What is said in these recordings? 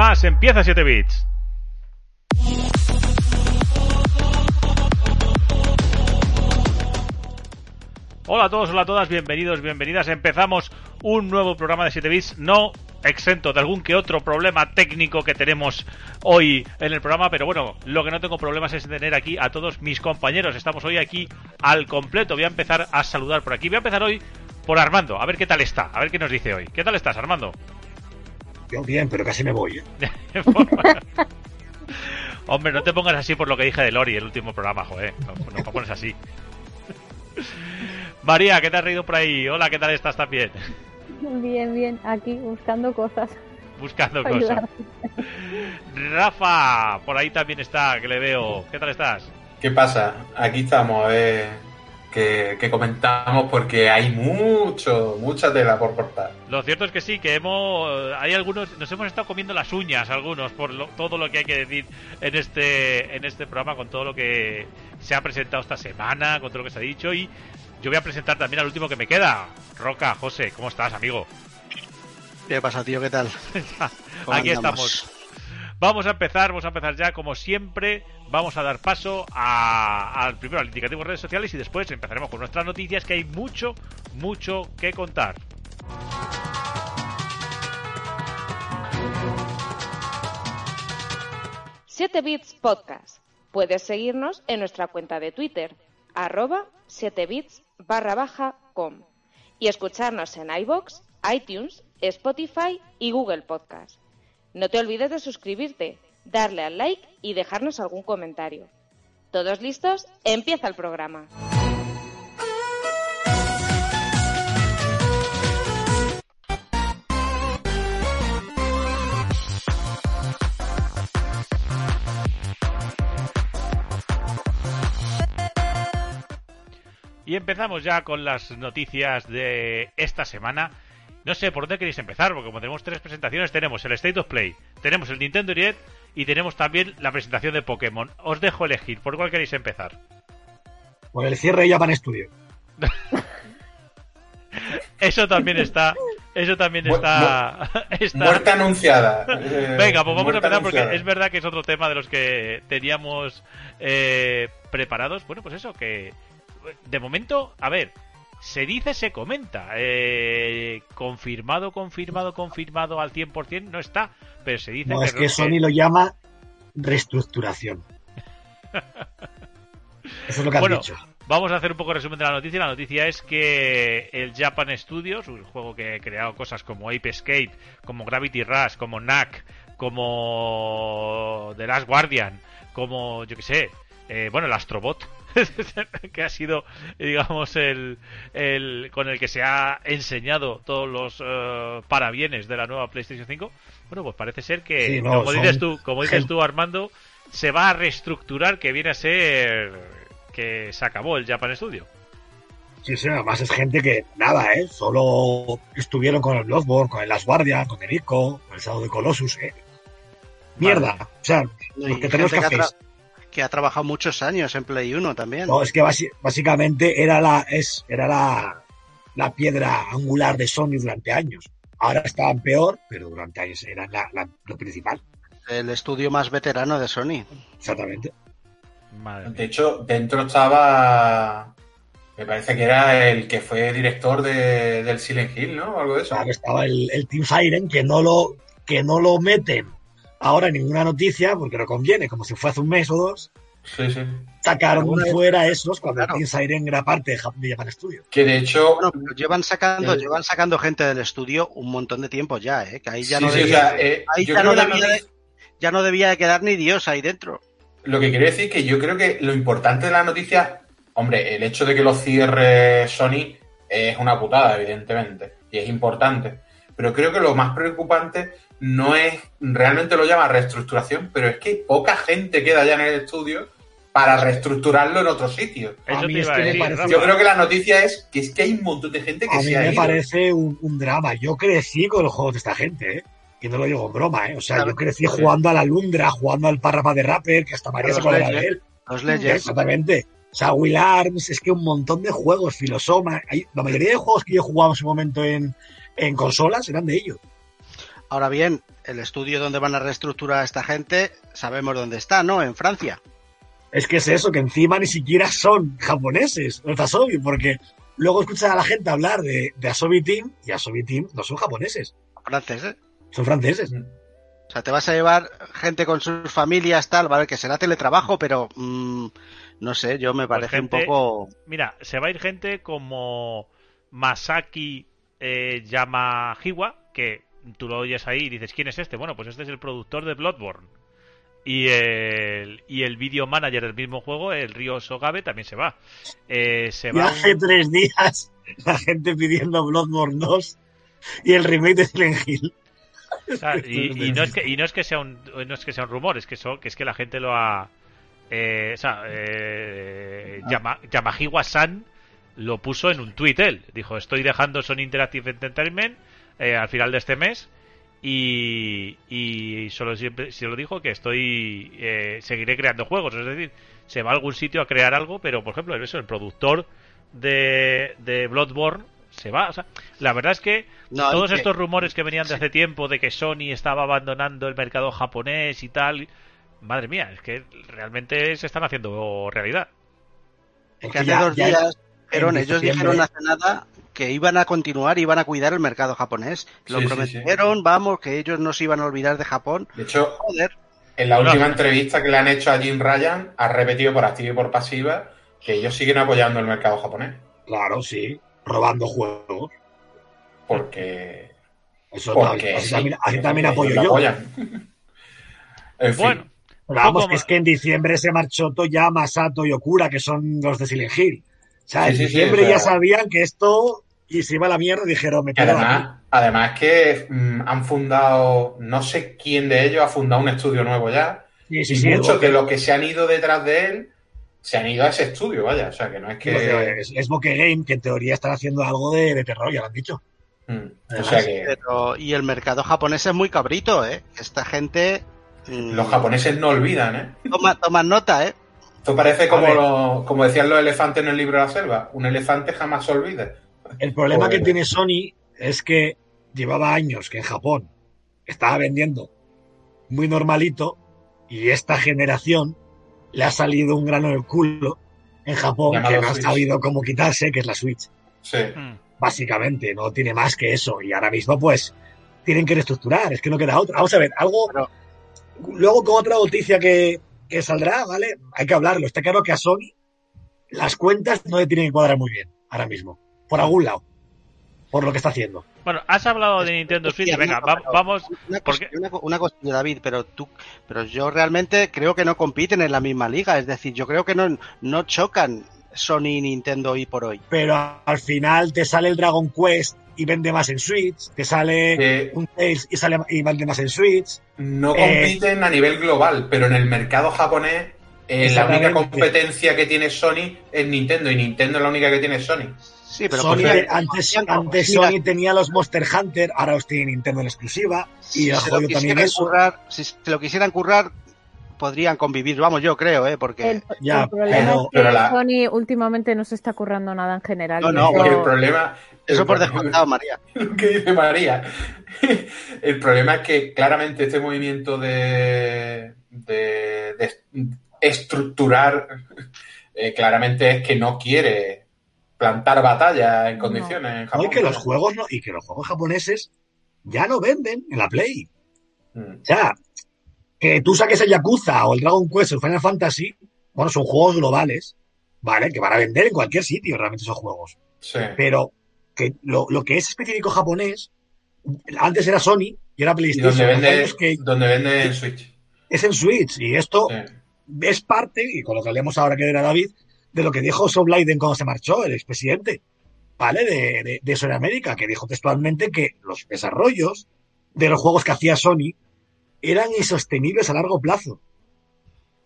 Más empieza 7 bits. Hola a todos, hola a todas, bienvenidos, bienvenidas. Empezamos un nuevo programa de 7 bits, no exento de algún que otro problema técnico que tenemos hoy en el programa, pero bueno, lo que no tengo problemas es tener aquí a todos mis compañeros. Estamos hoy aquí al completo. Voy a empezar a saludar por aquí. Voy a empezar hoy por Armando, a ver qué tal está, a ver qué nos dice hoy. ¿Qué tal estás, Armando? Yo bien, pero casi me voy. ¿eh? Hombre, no te pongas así por lo que dije de Lori el último programa, joder. No, no te pones así. María, ¿qué te has reído por ahí? Hola, ¿qué tal estás también? Bien, bien, aquí buscando cosas. Buscando cosas. Rafa, por ahí también está, que le veo. ¿Qué tal estás? ¿Qué pasa? Aquí estamos, ver que, que comentamos porque hay mucho, mucha tela por cortar. Lo cierto es que sí, que hemos, hay algunos, nos hemos estado comiendo las uñas algunos por lo- todo lo que hay que decir en este, en este programa con todo lo que se ha presentado esta semana, con todo lo que se ha dicho y yo voy a presentar también al último que me queda, Roca, José, ¿cómo estás, amigo? ¿Qué pasa, tío? ¿Qué tal? ¿Cómo Aquí andamos? estamos. Vamos a empezar, vamos a empezar ya, como siempre, vamos a dar paso a- al primero al indicativo de redes sociales y después empezaremos con nuestras noticias, que hay mucho, mucho que contar. 7 Bits Podcast. Puedes seguirnos en nuestra cuenta de Twitter, arroba 7bits barra baja com. Y escucharnos en iBox, iTunes, Spotify y Google Podcast. No te olvides de suscribirte, darle al like y dejarnos algún comentario. ¿Todos listos? Empieza el programa. Y empezamos ya con las noticias de esta semana. No sé por dónde queréis empezar, porque como tenemos tres presentaciones, tenemos el State of Play, tenemos el Nintendo Direct y tenemos también la presentación de Pokémon. Os dejo elegir, ¿por cuál queréis empezar? Por el cierre de Japan Studio. Eso también está. Eso también Mu- está. está- Muerte anunciada. Venga, pues vamos a empezar porque anunciada. es verdad que es otro tema de los que teníamos eh, preparados. Bueno, pues eso, que de momento, a ver, se dice, se comenta. Eh, confirmado, confirmado, confirmado al 100% no está, pero se dice No, que... es que Sony lo llama reestructuración. Eso es lo que has Bueno, dicho. Vamos a hacer un poco de resumen de la noticia. La noticia es que el Japan Studios, un juego que ha creado cosas como Ape Escape, como Gravity Rush, como Knack, como The Last Guardian, como, yo que sé, eh, bueno, el Astrobot, que ha sido, digamos, el, el con el que se ha enseñado todos los eh, parabienes de la nueva PlayStation 5. Bueno, pues parece ser que, Sí, no, como dices tú, como dices tú, Armando, se va a reestructurar que viene a ser que se acabó el Japan Studio. Sí, sí, además es gente que, nada, ¿eh? Solo estuvieron con el Bloodborne, con el Last Guardian, con el Ico, con el Shadow de Colossus, ¿eh? Mierda. O sea, Y porque tenemos que, ha cafés. tra- que ha trabajado muchos años en Play 1 también. No, es que básicamente era la, es, era la, la piedra angular de Sony durante años. Ahora estaban peor, pero durante años era la- la- lo principal. El estudio más veterano de Sony. Exactamente. Madre De hecho, dentro estaba. Me parece que era el que fue director de, del Silent Hill, ¿no? Algo de eso. Claro, estaba el, el Team Siren que no lo que no lo meten ahora ninguna noticia porque no conviene, como si fue hace un mes o dos. Sí, sí. Sacaron fuera esos cuando Claro. Siren era parte de Jap- de Japan Studio. Que de hecho. Bueno, pero llevan sacando, Eh. llevan sacando gente del estudio un montón de tiempo ya, ¿eh? Que ahí ya sí, no sí, debía, o sea, eh, ahí yo ya creo no que la debía de, noticia- ya no debía de quedar ni Dios ahí dentro. Lo que quiero decir es que yo creo que lo importante de la noticia, hombre, el hecho de que lo cierre Sony es una putada, evidentemente, y es importante. Pero creo que lo más preocupante no es, realmente lo llama reestructuración, pero es que poca gente queda ya en el estudio para reestructurarlo en otro sitio. A mí es que decir, parece-. Yo creo que la noticia es que es que hay un montón de gente que A mí se ha me ido. parece un, un drama. Yo crecí con los juegos de esta gente, ¿eh? Y no lo digo en broma, ¿eh? O sea, Claro, yo crecí sí. jugando a la Lundra, jugando al Parrapa de Rapper, que hasta María se acuerda de él. Los Legends. Exactamente. O sea, Will Arms, es que un montón de juegos, Filosoma. hay- la mayoría de juegos que yo jugaba en su momento en, en consolas eran de ellos. Ahora bien, el estudio donde van a reestructurar a esta gente, sabemos dónde está, ¿no? En Francia. Es que es eso, que encima ni siquiera son japoneses, los Asobi, porque luego escuchas a la gente hablar de, de Asobi Team y Asobi Team no son japoneses, Franceses. son franceses. O sea, te vas a llevar gente con sus familias, tal, vale, que será teletrabajo, pero mm, no sé, yo me Pues parece gente- un poco. Mira, se va a ir gente como Masaki eh, Yamahiwa, que tú lo oyes ahí y dices, ¿quién es este? Bueno, pues este es el productor de Bloodborne. Y el, y el video manager del mismo juego, el Ryo Sogabe, también se va. Eh, se Y va hace un- tres días la gente pidiendo Bloodborne 2 y el remake de Silent Hill. o sea, y, y no es que, y no es que sea un no es que sea un rumor, es que, eso, que es que la gente lo ha... Eh, o sea, eh, Yama- Yamahiwa-san lo puso en un tuit él. Dijo, estoy dejando Sony Interactive Entertainment eh, al final de este mes y, y solo siempre se lo dijo que estoy eh, seguiré creando juegos. Es decir, se va a algún sitio a crear algo, pero por ejemplo, eso, el productor de, de Bloodborne se va. O sea, la verdad es que No, todos que- estos rumores que venían de hace tiempo de que Sony estaba abandonando el mercado japonés y tal, madre mía, es que realmente se están haciendo realidad. Es que que hace ya- dos ya- días, pero ellos dijeron hace nada que iban a continuar, iban a cuidar el mercado japonés. Lo Sí, sí, prometieron, vamos, que ellos no se iban a olvidar de Japón. De hecho, Joder, en la última no. entrevista que le han hecho a Jim Ryan, ha repetido por activa y por pasiva que ellos siguen apoyando el mercado japonés. Claro, sí, robando juegos. Porque. Eso no, porque así sí, también, así también apoyo yo. apoyan. en fin. Bueno, vamos, es que en diciembre se marchó Toyama, Sato y Okura, que son los de Silent Hill. O sea, Sí, en sí, diciembre ya sabían que esto y se iba a la mierda y dijeron, me quedo aquí. además, además que mm, han fundado, no sé quién de ellos ha fundado un estudio nuevo ya. Sí, sí, y sí, muchos de los que se han ido detrás de él se han ido a ese estudio, vaya. O sea, que no es que. es, es Bokeh Game, que en teoría están haciendo algo de, de terror, ya lo han dicho. Mm, o Además, sea que pero y el mercado japonés es muy cabrito, ¿eh? Esta gente mm, los japoneses no olvidan, ¿eh? toma, toman nota, ¿eh? Esto parece como, lo- como decían los elefantes en el libro de la selva. Un elefante jamás se olvida. El problema Pues- que tiene Sony es que llevaba años que en Japón estaba vendiendo muy normalito y esta generación le ha salido un grano en el culo en Japón Llamado que no ha sabido cómo quitarse, que es la Switch. Sí. mm, Básicamente, no tiene más que eso. Y ahora mismo, pues, tienen que reestructurar, es que no queda otra. Vamos a ver, algo. Pero- Luego, con otra noticia que, que saldrá, ¿vale? Hay que hablarlo. Está claro que a Sony las cuentas no le tienen que cuadrar muy bien ahora mismo. Por algún lado. Por lo que está haciendo. Bueno, has hablado de Nintendo Switch, venga, va- vamos. Una, cosa, una, co- una cosa, David, pero tú, pero yo realmente creo que no compiten en la misma liga. Es decir, yo creo que no, no chocan Sony y Nintendo hoy por hoy. Pero al final te sale el Dragon Quest y vende más en Switch. Te sale un Tales y, sale, y vende más en Switch. no Eh, compiten a nivel global, pero en el mercado japonés eh, la única competencia que tiene Sony es Nintendo y Nintendo es la única que tiene Sony. Sí, pero Sony, antes, antes mira, Sony tenía los Monster Hunter, ahora los tiene Nintendo en exclusiva. si Y ha se lo jodido también quisieran eso. currar, si se lo quisieran currar, podrían convivir. Vamos, yo creo, ¿eh? Porque El, Ya, el problema pero- es que pero la- Sony últimamente no se está currando nada en general. No, no, eso- Porque el problema. eso el por problema- descontado, María. lo que dice María. El problema es que claramente este movimiento de, de- de estructurar eh, claramente es que no quiere plantar batalla en No. condiciones en No, Japón. y que los juegos no, y que los juegos japoneses ya no venden en la Play. Mm. O sea, que tú saques el Yakuza o el Dragon Quest o el Final Fantasy, bueno, son juegos globales, ¿vale? Que van a vender en cualquier sitio realmente esos juegos. Sí. Pero que lo, lo que es específico japonés, antes era Sony y era Y PlayStation. donde vende, años que donde vende en Switch. es en Switch y esto Sí. es parte, y con lo que hablemos ahora que era David, de lo que dijo Soul Blyden cuando se marchó, el expresidente, ¿vale? De, de, de que dijo textualmente que los desarrollos de los juegos que hacía Sony eran insostenibles a largo plazo.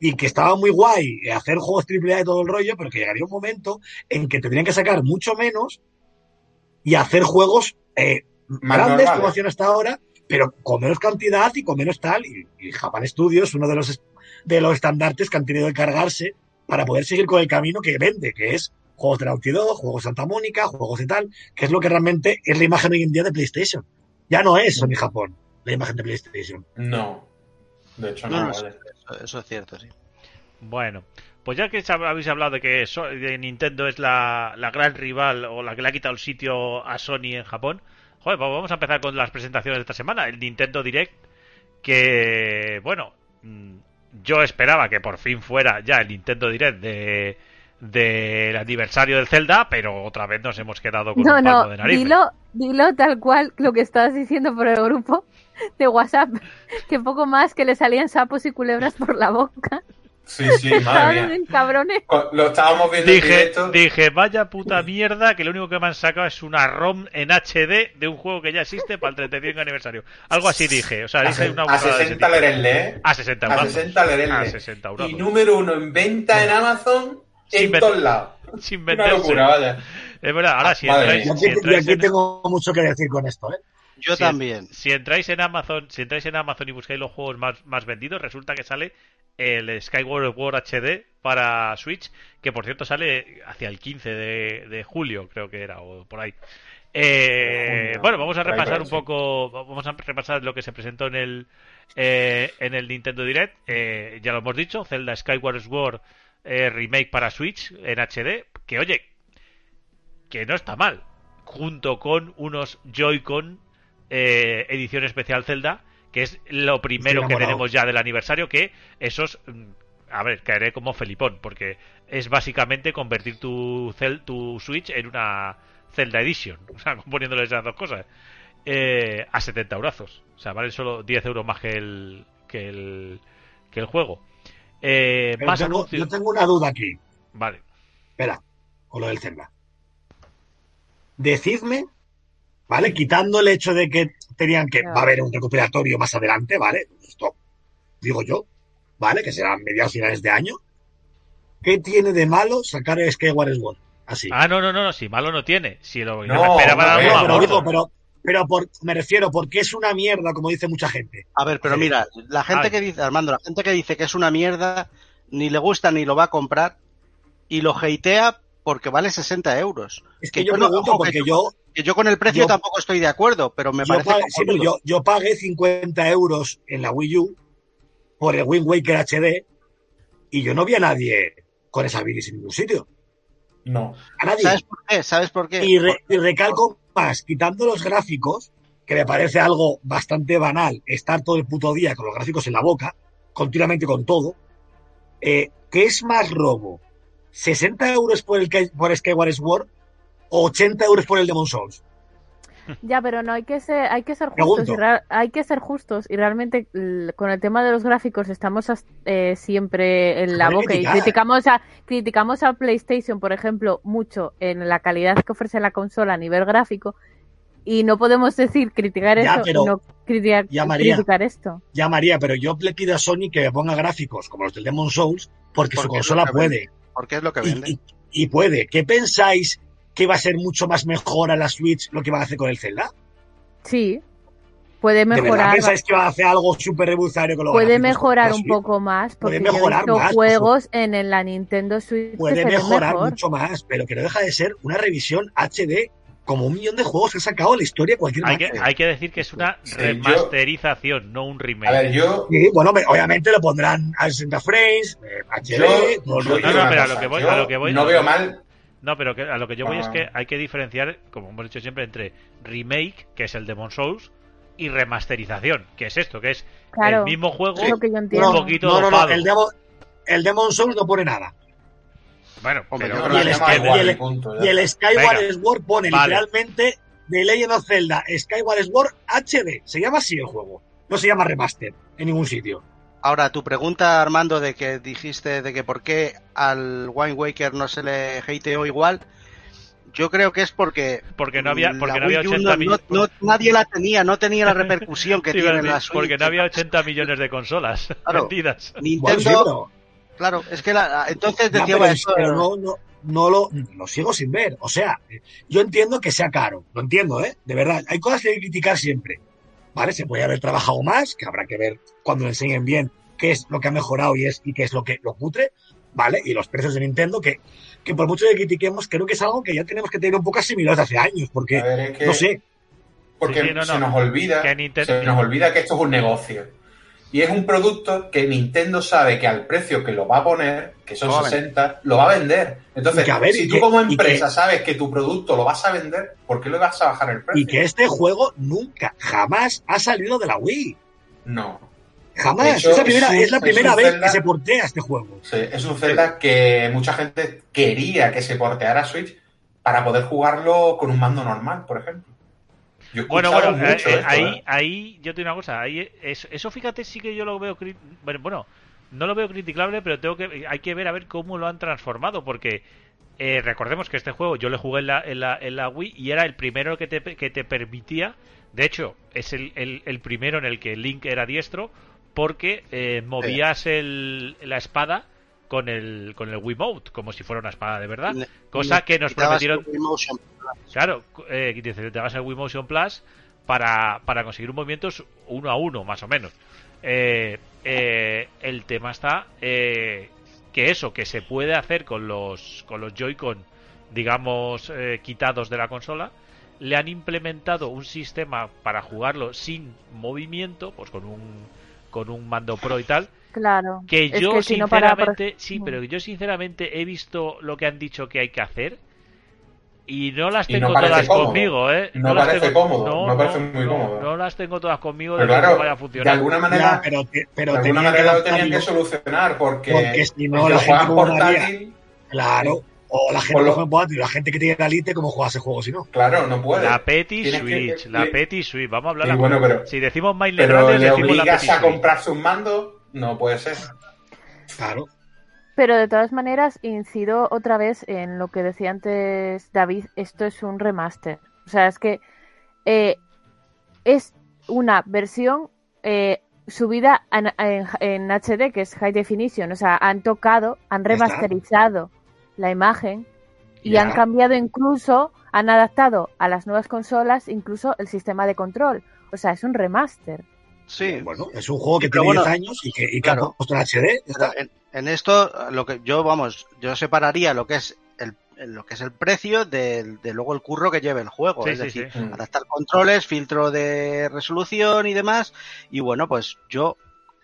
Y que estaba muy guay hacer juegos AAA de todo el rollo, pero que llegaría un momento en que tendrían que sacar mucho menos y hacer juegos eh, grandes como hacían hasta ahora, pero con menos cantidad y con menos tal. Y, y Japan Studios, uno de los, de los estandartes que han tenido que cargarse para poder seguir con el camino que vende, que es juegos de Naughty Dog, juegos de Santa Mónica, juegos de tal, que es lo que realmente es la imagen hoy en día de PlayStation. Ya no es Sony Japón. La imagen de PlayStation. No. De hecho, No, no, no, vale. Eso, eso es cierto, sí. Bueno, pues ya que habéis hablado de que So- de Nintendo es la, la gran rival o la que le ha quitado el sitio a Sony en Japón, joder, pues vamos a empezar con las presentaciones de esta semana. El Nintendo Direct, que, bueno, mm, yo esperaba que por fin fuera ya el Nintendo Direct de del aniversario del Zelda, pero otra vez nos hemos quedado con No, un palmo no, de nariz. dilo, dilo tal cual lo que estabas diciendo por el grupo de WhatsApp, que poco más que le salían sapos y culebras por la boca. Sí, sí, madre mía. cabrones. Co- Lo estábamos viendo en Dije, directo. dije, vaya puta mierda, que lo único que me han sacado es una ROM en HD de un juego que ya existe para el 35 aniversario. Algo así dije, o sea, a, dije se- una a burrada de ese 60 tipo. lerele, ¿eh? A 60 A euros. 60 lerele. A 60 euros. Y número uno en venta en Amazon Sin en todos lados. Sin Una locura, vaya. Es verdad, ahora si entráis, mía. aquí, si aquí en, tengo mucho que decir con esto, ¿eh? Yo si- también. si entráis en Amazon, si entráis en Amazon y buscáis los juegos más, más vendidos, resulta que sale el Skyward Sword HD para Switch, que por cierto sale hacia el 15 de, de julio, creo que era, o por ahí. Eh, Junio, bueno, vamos a repasar un poco, vamos a repasar lo que se presentó en el eh, en el Nintendo Direct. Eh, ya lo hemos dicho, Zelda Skyward Sword eh, remake para Switch en HD, que oye, que no está mal, junto con unos Joy-Con eh, edición especial Zelda, que es lo primero que tenemos ya del aniversario, que esos, mm, a ver, caeré como felipón, porque es básicamente convertir tu, Cel- tu Switch en una Zelda Edition, o sea, poniéndole esas dos cosas, eh, a 70 euros. O sea, vale solo 10 euros más que el, que el, que el juego. Eh, Pero más tengo- anuncios. yo tengo una duda aquí. Vale. Espera, con lo del Zelda. Decidme, ¿vale? Quitando el hecho de que tenían que. Va a haber un recuperatorio más adelante, ¿vale? Esto digo yo, ¿vale? Que será mediados finales de año. ¿Qué tiene de malo sacar el Skyward Sword? Así. Ah, no, no, no, no, si malo no tiene. Si lo No, esperaba no, algo pero digo, pero, pero por, me refiero, porque es una mierda, como dice mucha gente. A ver, pero Sí. mira, la gente que dice, Armando, la gente que dice que es una mierda, ni le gusta ni lo va a comprar, y lo hatea porque vale 60 euros. Es que, Que yo yo no- pregunto ojo, que porque yo- yo, Que yo con el precio Yo- tampoco estoy de acuerdo, pero me yo, parece pagué, sí, yo, yo pagué 50 euros en la Wii U por el Wind Waker HD y yo no vi a nadie con esa bilis en ningún sitio. No. A nadie. ¿Sabes por qué? ¿Sabes por qué? Y, re- y recalco más, quitando los gráficos, que me parece algo bastante banal, estar todo el puto día con los gráficos en la boca, continuamente con todo, eh, ¿qué es más robo? ¿60 euros por, el, que- por Skyward Sword o 80 euros por el Demon Souls? Ya, pero no hay que ser, hay que ser justos. Y hay que ser justos y realmente con el tema de los gráficos estamos eh, siempre en la boca y criticamos a criticamos a PlayStation, por ejemplo, mucho en la calidad que ofrece la consola a nivel gráfico y no podemos decir criticar Ya, eso pero- no criticar, Ya, María. criticar esto. Ya, María, pero yo le pido a Sony que me ponga gráficos como los del Demon Souls, porque su Porque consola puede. Porque es lo que vende. y- y puede. ¿Qué pensáis que va a ser mucho más mejor a la Switch lo que van a hacer con el Zelda? Sí, puede ¿De verdad mejorar, pensáis que va a hacer algo súper revolucionario con los puede mejorar un poco más Puede porque yo he mejorar más, juegos en, en la Nintendo Switch Puede mejorar mejor. mucho más, pero que no deja de ser una revisión HD como un millón de juegos que ha sacado en la historia cualquier Hay que, hay que decir que es una Sí, yo- remasterización, no un remake. A ver, yo. Sí, bueno, me- obviamente lo pondrán a 60 frames, eh, HD, Yo, digo No, no, pero a lo que voy- yo a lo que voy- no veo mal. No, pero que- a lo que yo voy es Ah. que hay que diferenciar, como hemos dicho siempre, entre remake, que es el Demon Souls, y remasterización, que es esto, que es Claro, el mismo juego, que yo un poquito No, no, no, dopado. el Demon, el Demon Souls no pone nada. Bueno, Hombre, pero- y el Sky- y punto, Y. Skyward Venga. Sword pone Vale. literalmente de Legend of Zelda Skyward Sword HD. Se llama así el juego. No se llama remaster en ningún sitio. Ahora, tu pregunta, Armando, de que dijiste de que por qué al Wind Waker no se le hateó igual, yo creo que es porque... porque no había, porque no había Wii U 80 no- millones. no- no- nadie la tenía, no tenía la repercusión que Sí, tiene la Switch. porque no había 80 millones de consolas Claro. vendidas. Nintendo, claro, es que la, entonces decía pero- eso, pero no, no, no lo, lo sigo sin ver. O sea, yo entiendo que sea caro. Lo entiendo, ¿eh? De verdad. Hay cosas que hay que criticar siempre. ¿Vale? Se puede haber trabajado más, que habrá que ver cuando le enseñen bien qué es lo que ha mejorado y, es, y qué es lo que lo cutre. ¿Vale? Y los precios de Nintendo, que, que por mucho que critiquemos, creo que es algo que ya tenemos que tener un poco asimilado desde hace años. Porque A ver, es que No sé. porque Sí, sí, no, se no. nos olvida Que Ninten- se nos olvida que esto es un negocio. Y es un producto que Nintendo sabe que al precio que lo va a poner, que son a 60, lo va a vender. Entonces, a ver, si tú que- como que- empresa sabes que tu producto lo vas a vender, ¿por qué le vas a bajar el precio? Y que este juego nunca, jamás ha salido de la Wii. No. Jamás. Hecho, es la primera, es un- es la es primera vez Zelda- que se portea este juego. Sí, es un Zelda que mucha gente quería que se porteara a Switch para poder jugarlo con un mando normal, por ejemplo. Yo Bueno, bueno, eh, mucho eh, esto, ahí, ¿eh? ahí yo te digo una cosa, ahí eso, eso fíjate sí que yo lo veo bueno, bueno, no lo veo criticable, pero tengo que hay que ver a ver cómo lo han transformado porque eh, recordemos que este juego yo le jugué en la, en la, en la Wii y era el primero que te, que te permitía, de hecho, es el, el, el primero en el que Link era diestro porque eh, movías el, la espada con el con el Wiimote como si fuera una espada de verdad, cosa que nos prometieron. Claro, eh, necesitabas el Wii Motion Plus para, para conseguir un movimiento uno a uno, más o menos. Eh, eh, el tema está eh, que eso, que se puede hacer con los, con los Joy-Con, digamos, eh, quitados de la consola, le han implementado un sistema para jugarlo sin movimiento, pues con un, con un mando pro y tal, Claro. que Es yo que para, sinceramente, sí, pero yo sinceramente he visto lo que han dicho que hay que hacer y no las no tengo todas cómodo. conmigo, ¿eh? No parece tengo- cómodo, no parece muy cómodo. no las tengo todas conmigo Pero de que claro, vaya a de alguna Ya, manera, pero, te- pero de alguna manera lo tenían que solucionar porque, Porque si no, la gente portátil, Claro. O la gente lo- portátil, la gente que tiene la Elite, ¿cómo juega ese juego si no? claro, no puede. La que- Switch, la Petit Switch, vamos a hablar. Sí, la- bueno, pero- si decimos Miles Pero le decimos la obligas Petit a comprarse un mando, no puede ser. Claro. Pero de todas maneras, incido otra vez en lo que decía antes David, esto es un remaster. O sea, es que eh, es una versión eh, subida en, en- en HD, que es High Definition. O sea, han tocado, han remasterizado la imagen y han cambiado incluso, han adaptado a las nuevas consolas incluso el sistema de control. O sea, es un remaster. Sí, Bueno, es un juego que tiene bueno, 10 años y que, y que claro. han puesto en HD. en, en esto, lo que yo, vamos, yo separaría lo que es el, lo que es el precio del- de, luego el curro que lleve el juego. Sí, es sí, decir, sí. Mm. adaptar controles, filtro de resolución y demás. Y bueno, pues yo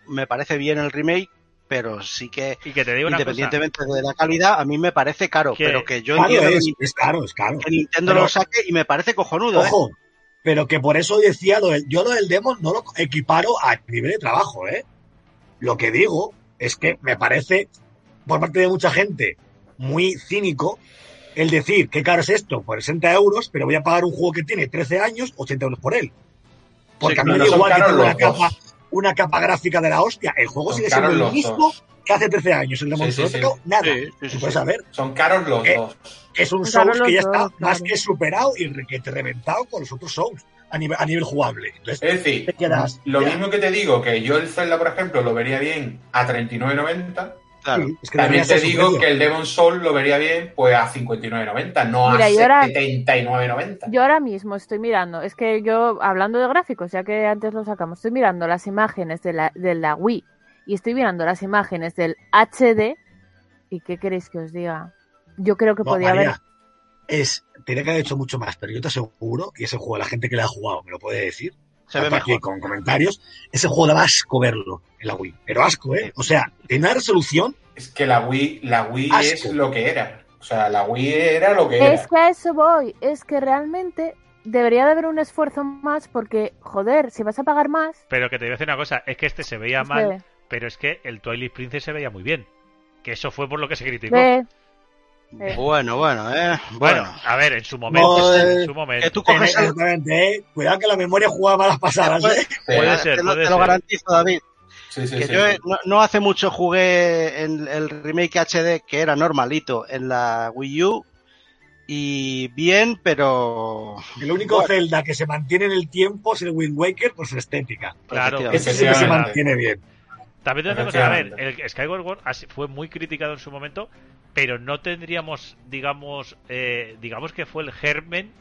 me parece bien el remake, pero sí que, Y que te digo una cosa. independientemente de la calidad, a mí me parece caro. Que- Pero que yo Claro, entiendo es, que, es caro, es caro. que Nintendo Pero- lo saque y me parece cojonudo. ¿eh? Ojo, pero que por eso decía lo del, yo lo del demo no lo equiparo a nivel de trabajo, ¿eh? Lo que digo es que me parece, por parte de mucha gente, muy cínico el decir, qué caro es esto, por 60 euros, pero voy a pagar un juego que tiene 13 años, 80 euros por él. Porque Sí, a mí igual que tenga una capa, una capa gráfica de la hostia. El juego Son sigue siendo el mismo dos. Que hace 13 años. El de Sí, sí, Monstruo sí. nada. Sí, sí, sí, Tú puedes sí. saber Son caros los dos. es un Souls que ya dos, está más que superado y que te reventado con los otros Souls a nivel, a nivel jugable. Entonces, Es decir, te quedas. lo ya. mismo que te digo, que yo el Zelda, por ejemplo, lo vería bien a 39.90. Claro. Sí, es que También te digo superior. que el Demon Soul lo vería bien pues a 59.90, no Mira, a y ahora- 79.90. Yo ahora mismo estoy mirando, es que yo, hablando de gráficos, ya que antes lo sacamos, estoy mirando las imágenes de la, de la Wii y estoy mirando las imágenes del HD. ¿Y qué queréis que os diga? Yo creo que No, podía María, haber. es, tenía que haber hecho mucho más, pero yo te aseguro, y ese juego, la gente que le ha jugado me lo puede decir, Se ve aquí mejor. con comentarios, ese juego daba asco verlo en la Wii. Pero asco, ¿eh? O sea, tiene una resolución, Es que la Wii, la Wii Asco. es lo que era. O sea, la Wii era lo que era. Es que a eso voy, es que realmente debería de haber un esfuerzo más porque, joder, si vas a pagar más, Pero que te voy a decir una cosa, es que este se veía es mal, que- pero es que el Twilight Princess se veía muy bien. Que eso fue por lo que se criticó. Eh. Bueno, bueno, eh. Bueno, Bueno, a ver, en su momento, No, en eh, su momento. que tú coges el, exactamente, ¿eh? Cuidado que la memoria juega malas pasadas, ¿eh? Sí, Puede ser, te lo, puede te lo ser. garantizo, David. sí, sí, que sí, yo sí. eh, no, no hace mucho jugué en el remake HD que era normalito en la Wii U y bien, pero El único Bueno. Zelda que se mantiene en el tiempo es el Wind Waker por su estética. Claro. Ese sí que se mantiene bien. También te digo una cosa, a ver, Efectivamente. el Skyward Sword fue muy criticado en su momento, pero no tendríamos, digamos, eh, digamos que fue el germen,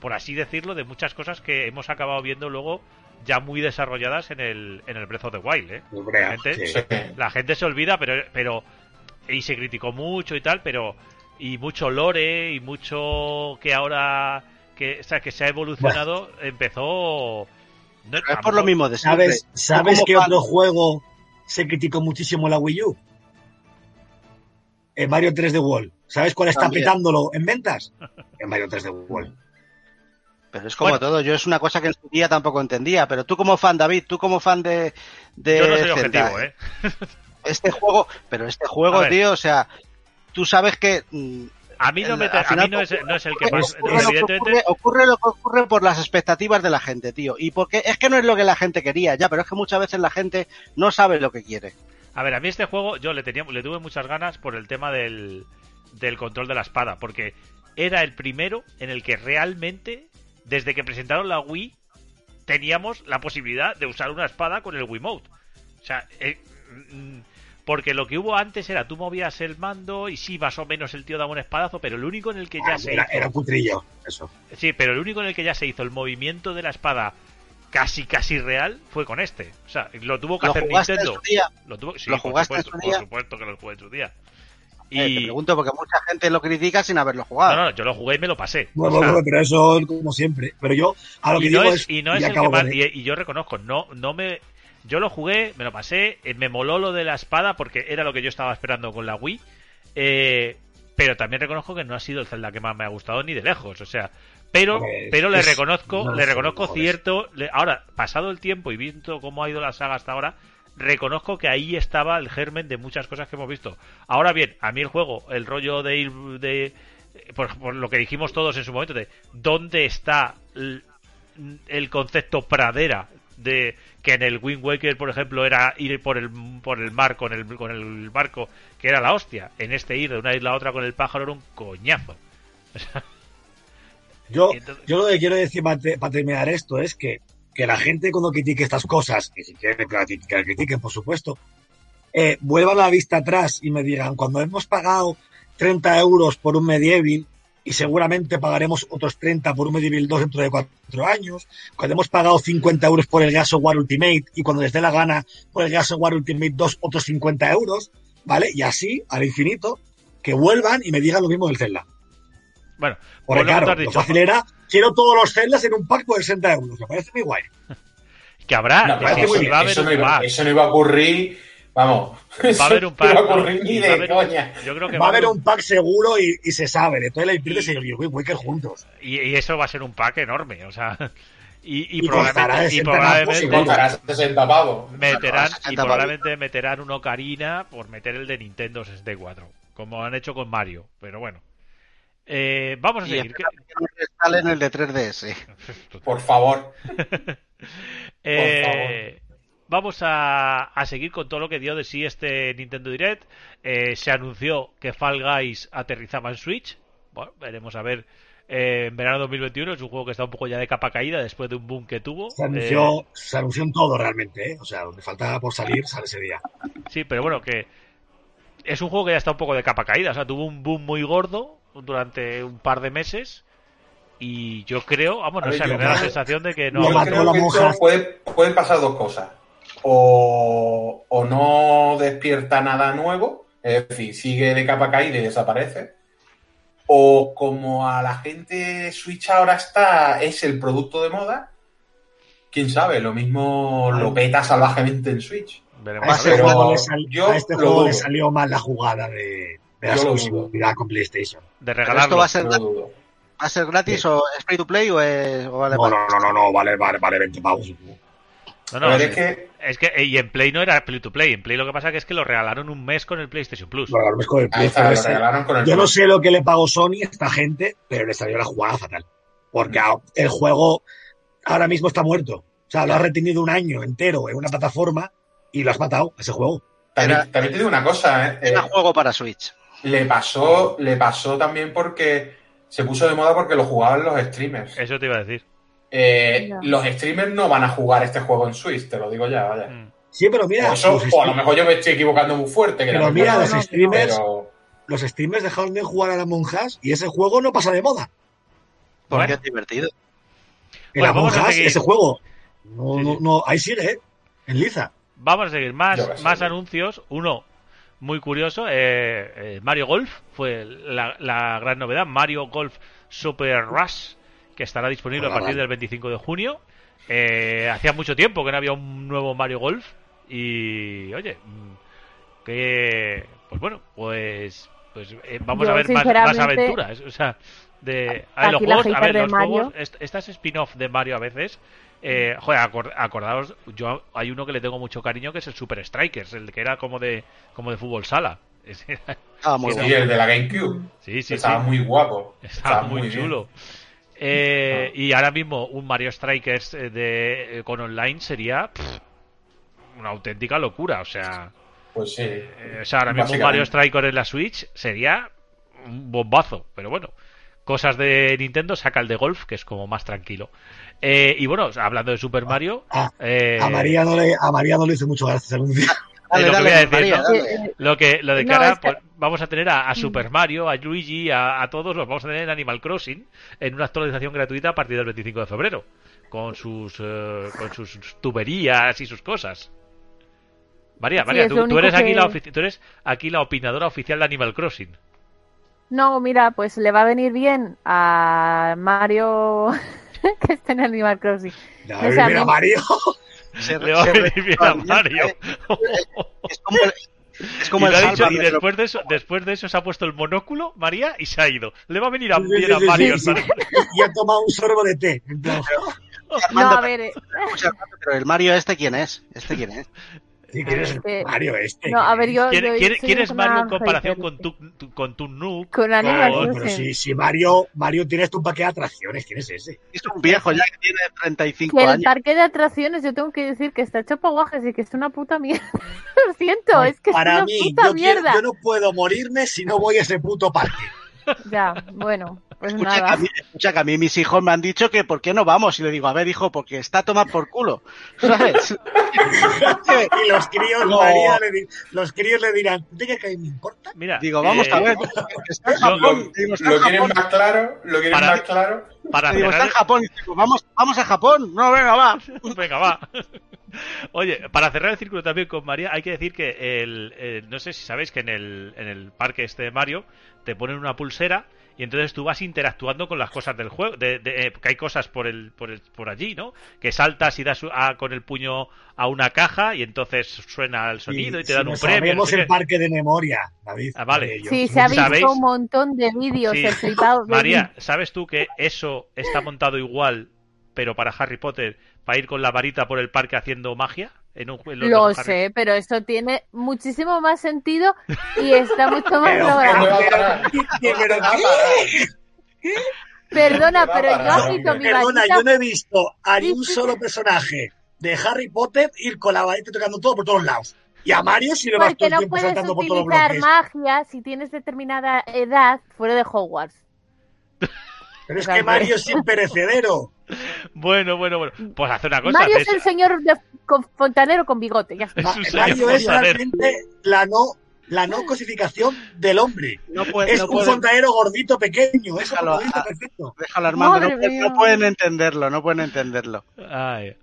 por así decirlo, de muchas cosas que hemos acabado viendo luego ya muy desarrolladas en el, en el Breath of the Wild, ¿eh? Hombre, La gente, sí. Sí. la gente se olvida, pero, pero y se criticó mucho y tal, pero y mucho lore y mucho que ahora que, o sea, que se ha evolucionado, empezó... no- es por lo mismo de siempre. ¿Sabes, ¿sabes fan- otro juego se criticó muchísimo la Wii U? El Mario 3D World. ¿Sabes cuál está También. petándolo en ventas? El Mario 3D World. Pero es como Bueno. todo, yo es una cosa que en su día tampoco entendía, pero tú como fan, David, tú como fan de, de Yo no soy Zelda, objetivo, ¿eh? este juego, pero este juego, tío, o sea, tú sabes que mm, A mí no, me, a mí no es, no es el que ocurre, más... ocurre lo que Evidentemente, ocurre, ocurre lo que ocurre por las expectativas de la gente, tío. Y porque es que no es lo que la gente quería, ya, pero es que muchas veces la gente no sabe lo que quiere. A ver, a mí este juego yo le tenía, le tuve muchas ganas por el tema del, del control de la espada, porque era el primero en el que realmente, desde que presentaron la Wii, teníamos la posibilidad de usar una espada con el Wiimote. O sea, eh, mm, porque lo que hubo antes era tú movías el mando y sí, más o menos el tío daba un espadazo, pero el único en el que ya Ah, se era, hizo, era un cutrillo, eso. sí, pero el único en el que ya se hizo el movimiento de la espada casi casi real fue con este. O sea, lo tuvo que ¿Lo hacer Nintendo. su día? Lo, tuvo, sí, ¿Lo por jugaste en supuesto, su por día? supuesto que lo jugué en su día. Eh, te Y pregunto porque mucha gente lo critica sin haberlo jugado. no, no, yo lo jugué y me lo pasé. Bueno, O sea, bueno, pero eso como siempre. Pero yo a lo que y no digo es, es. y no es y el que más, y, y yo reconozco, no, no me, yo lo jugué, me lo pasé, eh, me moló lo de la espada porque era lo que yo estaba esperando con la Wii, eh, pero también reconozco que no ha sido el Zelda que más me ha gustado ni de lejos, o sea, pero, Pues, pero le reconozco, no le reconozco mejores. cierto, le- ahora pasado el tiempo y visto cómo ha ido la saga hasta ahora, reconozco que ahí estaba el germen de muchas cosas que hemos visto. Ahora bien, a mí el juego, el rollo de ir de por, por lo que dijimos todos en su momento de dónde está el concepto pradera de que en el Wind Waker por ejemplo era ir por el por el mar con el con el barco que era la hostia. En este ir de una isla a otra con el pájaro era un coñazo. O sea, Yo, Entonces- yo lo que quiero decir para, te- para terminar esto es que, que la gente cuando critique estas cosas, y si quieren que la, que la critiquen, por supuesto, eh, vuelvan la vista atrás y me digan, cuando hemos pagado 30 euros por un Medieval y seguramente pagaremos otros 30 por un Medieval 2 dentro de cuatro años, cuando hemos pagado 50 euros por el Gas of War Ultimate y cuando les dé la gana por el Gas of War Ultimate 2 otros 50 euros, ¿vale? Y así, al infinito, que vuelvan y me digan lo mismo del Zelda. bueno lo tú claro, lo dicho, fácil era, quiero todos los celdas en un pack por 60 euros. Me parece muy guay. que habrá No, que eso, sí, va a haber eso no iba, eso no iba a ocurrir, vamos. va a haber un pack no va de haber- coña. yo creo que Va a haber un pack seguro y, y se sabe. Entonces la Infinity y el Wind Waker juntos. y, y eso va a ser un pack enorme o sea y, y, Y costará probablemente, y 60 probablemente Si Seguro. contarás 60 pavos. meterán y 60 probablemente meterán una ocarina por meter el de Nintendo 64 como han hecho con Mario pero bueno Eh, vamos a Y seguir que instalen el de 3DS. Por favor. Eh, vamos a, a seguir con todo lo que dio de sí este Nintendo Direct. Eh, se anunció que Fall Guys aterrizaba en Switch. Bueno, veremos a ver. eh, en verano 2021 es un juego que está un poco ya de capa caída después de un boom que tuvo. Se anunció, Eh, se anunció en todo realmente. ¿eh? O sea, donde faltaba por salir, sale ese día. sí, pero bueno, que es un juego que ya está un poco de capa caída. O sea, tuvo un boom muy gordo durante un par de meses. Y yo creo, vamos, A no sé, me da la sensación de que no. Yo creo la que esto puede, pueden pasar dos cosas. O, o no despierta nada nuevo, es decir, sigue de capa caída y desaparece. O como a la gente Switch ahora está, es el producto de moda, quién sabe, lo mismo lo peta salvajemente en Switch. Veremos A este, pero juego, le, sal- yo a este juego le salió mal la jugada de, de la exclusividad con PlayStation. de ¿Pero regalarlo. esto va a ser, No va a ser gratis o es free to play o, es, o vale No, no, no, no, no, vale, vale, vale 20 pavos. No, no, es que Es que, eh, y en Play no era Play to Play. En Play lo que pasa que es que lo regalaron un mes con el PlayStation Plus. Bueno, no es con el está, Plus, lo pero regalaron con el Yo no sé lo que le pagó Sony a esta gente, pero le salió la jugada fatal. Porque a- el juego ahora mismo está muerto. O sea, lo has retenido un año entero en una plataforma y lo has matado, ese juego. También, Era- también te digo una cosa, ¿eh? Era Eh, juego para Switch. le pasó, le pasó también porque se puso de moda porque lo jugaban los streamers. Eso te iba a decir. Eh, los streamers no van a jugar este juego en Switch, te lo digo ya, vaya. Mm. Sí, pero mira, o, eso, los, o a lo mejor yo me estoy equivocando muy fuerte. Que Pero mira, los streamers- pero- los streamers dejaron de jugar a la monjas y ese juego no pasa de moda. Porque Bueno. es divertido. En Bueno, la vamos a monjas, ese juego. No, Sí, no, sí. no, ahí sigue, ¿eh? En liza. Vamos a seguir. Más, más anuncios. Uno muy curioso. eh, eh, Mario Golf fue la, la gran novedad. Mario Golf Super Rush. Que estará disponible a Hola, partir vale. del 25 de junio. Eh, hacía mucho tiempo que no había un nuevo Mario Golf y oye, mm, que pues bueno, pues pues eh, vamos Yo, a ver más, aventuras, o sea, de a ver, los juegos, a ver, de los Mario- juegos, est- estas spin-off de Mario a veces eh, joder, acor- acordaos, yo hay uno que le tengo mucho cariño que es el Super Strikers, el que era como de como de fútbol sala. Ah, muy Sí, bueno. el de la GameCube. Sí, sí, Estaba sí. muy guapo. Estaba muy, chulo. Eh, Ah. Y ahora mismo un Mario Strikers eh, de, eh, con online sería pff, una auténtica locura. O sea, Pues sí. eh, o sea, ahora mismo un. Mario Strikers en la Switch sería un bombazo. Pero bueno, cosas de Nintendo, saca el de golf, que es como más tranquilo. Eh, y bueno, hablando de Super Mario, Ah, eh, A María no le, a María no le hizo mucho gracia es lo que voy a decir, María, ¿no? Eh, Lo que lo de No, cara es que- pues, vamos a tener a, a Super Mario, a Luigi, a, a todos los vamos a tener en Animal Crossing en una actualización gratuita a partir del 25 de febrero con sus eh, con sus tuberías y sus cosas. María, Sí, María, es tú, eres aquí que- la ofici- tú eres aquí la opinadora oficial de Animal Crossing. No, mira, pues le va a venir bien a Mario que está en Animal Crossing. Ya, O sea, mira, a mí- Mario. Se- Le va a venir bien a Mario. Es como el, es como y, el ha dicho, y después de eso, después de eso se ha puesto el monóculo, María, y se ha ido. Le va a venir a, Sí, sí, bien a Mario. Y ha tomado un sorbo de té. No, a ver, eh, escucha, pero el Mario este quién es? ¿Este quién es? Sí, ¿quién es Eh, Mario este? no, a ver, yo. ¿Quién, yo quién- soy quién es una Mario en comparación con tu, tu- con tu Nook? Con Animal Con- pero Crossing. si, si Mario, Mario tienes tu paquete de atracciones, ¿quién es ese? Es un viejo ya que tiene 35 Que el años. parque de atracciones, yo tengo que decir que está hecho para guajes y que es una puta mierda. Lo siento, es que Para es una mí, puta yo, quiero- mierda. yo no puedo morirme si no voy a ese puto parque. Ya, bueno, pues Escucha que, nada. a mí, escucha que a mí mis hijos me han dicho que ¿por qué no vamos? Y le digo, a ver, hijo, porque está a tomar por culo. ¿Sabes? y los críos, No. María, le di- los críos le dirán, ¿tú te crees que a mí me importa? Mira, Digo, vamos eh, a ver. Está. Digo, está ¿Lo en quieren más claro? ¿Lo quieren Para- más claro? Para Digo, está en Japón. Digo, vamos, vamos a Japón. No, venga, va. Venga, va. Oye, para cerrar el círculo también con María, hay que decir que el, eh, no sé si sabéis que en el, en el parque este de Mario te ponen una pulsera y entonces tú vas interactuando con las cosas del juego, de, de- eh, que hay cosas por el, por el- por allí, ¿no? Que saltas y das a- con el puño a una caja y entonces suena el sonido y, te dan un premio. no sabemos sé el qué. parque de memoria, David. Ah, vale. Sí, se ha visto ¿Sabéis? un montón de vídeos, Sí. el flipado de María, ¿sabes tú que eso está montado igual, pero para Harry Potter, para ir con la varita por el parque haciendo magia? En un, en los Lo Harry- sé, pero esto tiene muchísimo más sentido y está mucho más logrado. Perdona, ¿Dónde va pero yo agito mi Perdona, yo no he visto a ni un solo personaje de Harry Potter ir con la varita tocando todo por todos lados. Y a Mario sí le vas todo no tiempo puedes saltando por todos los utilizar magia si tienes determinada edad fuera de Hogwarts. Pero es que Mario es imperecedero. Bueno, bueno, bueno. Pues hace una cosa. Mario es el señor de, con fontanero con bigote, ya está. Es Mario es realmente la no, la no cosificación del hombre. No puede, es no un puede- fontanero gordito pequeño. Eso Déjalo, lo dice ah. perfecto. Déjalo, Armando. No, no pueden entenderlo, no pueden entenderlo. Ay.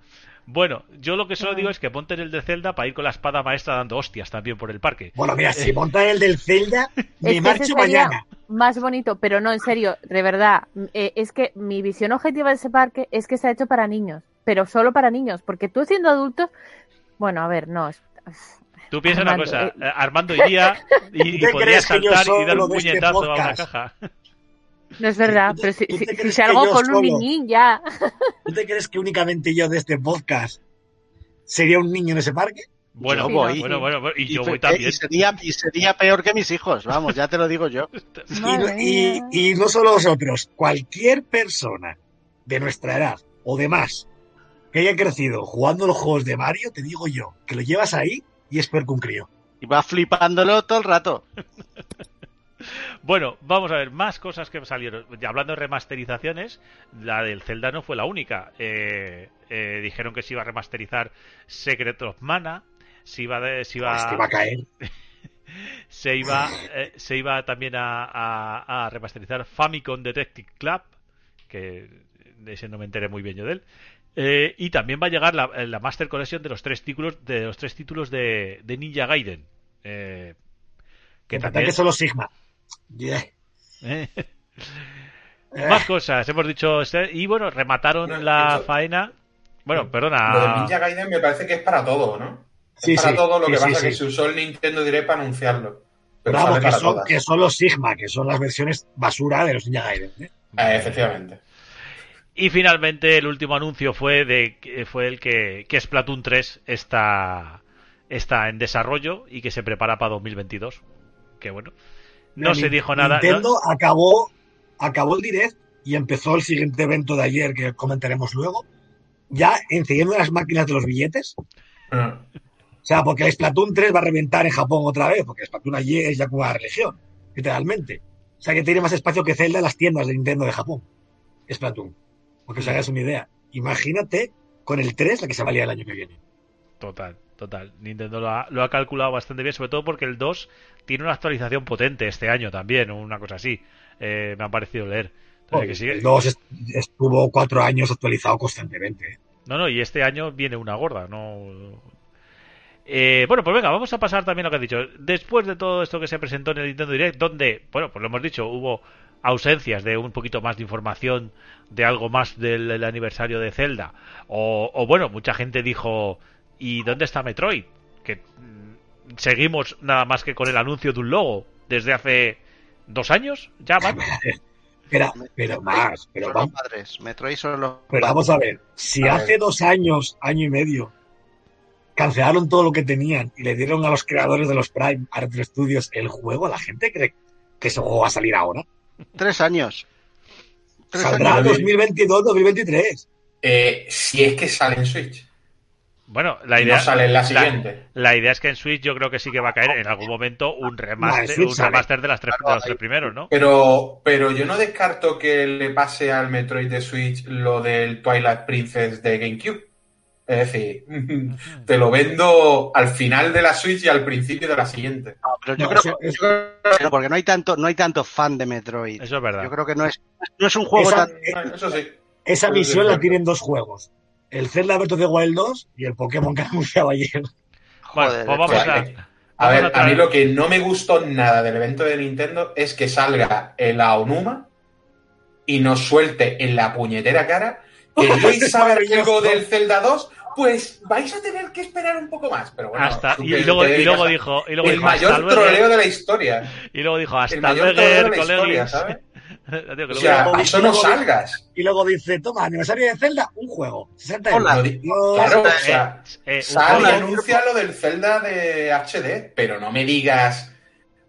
Bueno, yo lo que solo digo es que ponte en el de Zelda para ir con la espada maestra dando hostias también por el parque. Bueno, mira, si monta el del Zelda, Es me que marcho sería mañana. Más bonito, pero no, en serio, de verdad. eh, es que mi visión objetiva de ese parque es que está hecho para niños, pero solo para niños, porque tú siendo adulto, bueno, a ver, no, es- Tú piensas una cosa, eh. eh, Armando iría y, y ¿Tú te podría saltar y dar un este puñetazo a una caja. No es verdad, ¿Tú te- pero si, salgo con un niñín ya. ¿Tú te crees que únicamente yo de este podcast sería un niño en ese parque? Bueno, voy. bueno, bueno, bueno, y yo voy también. y sería, y sería peor que mis hijos, vamos, ya te lo digo yo. Y, y- no solo vosotros, cualquier persona de nuestra edad o de más que haya crecido jugando los juegos de Mario, te digo yo, que lo llevas ahí y es peor que un crío. Y va flipándolo todo el rato. Bueno, vamos a ver, más cosas que salieron. Hablando de remasterizaciones, la del Zelda no fue la única. Eh, eh, dijeron que se iba a remasterizar Secret of Mana, se iba, de- se iba, Es que va a caer. se iba, eh, se iba también a, a- a remasterizar Famicom Detective Club, que de ese no me enteré muy bien yo de él. Eh, y también va a llegar la, la Master Collection de los tres títulos de los tres títulos de, de Ninja Gaiden. Eh, que Que también que son los Sigma. Yeah. ¿eh? Eh, Más cosas, hemos dicho. este- Y bueno, remataron la eso- faena. Bueno, Lo de perdona. Ninja Gaiden me parece que es para todo, ¿no? Sí, es para sí, todo, lo sí, que sí, pasa sí. que se usó el Nintendo Direct para anunciarlo. Pero vamos, que para son, que son los Sigma, que son las versiones basura de los Ninja Gaiden. ¿eh? Eh, efectivamente. Y finalmente el último anuncio fue de que- fue el que, que Splatoon 3 está, está en desarrollo y que se prepara para 2022. Que bueno. No se dijo nada. Nintendo acabó, acabó el direct y empezó el siguiente evento de ayer que comentaremos luego. Ya encendiendo las máquinas de los billetes. Mm. O sea, porque el Splatoon 3 va a reventar en Japón otra vez, porque Splatoon allí es ya como una religión, literalmente. O sea, que tiene más espacio que Zelda en las tiendas de Nintendo de Japón. Splatoon. Porque os hagáis una idea. Imagínate con el 3 la que se valía el año que viene. Total, total. Nintendo lo ha, lo ha calculado bastante bien, sobre todo porque el 2 tiene una actualización potente este año también, una cosa así. Eh, me ha parecido leer. Entonces, que sigue- El 2 est- estuvo cuatro años actualizado constantemente. No, no, y este año viene una gorda, no. Eh, bueno, pues venga, vamos a pasar también a lo que has dicho. Después de todo esto que se presentó en el Nintendo Direct, donde, bueno, pues lo hemos dicho, hubo ausencias de un poquito más de información de algo más del, del aniversario de Zelda. O, o, bueno, mucha gente dijo, ¿y dónde está Metroid? Que mm, seguimos nada más que con el anuncio de un logo desde hace dos años, ya van. Pero, pero más, pero vamos, padres. Metroid son los pero vamos a ver. Si A hace ver. dos años, año y medio, cancelaron todo lo que tenían y le dieron a los creadores de los Prime a Retro Studios el juego, la gente cree que ese juego va a salir ahora. Tres años. Tres Saldrá años. 2022, 2023. Eh, si es que sale en Switch. Bueno, la idea, no sale en la siguiente. la idea es que en Switch yo creo que sí que va a caer en algún momento un Ah, remaster, un remaster de, las tres, de los tres primeros, ¿no? Pero, pero yo no descarto que le pase al Metroid de Switch lo del Twilight Princess de GameCube. Es decir, te lo vendo al final de la Switch y al principio de la siguiente. No, pero yo No, creo que- eso- porque no hay tanto, no hay tanto fan de Metroid. Eso es verdad. Yo creo que no es, no es un juego Esa- tan. Eso sí. Esa misión la tienen dos juegos. El Zelda Breath of the Wild 2 y el Pokémon que anunciaba ayer. Joder, pues vamos a, que- A ver, a mí lo que no me gustó nada del evento de Nintendo es que salga el Aonuma y nos suelte en la puñetera cara. ¿Queréis saber algo del Zelda 2? Pues vais a tener que esperar un poco más. Pero bueno, hasta tú y, que y luego, y luego dijo y luego el dijo, mayor troleo de la historia. y luego dijo El hasta mayor luego troleo de la coleguis. historia, ¿sabes? Tío, que O sea, a eso no salgas. Y luego dice, toma, aniversario de Zelda, un juego. 60 Hola. Dios. Claro, o eh, sea, eh, un Sal y anuncia lo del Zelda de HD, pero no me digas.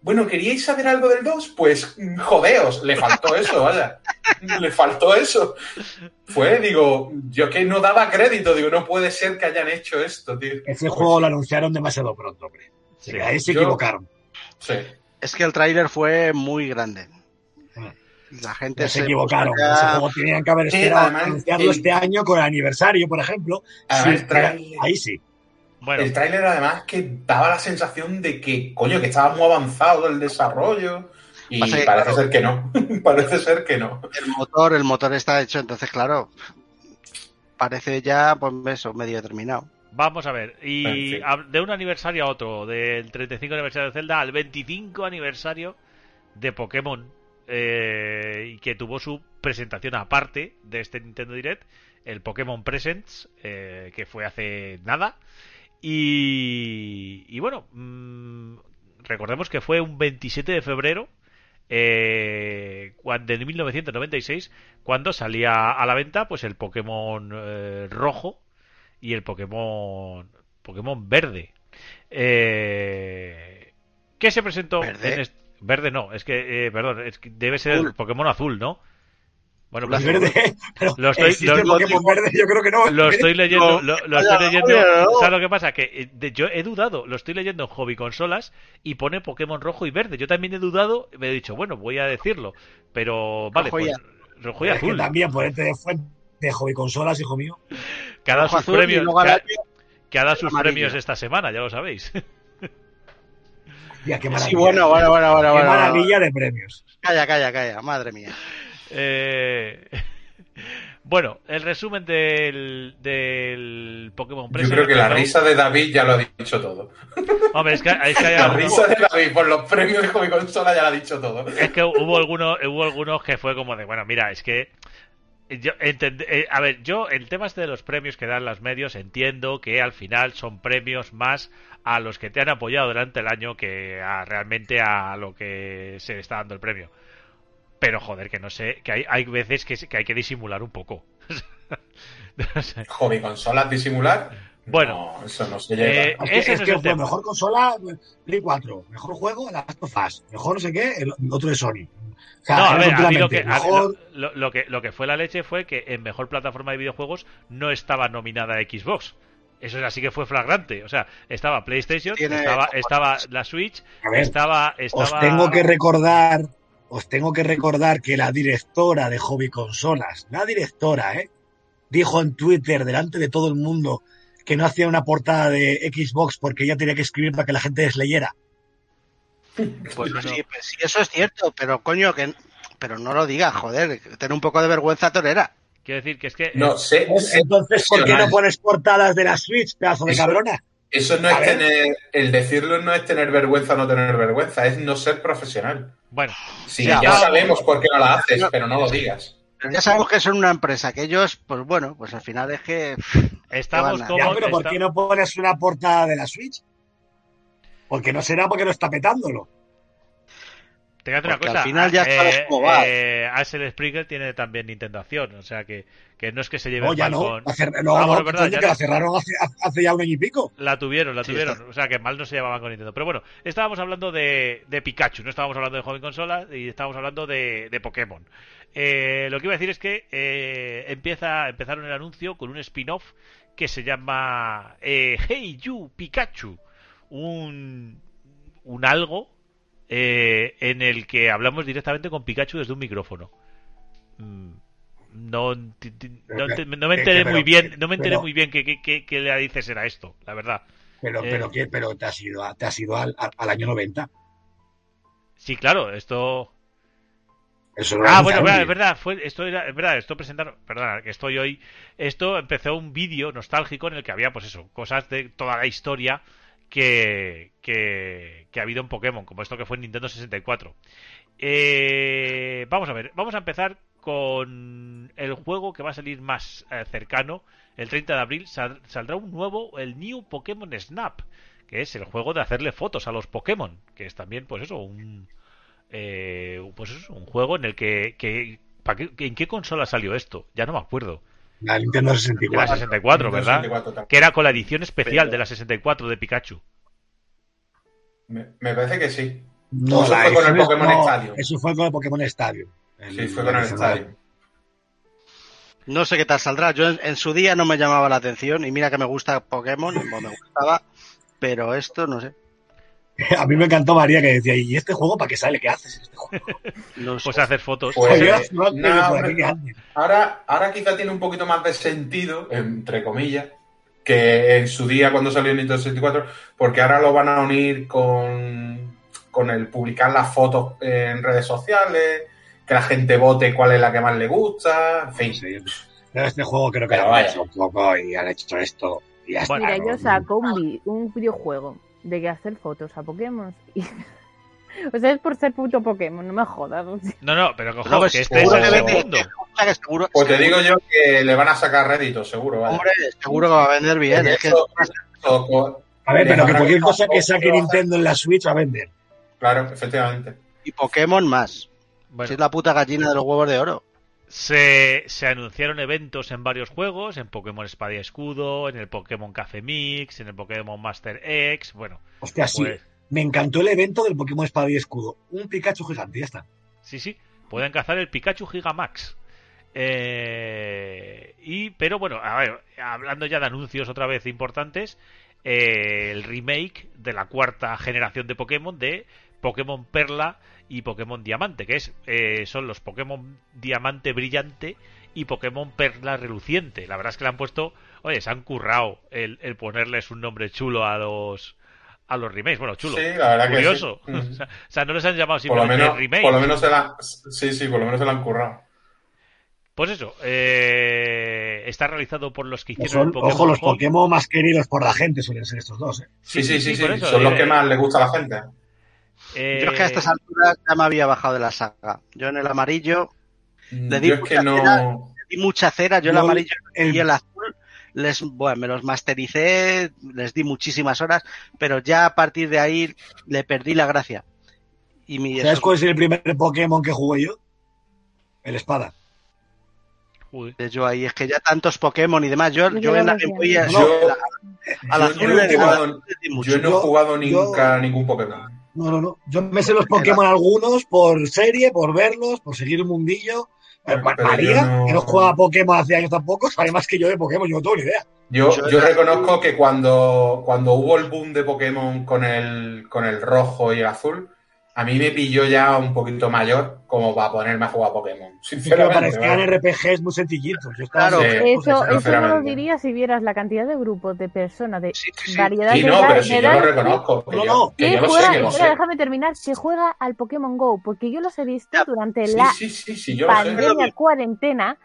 Bueno, ¿queríais saber algo del 2? Pues mm, jodeos, le faltó eso, vaya. Le faltó eso. Fue, digo, yo que no daba crédito, digo, no puede ser que hayan hecho esto, tío. Ese Pues juego lo anunciaron demasiado pronto, hombre. Sí. ahí se Yo- equivocaron. Sí. Es que el tráiler fue muy grande. La gente se se equivocaron. puso Ese juego tenían que haber Sí, esperado anunciarlo el- este año con el aniversario, por ejemplo. Además, Sí, tráiler- ahí sí. bueno, El tráiler además que daba la sensación de que, coño, que estaba muy avanzado el desarrollo. Y parece claro. ser que no. parece ser que no. El motor, el motor está hecho, entonces claro, parece ya, pues eso, medio terminado. vamos a ver. Y En fin. a- de un aniversario a otro, del 35 aniversario de Zelda al 25 aniversario de Pokémon, eh, y que tuvo su presentación aparte de este Nintendo Direct, el Pokémon Presents, eh, que fue hace nada. Y, y bueno, mm, recordemos que fue un 27 de febrero eh, de 1996 cuando salía a la venta pues el Pokémon eh, rojo y el Pokémon Pokémon verde. Eh, ¿Qué se presentó? ¿Verde? en est- Verde no, es que, eh, perdón, es que debe ser el Azul. Pokémon azul, ¿no? Bueno, pues, verde, pero Lo estoy- ¿existe lo- el Pokémon verde? Yo creo que no. lo estoy leyendo, No. lo, lo estoy leyendo. no. ¿Sabes lo que pasa? Que eh, de- yo he dudado, lo estoy leyendo en hobby consolas y pone Pokémon rojo y verde. Yo también he dudado, me he dicho, bueno, voy a decirlo, pero vale, Rojo y pues rojo y Es que azul. también ponerte de fuente de hobby consolas, hijo mío. Que ha dado Rojo, sus premios, sus premios esta semana, ya lo sabéis. Ya, qué maravilla. Sí, bueno, bueno, bueno, bueno, Qué bueno. maravilla de premios. Calla, calla, calla, madre mía. Eh, Bueno, el resumen del, del Pokémon Yo creo que la risa de David ya lo ha dicho todo. Hombre, es que, es que hay La algunos- risa de David por los premios de Hobby Consola ya lo ha dicho todo. Es que hubo algunos, hubo algunos que fue como de, bueno, mira, es que yo entend- eh, a ver, yo el tema este de los premios que dan los medios entiendo que al final son premios más a los que te han apoyado durante el año que a, realmente a lo que se está dando el premio. Pero joder, que no sé, que hay, hay veces que, que hay que disimular un poco. No sé. Hobby Consolas disimular. Bueno. No, eso no se lleva. Eh, Es que, ese es no que es tema. mejor consola, Play 4. Mejor juego, la Last of Us. Mejor no sé qué, el otro de Sony. O sea, No, a ver, a mí lo que, mejor- lo, lo- lo que, lo que fue la leche fue que en mejor plataforma de videojuegos no estaba nominada Xbox. Eso es así que fue flagrante. O sea, estaba PlayStation, Tiene- estaba, estaba la Switch, A ver, estaba, estaba... Os tengo que recordar, os tengo que recordar que la directora de Hobby Consolas, la directora, ¿eh? dijo en Twitter delante de todo el mundo que no hacía una portada de Xbox porque ella tenía que escribir para que la gente les leyera. Pues No, no. sí, pues sí, eso es cierto, pero coño, que pero no lo digas, joder, ten un poco de vergüenza torera. Quiero decir que es que... No, sé, sé- Entonces, ¿por qué no pones portadas de la Switch, pedazo de Eso- cabrona? eso no A es ver. tener. El decirlo no es tener vergüenza o no tener vergüenza, es no ser profesional. Bueno, Sí, Ya, sabemos por qué no la haces, No. pero no lo digas. Pero ya sabemos que son una empresa, que ellos, pues bueno, pues al final es que estamos como... Pero ¿por qué no pones una portada de la Switch? Porque no será porque no está petándolo. Te voy a decir una cosa. al final ya sabes cómo va. Eh, Axel Springer tiene también Nintendo Acción, o sea que, que no es que se lleve No, ya mal no. con... No, Ah, no, bueno, es verdad, ya que la cerraron hace, hace ya un año y pico. La tuvieron, la Sí, tuvieron. está. O sea, que mal no se llevaban con Nintendo. Pero bueno, estábamos hablando de, de Pikachu, no estábamos hablando de joven consola y estábamos hablando de, de Pokémon. Eh, lo que iba a decir es que eh, empieza, empezaron el anuncio con un spin-off que se llama eh, Hey You Pikachu. Un, un algo eh, en el que hablamos directamente con Pikachu desde un micrófono. Mm, No, ti- ti- no, me que- enteré pero- muy bien, no me enteré pero- muy bien qué, qué, qué- qué le dices era esto, la verdad. Pero, Eh. pero, ¿qué? pero te has ido, te has ido al, al- año 90. Sí, claro, esto. Eso Ah, bueno, verdad, es verdad, fue, esto era, es verdad, esto presentaron, perdona, que estoy hoy, esto empezó un vídeo nostálgico en el que había, pues eso, cosas de toda la historia que, que, ha habido en Pokémon, como esto que fue en Nintendo 64. Eh, vamos a ver, vamos a empezar con el juego que va a salir más eh, cercano, el 30 de abril sal- saldrá un nuevo, el New Pokémon Snap, que es el juego de hacerle fotos a los Pokémon, que es también, pues eso, un, eh, pues un juego en el que, que ¿para qué- ¿en qué consola salió esto? Ya no me acuerdo. La Nintendo La 64. 64, ¿verdad? 64 también. Que era con la edición especial Pero- de la 64 de Pikachu. Me, me parece que sí. No, Eso la fue con el Pokémon no, Stadium. Eso fue con el Pokémon Stadium. Sí, fue con el estadio. no sé qué tal saldrá. Yo en, en su día no me llamaba la atención y mira que me gusta Pokémon, me gustaba, pero esto no sé. A mí me encantó María que decía, ¿y este juego para qué sale? ¿Qué haces en este juego? Pues hacer fotos. Pues, Oye, eh, anden. Ahora, ahora quizá tiene un poquito más de sentido, entre comillas, que en su día cuando salió Nintendo 64, porque ahora lo van a unir con, con el publicar las fotos en redes sociales, que la gente vote cuál es la que más le gusta, en fin. Sí. Este juego creo que lo han hecho un poco y han hecho esto. Y ya Bueno, está. Mira, yo saco un videojuego de que hacer fotos a Pokémon y... O sea, es por ser puto Pokémon, no me jodas. No, no, pero cojo, No, pues, que este es seguro el segundo. Seguro, Pues te digo yo que le van a sacar réditos, seguro. vaya. hombre, seguro que va a vender bien. Es que A ver, pero que cualquier cosa que saque. Nintendo en la Switch va a vender. claro, efectivamente. y Pokémon más. Bueno, Si es la puta gallina de los huevos de oro. Se, se anunciaron eventos en varios juegos, en Pokémon Espada y Escudo, en el Pokémon Café Mix, en el Pokémon Master X, bueno, Hostia, sí. pues Me encantó el evento del Pokémon Espada y Escudo. Un Pikachu gigante, ya está. sí, sí, pueden cazar el Pikachu Gigamax. Eh, y, pero bueno, a ver, hablando ya de anuncios otra vez importantes, eh, el remake de la cuarta generación de Pokémon de Pokémon Perla y Pokémon Diamante, que es eh, son los Pokémon Diamante Brillante y Pokémon Perla Reluciente. La verdad es que le han puesto, oye, se han currado el, el ponerles un nombre chulo a los a los remakes. Bueno, chulo, Sí, la verdad curioso. que sí. o, sea, o sea, no les han llamado Por lo simplemente menos, remake. por lo menos se la, sí, sí, por lo menos se la han currado. Pues eso, eh, está realizado por los que hicieron Son, el Pokémon ojo, los. Pokémon más queridos por la gente suelen ser estos dos. ¿eh? Sí, sí, sí, sí. por eso, Son los eh, que más le gusta a la gente. Eh, Yo es que a estas alturas ya me había bajado de la saga. Yo en el amarillo Le di Yo es que mucha no. le di mucha cera, yo el Yo amarillo el- y el azul les, bueno, me los mastericé, les di muchísimas horas, pero ya a partir de ahí le perdí la gracia. Y mi ¿Sabes cuál es el primer Pokémon que jugué yo? El Espada. joder. yo ahí es que ya tantos Pokémon y demás, yo, Yo yo en la yo- Yo- al yo- azul yo no le- he jugado-. Yo no he jugado yo- nunca a ningún Pokémon. No, no, no. Yo me sé los Pokémon algunos por serie, por verlos, por seguir el mundillo. Pero- Ma- pero María, no- que no juega a Pokémon hace años tampoco, sabe más que yo de Pokémon, yo no tengo ni idea. Yo, Yo- yo reconozco que cuando, cuando hubo el boom de Pokémon con el, con el rojo y el azul, a mí me pilló ya un poquito mayor como para ponerme a jugar a Pokémon. Es que me Sinceramente. parecían ¿vale? RPGs muy sencillitos. Yo estaba Claro. Sí. pues, Eso, eso no lo sinceramente. diría si vieras la cantidad de grupos de personas, de Sí, sí, sí. variedad Sí, de no, edad- pero si yo lo reconozco. Que No, yo, no. que que yo lo sé, juega, que lo espera, sé. déjame terminar, que juega al Pokémon Go, porque yo los he visto durante Sí, la sí, sí, sí, yo lo sé. pandemia cuarentena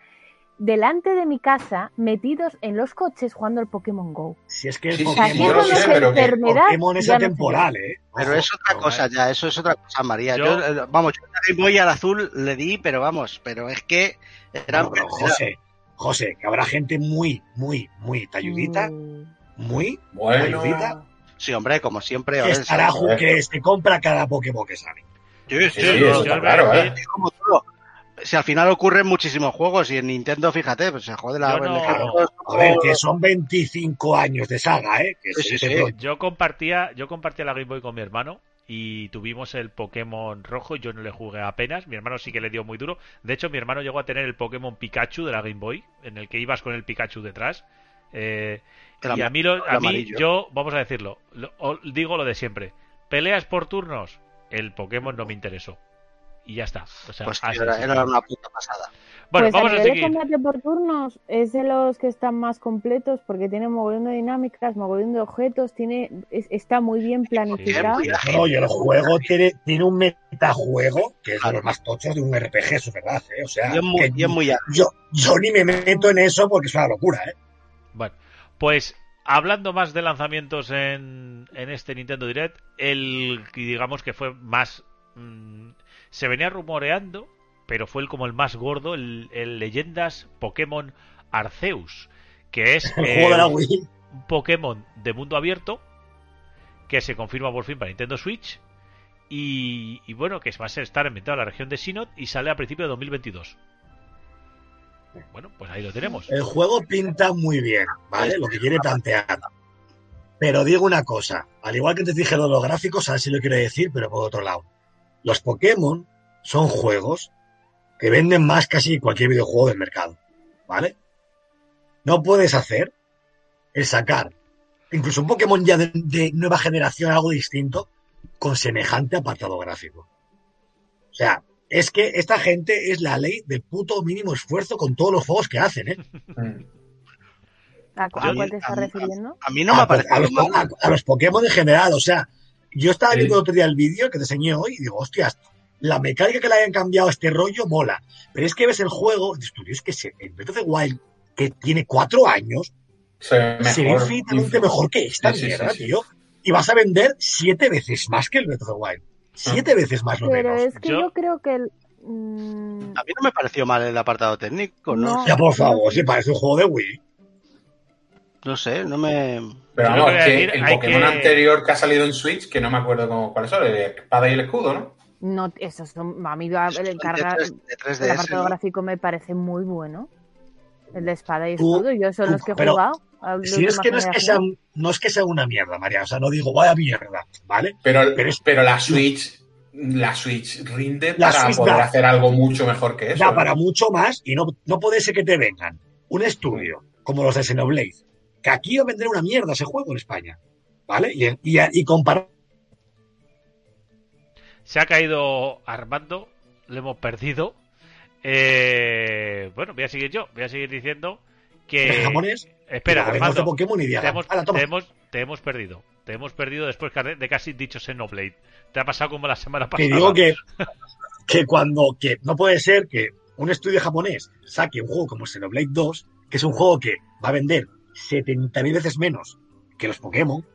delante de mi casa metidos en los coches jugando al Pokémon Go. Si es que el Sí, sea, sí, pero que enfermedad, Pokémon es atemporal, ¿eh? Pero es otra cosa ya, eso es otra cosa, María. Yo- Yo, eh, vamos, yo Boy al azul le di, pero vamos, pero es que era, No, pero José, José, que habrá gente muy, muy, muy talludita, Mm. muy, Bueno, Ayudita. Sí, hombre, como siempre. que estará que se compra cada Pokémon que sale. Sí, Sí, sí, sí, claro, ¿eh? como. Si al final ocurren muchísimos juegos y en Nintendo, fíjate, pues se jode la. Yo no- A ver, que son 25 años de saga, ¿eh? Que Sí, se sí, dice sí. pronto. Yo compartía, yo compartía la Game Boy con mi hermano y tuvimos el Pokémon rojo. Yo no le jugué apenas. Mi hermano sí que le dio muy duro. De hecho, mi hermano llegó a tener el Pokémon Pikachu de la Game Boy, en el que ibas con el Pikachu detrás. Eh, El y a mí, lo- a mí yo, vamos a decirlo, lo- digo lo de siempre. Peleas por turnos, el Pokémon no me interesó. Y ya está. O sea, Pues tío, era, una puta pasada. Bueno, pues vamos a a seguir. combate por turnos es de los que están más completos porque tiene mogollón de dinámicas, mogollón de objetos, tiene es- está muy bien planificado. No, y el juego tiene, tiene un metajuego que es de los más tochos de un RPG, eso es verdad, ¿eh? O sea, muy, muy yo, yo ni me meto en eso porque es una locura, ¿eh? Bueno, pues hablando más de lanzamientos en, en este Nintendo Direct, el que digamos que fue más... mm, se venía rumoreando, pero fue el como el más gordo, el, el Leyendas Pokémon Arceus, que es El eh, juego de la Wii. un Pokémon de mundo abierto que se confirma por fin para Nintendo Switch y, y bueno, que va a estar inventado en la región de Sinnoh y sale a principios de 2022. Bueno, pues ahí lo tenemos. El juego pinta muy bien, ¿vale? Lo que quiere plantear. Pero digo una cosa, al igual que te dije lo de los gráficos, a ver si lo quiero decir, pero por otro lado. Los Pokémon son juegos que venden más casi que cualquier videojuego del mercado, ¿vale? No puedes hacer el sacar incluso un Pokémon ya de, de nueva generación, algo distinto, con semejante apartado gráfico. O sea, es que esta gente es la ley del puto mínimo esfuerzo con todos los juegos que hacen, ¿eh? ¿A, cu- a Yo- cuál te estás a mí- refiriendo? A mí no me a, ha parecido a los, mal. a- a los Pokémon en general. O sea, yo estaba viendo el otro día el vídeo que te enseñé hoy y digo, hostias, la mecánica que le hayan cambiado a este rollo mola. Pero es que ves el juego y dices, tú, es que se, el Breath of the Wild, que tiene cuatro años, Se ve infinitamente mejor que esta Sí, mierda, sí, sí. tío. Y vas a vender siete veces más que el Breath of the Wild. Siete veces más lo Pero menos. es que Yo- yo, creo que el, mm, A mí no me pareció mal el apartado técnico, ¿no? No. Ya, por favor, si parece un juego de Wii. No sé, no me. Pero vamos, que voy a que decir, el Pokémon que- anterior que ha salido en Switch, que no me acuerdo cómo, cuáles son, el espada y el escudo, ¿no? no, esos son, a mí el de carga, 3- de el 3DS, apartado ¿no? gráfico me parece muy bueno. El de espada y escudo, yo son los que he pero jugado. Si es que no es que sea, no es que sea una mierda, María. O sea, no digo vaya mierda, ¿vale? Pero, Pero pero, es- la Switch, la Switch rinde La para Switch poder da. hacer algo mucho mejor que eso. da para mucho más y no, no puede ser que te vengan un estudio como los de Xenoblade, que aquí va a vender una mierda ese juego en España, ¿vale? Y, y, y comparar Se ha caído Armando, le hemos perdido. Eh, bueno, voy a seguir yo, voy a seguir diciendo que... el japonés, Espera, lo Armando, Pokémon y te hemos, toma. te hemos- te hemos perdido. Te hemos perdido después de casi dicho Xenoblade. Te ha pasado como la semana que pasada. digo que, que cuando, que no puede ser que un estudio japonés saque un juego como Xenoblade 2, que es un juego que va a vender 70.000 veces menos que los Pokémon,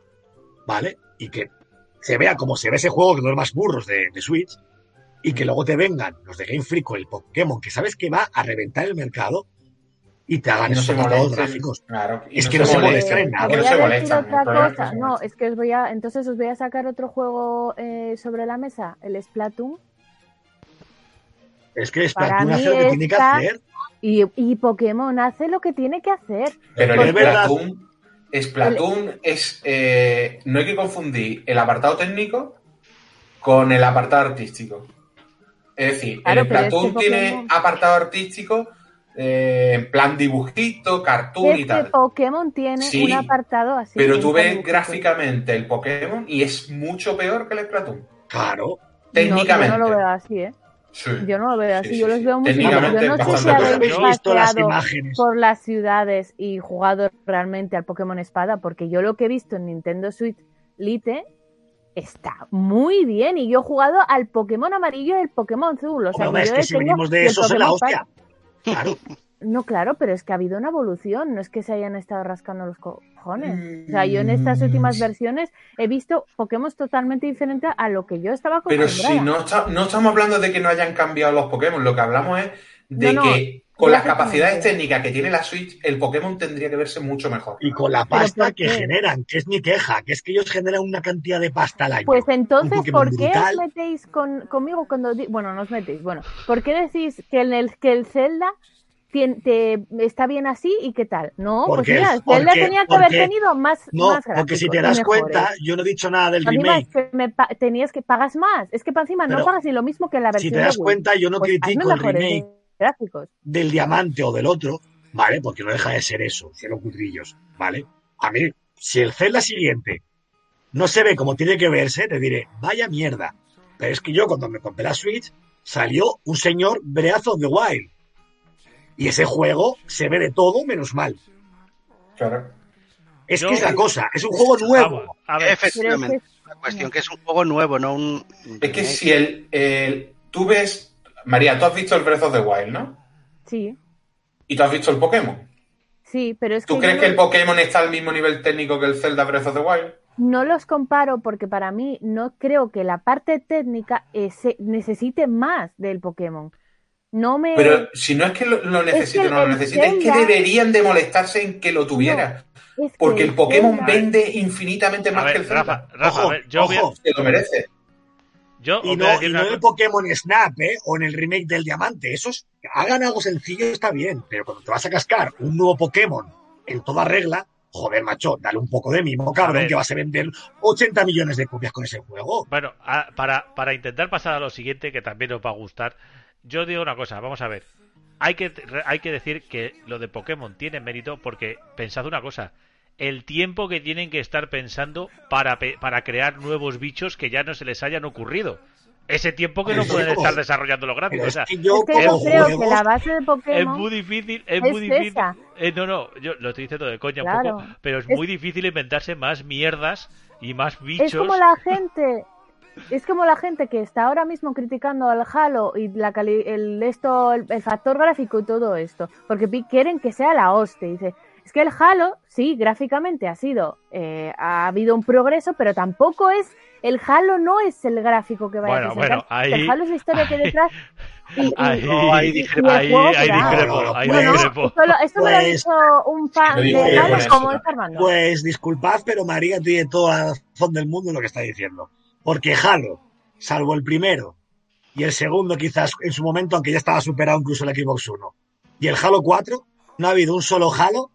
¿vale? Y que se vea como se ve ese juego, que no es más burros de, de Switch, y que luego te vengan los de Game Freak con el Pokémon, que sabes que va a reventar el mercado, y te hagan Y no esos molesten, gráficos. Claro, y Es que no se molesten en nada. no voy se a decir molestan. otra el problema es que cosa. se No, molestan. es que os voy a, entonces os voy a sacar otro juego eh, sobre la mesa, el Splatoon. Es que Splatoon hace lo que tiene que hacer. Y, y Pokémon hace lo que tiene que hacer. Pero verdad. Splatoon, Splatoon es. eh, no hay que confundir el apartado técnico con el apartado artístico. Es decir, Claro, el pero es que Splatoon tiene Pokémon- apartado artístico eh, en plan dibujito, cartoon Es y que tal. Pokémon tiene Sí, un apartado así. Pero en tú ves dibujito. gráficamente el Pokémon y es mucho peor que el Splatoon. Claro. Técnicamente. No, yo no lo veo así, ¿eh? Sí. Yo no lo veo así. Sí, yo los sí. veo muy Yo no sé si habéis ¿Habéis visto las paseado por las ciudades y jugado realmente al Pokémon Espada, porque yo lo que he visto en Nintendo Switch Lite está muy bien y yo he jugado al Pokémon amarillo y el Pokémon azul. O sea, Hombre, es que si venimos de eso, es la hostia. Claro. No, claro, pero es que ha habido una evolución, no es que se hayan estado rascando los cojones. O sea, yo en estas últimas Mm. versiones he visto Pokémon totalmente diferentes a lo que yo estaba Pero acostumbrada. si no, está- no estamos hablando de que no hayan cambiado los Pokémon, lo que hablamos es de No, no, que con las capacidades técnicas que tiene la Switch, el Pokémon tendría que verse mucho mejor. Y con la ¿Pero pasta que generan, que es mi queja, que es que ellos generan una cantidad de pasta al año. Pues entonces, ¿por qué brutal. os metéis con, conmigo cuando... Bueno, no os metéis. Bueno, ¿por qué decís que, en el, que el Zelda te, está bien así y qué tal? No, pues Porque- mira, el Zelda porque- tenía que haber porque- tenido más, No, más porque si gráficos te das mejores. cuenta, yo no he dicho nada del remake. que me pa- tenías que pagas más. Es que para encima no pagas ni lo mismo que la Si versión te das de Wii. cuenta, yo no Pues critico el remake gráficos. del diamante o del otro, ¿vale? Porque no deja de ser eso, cielo cutrillos, ¿vale? A mí, si el Zelda siguiente no se ve como tiene que verse, te diré, vaya mierda. Pero es que yo cuando me compré la Switch, salió un señor Breath of the Wild. Y ese juego se ve de todo menos mal. Claro. Es Yo- que es la cosa, es un juego nuevo. Vamos, a ver, Efectivamente. La cuestión que es un juego nuevo, no un. Es que si el, el- Tú ves. María, tú has visto el Breath of the Wild, ¿no? Sí, Y tú has visto el Pokémon. sí, pero es ¿Tú que crees yo que el Pokémon está al mismo nivel técnico que el Zelda Breath of the Wild? No los comparo porque para mí no creo que la parte técnica eh, se- necesite más del Pokémon. No me... Pero si no es que lo, lo necesite que o no lo el necesite, es que deberían de molestarse en que lo tuviera. es que Porque el Pokémon Zelda- vende infinitamente a más que el Zelda. Rafa, Rafa, Ojo, a ver, yo voy a- ojo. Se lo merece. yo Y no, decir y una no en el. Pokémon Snap, ¿eh? O en el remake del Diamante. Esos, hagan algo sencillo, está bien. Pero cuando te vas a cascar un nuevo Pokémon en toda regla, joder, macho, dale un poco de mimo, cabrón, que vas a vender 80 millones de copias con ese juego. Bueno, a- para, para intentar pasar a lo siguiente, que también os va a gustar, yo digo una cosa, vamos a ver. Hay que, hay que decir que lo de Pokémon tiene mérito porque pensad una cosa. El tiempo que tienen que estar pensando para, pe- para crear nuevos bichos que ya no se les hayan ocurrido. Ese tiempo que no pueden estar desarrollando los gráficos. O es sea, que yo Es que yo creo juegos... que la base de es Pokémon muy difícil, es, es muy difícil. esa. Eh, no, no, yo lo estoy diciendo de coña un poco, pero es, Es- muy difícil inventarse más mierdas y más bichos. es como la gente es como la gente que está ahora mismo criticando al Halo y la cali- el esto el, el factor gráfico y todo esto porque quieren que sea la hostia dice es que el Halo sí gráficamente ha sido eh, ha habido un progreso pero tampoco es el Halo no es el gráfico que vaya Bueno, a presentar bueno, ahí- el Halo es la historia que detrás y, y- Ahí, No, ahí y el discrepo. ahí, juego ahí será- discrepo, No, no, ahí no, no, discrepo. esto, me lo ha Pues- dicho un fan de Halo como está Armando Pues disculpad, pero María tiene toda la razón del mundo en lo que está diciendo. Porque Halo, salvo el primero y el segundo quizás en su momento, aunque ya estaba superado incluso el Xbox One, y el Halo 4, no ha habido un solo Halo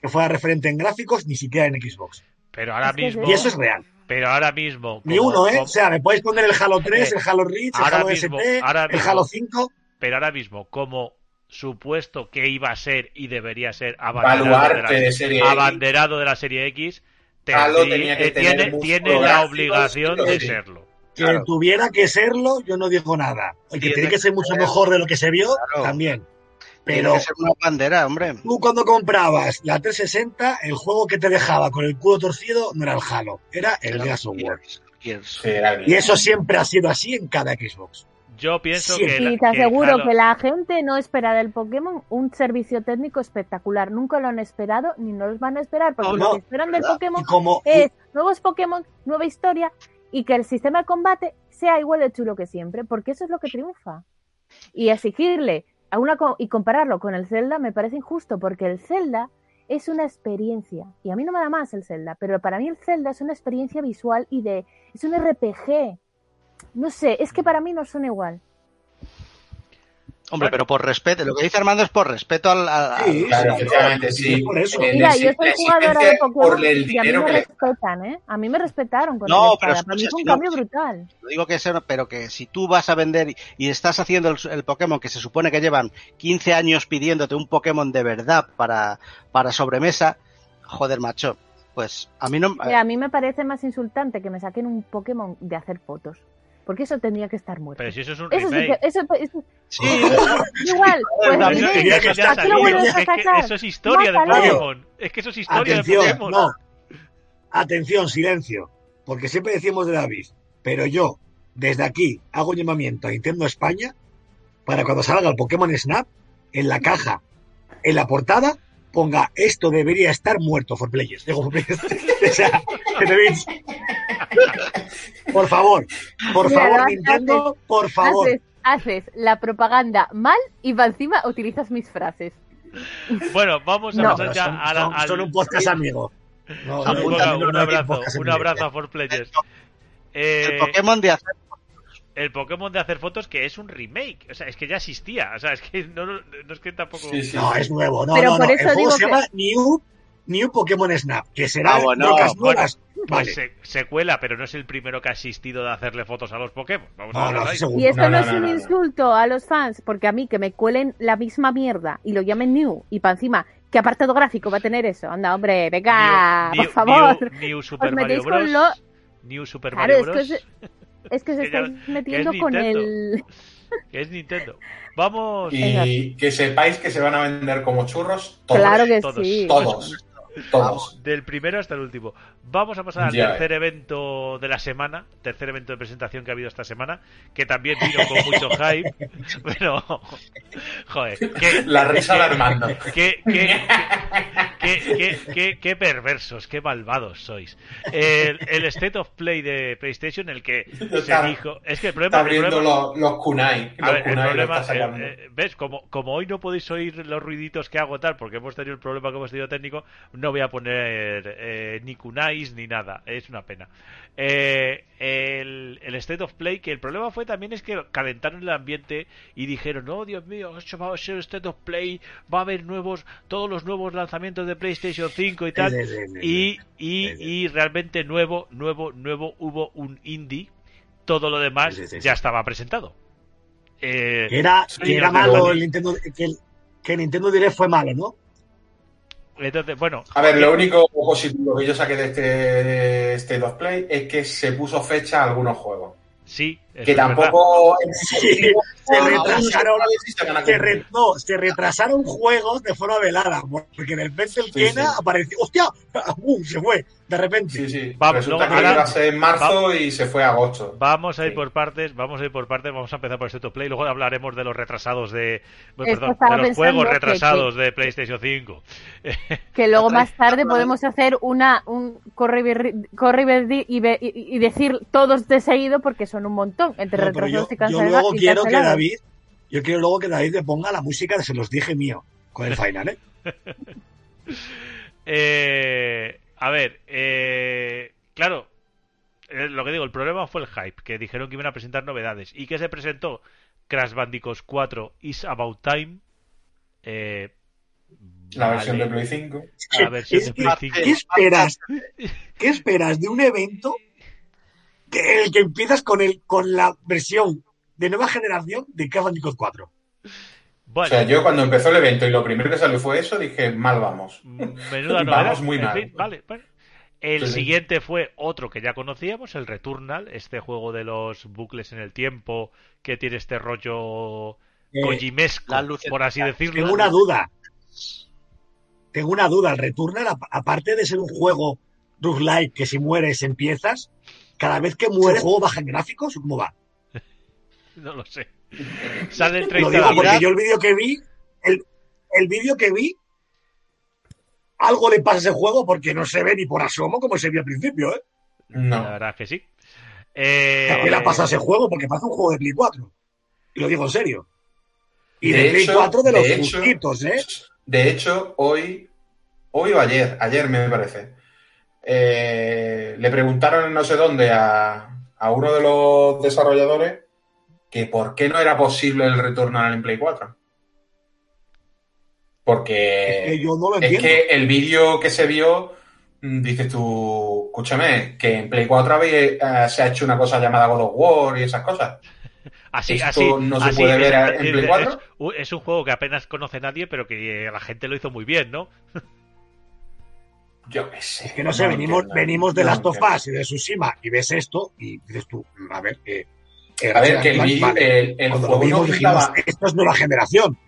que fuera referente en gráficos, ni siquiera en Xbox. Pero ahora mismo, Y eso es real. pero ahora mismo, Ni uno, ¿eh? como- O sea, me podéis poner el Halo 3, el Halo Reach, el Ahora Halo mismo, ST, ahora el mismo. Halo 5. pero ahora mismo, como supuesto que iba a ser y debería ser abanderado, de Baluarte la, de serie X. abanderado de la serie X, tendrí- tenía que eh, tener tiene, la obligación de serlo. Que Claro. tuviera que serlo, yo no digo nada. Y que Tiene que ser mucho mejor de lo que se vio, Claro. también. Tiene Pero que ser una bandera, hombre. Tú cuando comprabas la 360, el juego que te dejaba con el culo torcido no era el Halo, era el Gears of War. Y eso siempre ha sido así en cada Xbox. Yo pienso Sí. que... Y te que, aseguro claro, que la gente no espera del Pokémon un servicio técnico espectacular. Nunca lo han esperado ni no los van a esperar, porque No, lo no, que esperan del. Pokémon como, es nuevos Pokémon, nueva historia y que el sistema de combate sea igual de chulo que siempre, porque eso es lo que triunfa. Y exigirle a una co- y compararlo con el Zelda me parece injusto, porque el Zelda es una experiencia y a mí no me da más el Zelda, pero para mí el Zelda es una experiencia visual y de es un RPG. No sé, es que para mí no son igual. Hombre, Bueno. pero por respeto, lo que dice Armando es por respeto al. al- Sí, al- Claro, sí, efectivamente, sí, por eso. Mira, yo soy jugadora de Pokémon el y a mí me que respetan, ¿eh? A mí me respetaron con No, pero. Para mí fue un si no- cambio brutal. No digo que sea, pero que si tú vas a vender y- y estás haciendo el, el Pokémon que se supone que llevan 15 años pidiéndote un Pokémon de verdad para, para sobremesa, joder, macho, pues a mí no. Mira, a mí me parece más insultante que me saquen un Pokémon de hacer fotos. Porque eso tendría que estar muerto. Pero si eso es un Eso sí remake. eso, eso- Sí, igual, pues no, Eso, remake, que ya estar ha ¿para qué lo salido. vuelves a Es que eso es historia de Mátalo. Pokémon. Es que eso es historia de Atención, Pokémon. no. Atención, silencio. Porque siempre decimos de David, pero yo, desde aquí, hago un llamamiento a Nintendo España para cuando salga el Pokémon Snap, en la caja, en la portada, ponga esto debería estar muerto for players. Digo, for players. o sea, que te ves. Por favor, por Mira, favor, haces, Nintendo, por favor. haces, haces la propaganda mal y va encima utilizas mis frases. Bueno, vamos a No. pasar ya son, a la, son- al- son un podcast amigo. No, un, abrazo, un abrazo a For Players. Eh, el Pokémon de hacer. el Pokémon de hacer fotos que es un remake. O sea, es que ya existía. O sea, es que no, no- no es que tampoco. Sí, sí, No, es nuevo. No, Pero no, por no. eso El juego digo se que- llama New, New Pokémon Snap, que será Ah, bueno, rocas bueno, nuevas. Pues Vale. se- secuela, pero no es el primero que ha asistido de hacerle fotos a los Pokémon. Vamos a No, no. Y esto No, no, no, es no, un no, no. insulto a los fans, porque a mí que me cuelen la misma mierda y lo llamen New y para encima, ¿qué apartado gráfico va a tener eso? Anda, hombre, venga, New- por favor. New, New Super Os Mario con Bros. lo... New Super Claro, Mario es que Bros. os, es que ya- estáis metiendo es con el... Que es Nintendo. Vamos. Y que sepáis que se van a vender como churros todos. Claro que todos, sí. Todos. Todos. Del primero hasta el último. Vamos a pasar al Ya tercer evento de la semana, tercer evento de presentación que ha habido esta semana, que también vino con mucho hype, pero joder, qué, La risa de Armando. qué, qué, qué, qué- perversos, qué malvados sois. El, el State of Play de PlayStation, el que se Está- dijo, es que el Está problema, el abriendo problema- los, los kunai. Los a ver, el kunai lo problema, está sacando. eh, eh, ¿ves? Como, como hoy no podéis oír los ruiditos que hago tal, porque hemos tenido el problema que hemos tenido técnico, no voy a poner eh, ni kunais ni nada. Es una pena. Eh, el, el State of Play, que el problema fue también es que calentaron el ambiente y dijeron, no, Dios mío, esto va a ser State of Play, va a haber nuevos, todos los nuevos lanzamientos de PlayStation 5 y tal. Sí, sí. Y, y, y realmente nuevo, nuevo, nuevo, hubo un indie. Todo lo demás ya estaba presentado. Eh, Que era, que era malo el Nintendo, que, el, que Nintendo Direct fue malo, ¿no? Entonces, bueno, A ver, lo único positivo que yo saqué de este, de este 2 Play es que se puso fecha a algunos juegos. sí, eso que tampoco. Sí, se retrasaron, se re- no, se juegos de forma velada, porque de repente el Sí, Kena sí. apareció, ¡hostia! ¡Bum! Se fue, de repente. Sí, sí. Vamos, Resulta luego, que ahora- iba a ser en marzo y se fue a agosto. Vamos a ir Sí. por partes, vamos a ir por partes, vamos a empezar por State of Play, luego hablaremos de los retrasados de, perdón, de los juegos que- retrasados de PlayStation 5. Que luego más tarde podemos hacer una un corre y ver- corre y y- y decir todos de seguido porque son un montón entre No, yo, y yo cancelados. luego y quiero que. David, yo quiero luego que David le ponga la música de Se los dije mío, con el final, ¿eh? Eh, a ver, eh, claro, eh, lo que digo, el problema fue el hype, que dijeron que iban a presentar novedades. ¿Y que se presentó? Crash Bandicoot 4 Is About Time. Eh, La versión vale, de Play 5. la versión Es de que- Play 5. ¿Qué esperas? ¿Qué esperas de un evento que el que empiezas con el con la versión de nueva generación de Crash Bandicoot 4? Bueno, O sea, yo cuando empezó el evento y lo primero que salió fue eso, dije, mal vamos. Menuda Vamos novedad. muy En mal. fin, vale, bueno. El Sí, sí. siguiente fue otro que ya conocíamos, el Returnal, este juego de los bucles en el tiempo que tiene este rollo Eh, kojimesco, la luz- por así decirlo. Tengo una duda. Tengo una duda. El Returnal, ap- aparte de ser un juego roguelike que si mueres empiezas, cada vez que muere el juego baja en gráficos, ¿o ¿cómo va? no lo sé. Sale el Lo 30 de digo porque yo el vídeo que vi, el, el vídeo que vi, algo le pasa a ese juego porque no se ve ni por asomo como se vio al principio, ¿eh? No. La verdad es que sí. Eh, ¿Qué le pasa a ese juego? Porque parece un juego de Play 4. Y lo digo en serio. Y de, De Play hecho- 4 de los de hecho- ¿eh? De hecho, hoy, hoy o ayer, ayer me parece, eh, le preguntaron en no sé dónde a, a uno de los desarrolladores que por qué no era posible el retorno en Play 4. Porque Es que yo no lo es entiendo. que el vídeo que se vio, mm, dices tú, escúchame, que en Play 4 había, eh, se ha hecho una cosa llamada God of War y esas cosas. Así, Esto así, no se así, puede ver es- en Play 4. Es, es un juego que apenas conoce nadie, pero que la gente lo hizo muy bien, ¿no? Yo qué sé. Es que no sé, lo venimos, entiendo, venimos de no entiendo. Us y de Tsushima y ves esto y dices tú, a ver, eh, eh, A ver, que el, vale, vídeo- el, juego no vimos dijimos, pintaba, esto es nueva generación.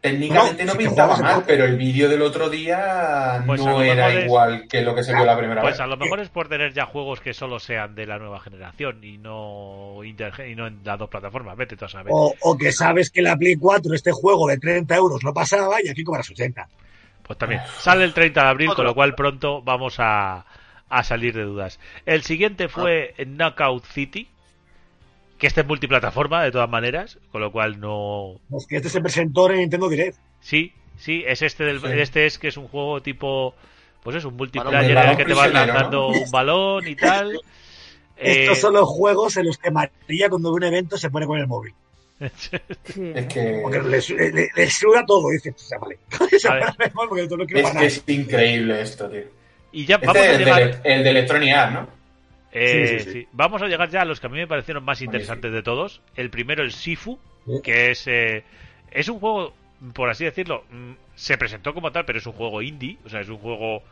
técnicamente No, no, pintaba mal, pero el vídeo del otro día Pues no era es- igual que lo que se vio la primera Pues vez. a lo mejor es por tener ya juegos que solo sean de la nueva generación y no, inter- y no en las dos plataformas. Vete tú a saber. O, o que sabes que la Play 4 este juego de 30 euros no pasaba y aquí cobras 80. Pues también. Sale el 30 de abril, Otro. con lo cual pronto vamos a, a salir de dudas. El siguiente fue Knockout City, que este es multiplataforma de todas maneras, con lo cual no... Es que este se presentó en Nintendo Direct. Sí, sí, es este del... Sí. Este es que es un juego tipo... Pues es un multiplayer en el que te prisionero, lanzando ¿no? un balón y tal. Eh, Estos son los juegos en los que María cuando ve un evento se pone con el móvil. Sí. Es que, Porque le, le, le- le suda todo. Dice, sea, vale. Porque no es, que increíble esto, tío. y ya vamos Este a es el llegar... de, el de Electronic Arts, ¿no? Eh, Sí, sí, sí. sí. Vamos a llegar ya a los que a mí me parecieron más interesantes de todos. El primero, el Sifu, Sí. que es, eh, es un juego, por así decirlo, mm, se presentó como tal, pero es un juego indie, o sea, es un juego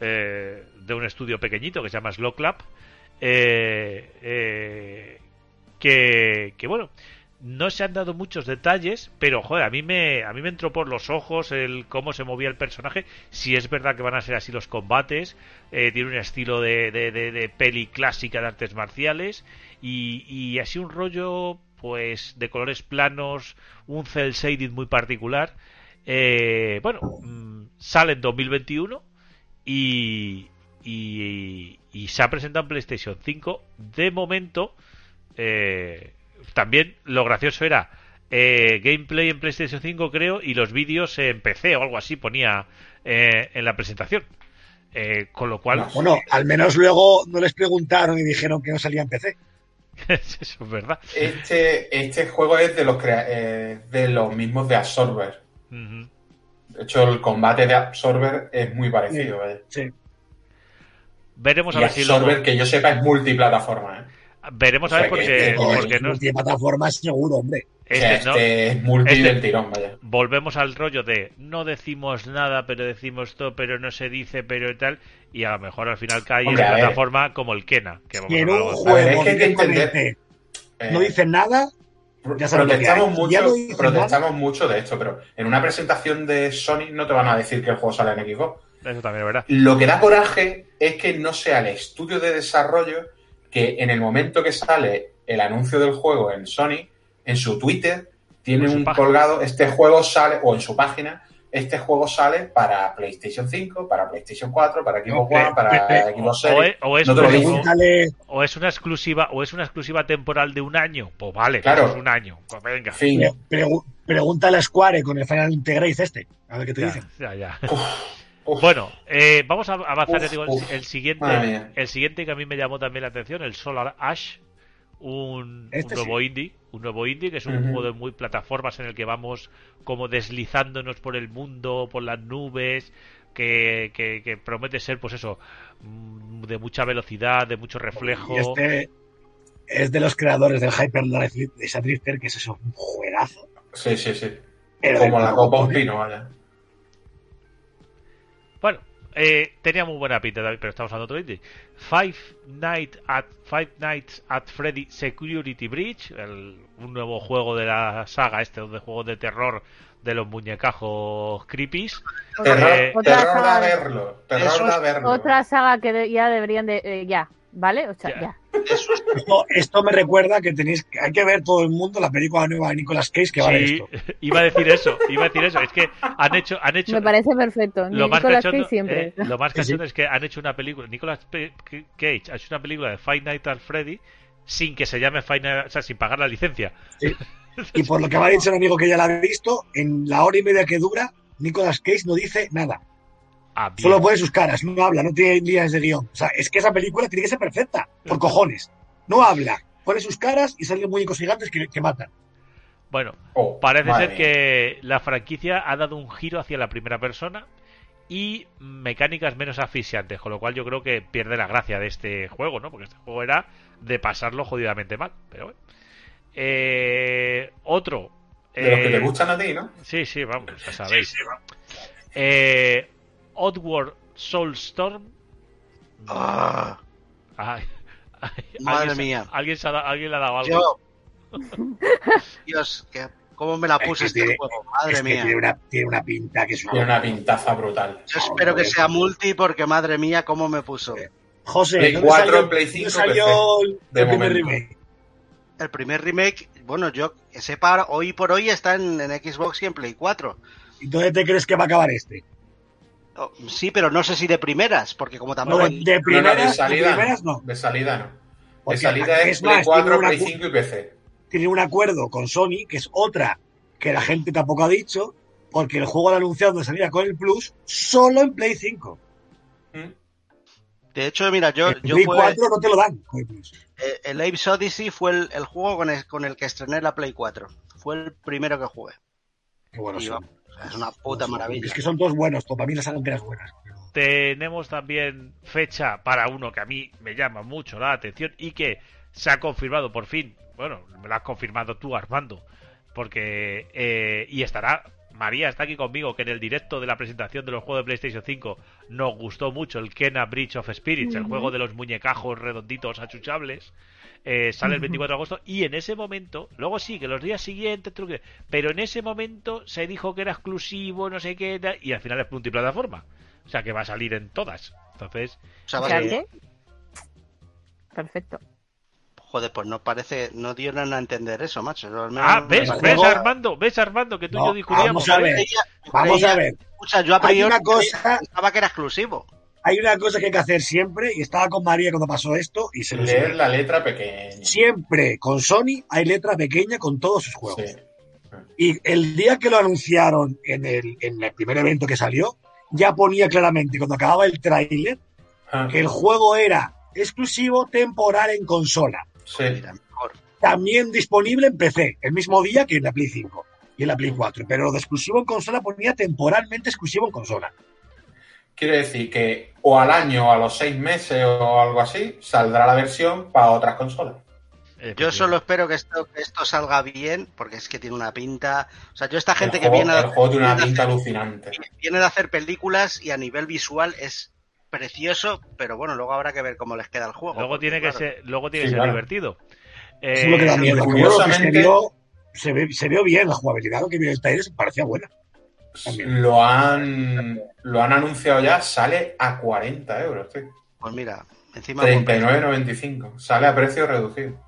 eh, de un estudio pequeñito que se llama Slow Club, eh, eh, que, que, bueno, no se han dado muchos detalles, pero joder, a mí me a mí me entró por los ojos el cómo se movía el personaje. Si es verdad que van a ser así los combates, eh, tiene un estilo de, de, de- peli clásica de artes marciales y, y así un rollo pues de colores planos, un cel muy particular. Eh, bueno, mm, sale en 2021 y, y, y se ha presentado en PlayStation 5. De momento, eh, también lo gracioso era eh, gameplay en PlayStation 5, creo, y los vídeos en PC o algo así ponía eh, en la presentación. Eh, con lo cual, Bueno, al menos luego no les preguntaron y dijeron que no salía en PC. eso es verdad. Este, este juego es de los, crea- eh, de los mismos de Absorber. De hecho, el combate de Absorber es muy parecido. vaya. Sí. Veremos a Y ver si luego, Absorber, que yo sepa, es multiplataforma. ¿eh? Veremos a o ver sea que porque, este- porque es no, multiplataforma seguro, hombre. Este no- este es multi este- del tirón, vaya. volvemos al rollo de no decimos nada, pero decimos todo, pero no se dice, pero tal, y a lo mejor al final cae Hombre, en a ver. plataforma como el Kena. Que vamos Y a un. A ver, juego que hay que directamente Eh, no dicen nada, ya sabes lo que protestamos mucho, Ya no dicen protestamos mucho de esto, pero en una presentación de Sony no te van a decir que el juego sale en Xbox. Eso también es verdad. Lo que da coraje es que no sea el estudio de desarrollo que en el momento que sale el anuncio del juego en Sony, en su Twitter, tiene un página. colgado, este juego sale, o en su página, este juego sale para PlayStation 5, para PlayStation 4, para Xbox One, para Xbox O Series. es, o es no una- digo. Pregúntale, o es una exclusiva o es una exclusiva temporal de un año pues vale Claro. pues un año pues venga fin, pre- pregúntale a Square con el Final Integrate este. A ver qué te ya, dicen. ya, ya. uf, bueno eh, vamos a avanzar Uf, digo, el, uf. el siguiente el siguiente que a mí me llamó también la atención el Solar Ash un, Este un nuevo indie un nuevo indie que es un juego de muy plataformas en el que vamos como deslizándonos por el mundo por las nubes que, que, que promete ser pues eso mm, de mucha velocidad de mucho reflejo Y este es de los creadores del Hyper Life de Drifter, que es eso, un juegazo. sí, sí, sí. Pero Como la copa un cojones. pino, vaya. Bueno, eh, tenía muy buena pinta, pero estamos hablando de otro indie. Five, Night at, Five Nights at Freddy Security Breach, el- un nuevo juego de la saga este, de juegos de terror de los muñecajos creepies. Terror, Eh, Otra terror saga- verlo. Terror es verlo. Otra saga que de- ya deberían de... eh, ya, ¿vale? O sea, Ya. ya. Esto, esto me recuerda que tenéis hay que ver todo el mundo la película nueva de Nicolas Cage que vale Sí, esto. iba a decir eso, iba a decir eso. Es que han hecho, han hecho Me parece perfecto. lo más Nicolas cachondo, Cage siempre. eh, lo más Sí, sí. cachondo es que han hecho una película, Nicolas Cage ha hecho una película de Five Nights at Freddy sin que se llame Five Nights, o sea, sin pagar la licencia. Sí. Y por lo que me ha dicho un amigo que ya la ha visto, en la hora y media que dura, Nicolas Cage no dice nada. Ah. Solo pone sus caras, no habla, no tiene líneas de guion. O sea, es que esa película tiene que ser perfecta, por cojones. No habla, pone sus caras y salen muñecos gigantes que, que matan. Bueno, Oh, parece ser mía. que la franquicia ha dado un giro hacia la primera persona y mecánicas menos asfixiantes, con lo cual yo creo que pierde la gracia de este juego, ¿no? Porque este juego era de pasarlo jodidamente mal, pero bueno. Eh, otro. De los que eh, te gustan a ti, ¿no? Sí, sí, vamos, ya sabéis. Eh, Oddworld Soulstorm. Ah, Ay, ay, Madre alguien se- mía. Alguien, se ha alguien le ha dado algo. yo. Dios, que, ¿cómo me la Es puse que este tiene- juego? Madre es que mía. tiene una, tiene una pinta que es una... Tiene una pintaza brutal. Yo espero que sea multi porque madre mía, cómo me puso. José, Play ¿dónde 4, salió, Play dónde 5, salió el, de el primer remake? El primer remake, bueno, yo que sepa, hoy por hoy está en, en Xbox y en Play 4. ¿Y dónde te crees que va a acabar este? Oh, Sí, pero no sé si de primeras, porque como tampoco... No, de, de No, no, primeras, de de salida primeras no. De salida no. De salida es, es Play más, 4, tiene una Play cu- 5 y PC. Tiene un acuerdo con Sony, que es otra que la gente tampoco ha dicho, porque el juego lo ha anunciado de salida con el Plus solo en Play 5. ¿Mm? De hecho, mira, yo, yo Play fue- 4 no te lo dan con el Plus. eh, el Apes Odyssey fue el, el juego con el, con el que estrené la Play 4. Fue el primero que jugué. Qué bueno Y son. Es una puta maravilla. Es que son todos buenos, para mí las buenas. Tenemos también fecha para uno que a mí me llama mucho la atención y que se ha confirmado por fin. Bueno, me lo has confirmado tú, Armando. Porque. eh, y estará. María está aquí conmigo, que en el directo de la presentación de los juegos de PlayStation 5 nos gustó mucho el Kena Bridge of Spirits, el juego de los muñecajos redonditos achuchables. Eh, sale el 24 de agosto y en ese momento, luego sí, que los días siguientes, truque, pero en ese momento se dijo que era exclusivo, no sé qué, y al final es multiplataforma. O sea que va a salir en todas. Entonces, O sea, Perfecto. Joder, pues no parece, no dieron a entender eso, macho. Yo al menos ah, ves, Armando, ves Armando que tú y yo discutíamos. vamos a ver. Vamos a ver, Escucha, yo a hay priori una cosa, pensaba que era exclusivo. Hay una cosa que hay que hacer siempre, y estaba con María cuando pasó esto, y se lo Leer la letra pequeña. Siempre con Sony hay letra pequeña con todos sus juegos. Sí. Y el día que lo anunciaron en el, en el primer evento que salió, ya ponía claramente, cuando acababa el tráiler, Ah, que el juego era exclusivo temporal en consola. sí. También disponible en PC, el mismo día que en la Play 5 y en la Play 4. Pero lo de exclusivo en consola ponía temporalmente exclusivo en consola. Quiere decir que o al año o a los seis meses o algo así saldrá la versión para otras consolas. Yo solo espero que esto, que esto salga bien, porque es que tiene una pinta. O sea, yo esta gente el que juego, viene, el juego tiene una pinta hacer, alucinante. viene de hacer películas y a nivel visual es precioso, pero bueno, luego habrá que ver cómo les queda el juego. Luego tiene que claro, ser, luego tiene que ser divertido. Eso es lo que da Eh, miedo. que se curiosamente- vio, se, ve- se vio bien la jugabilidad, lo que vi en el trailer parecía buena. También. Lo han, lo han anunciado ya, sale a 40 euros, tío. Pues mira, encima. 39.95. Sale a precio reducido.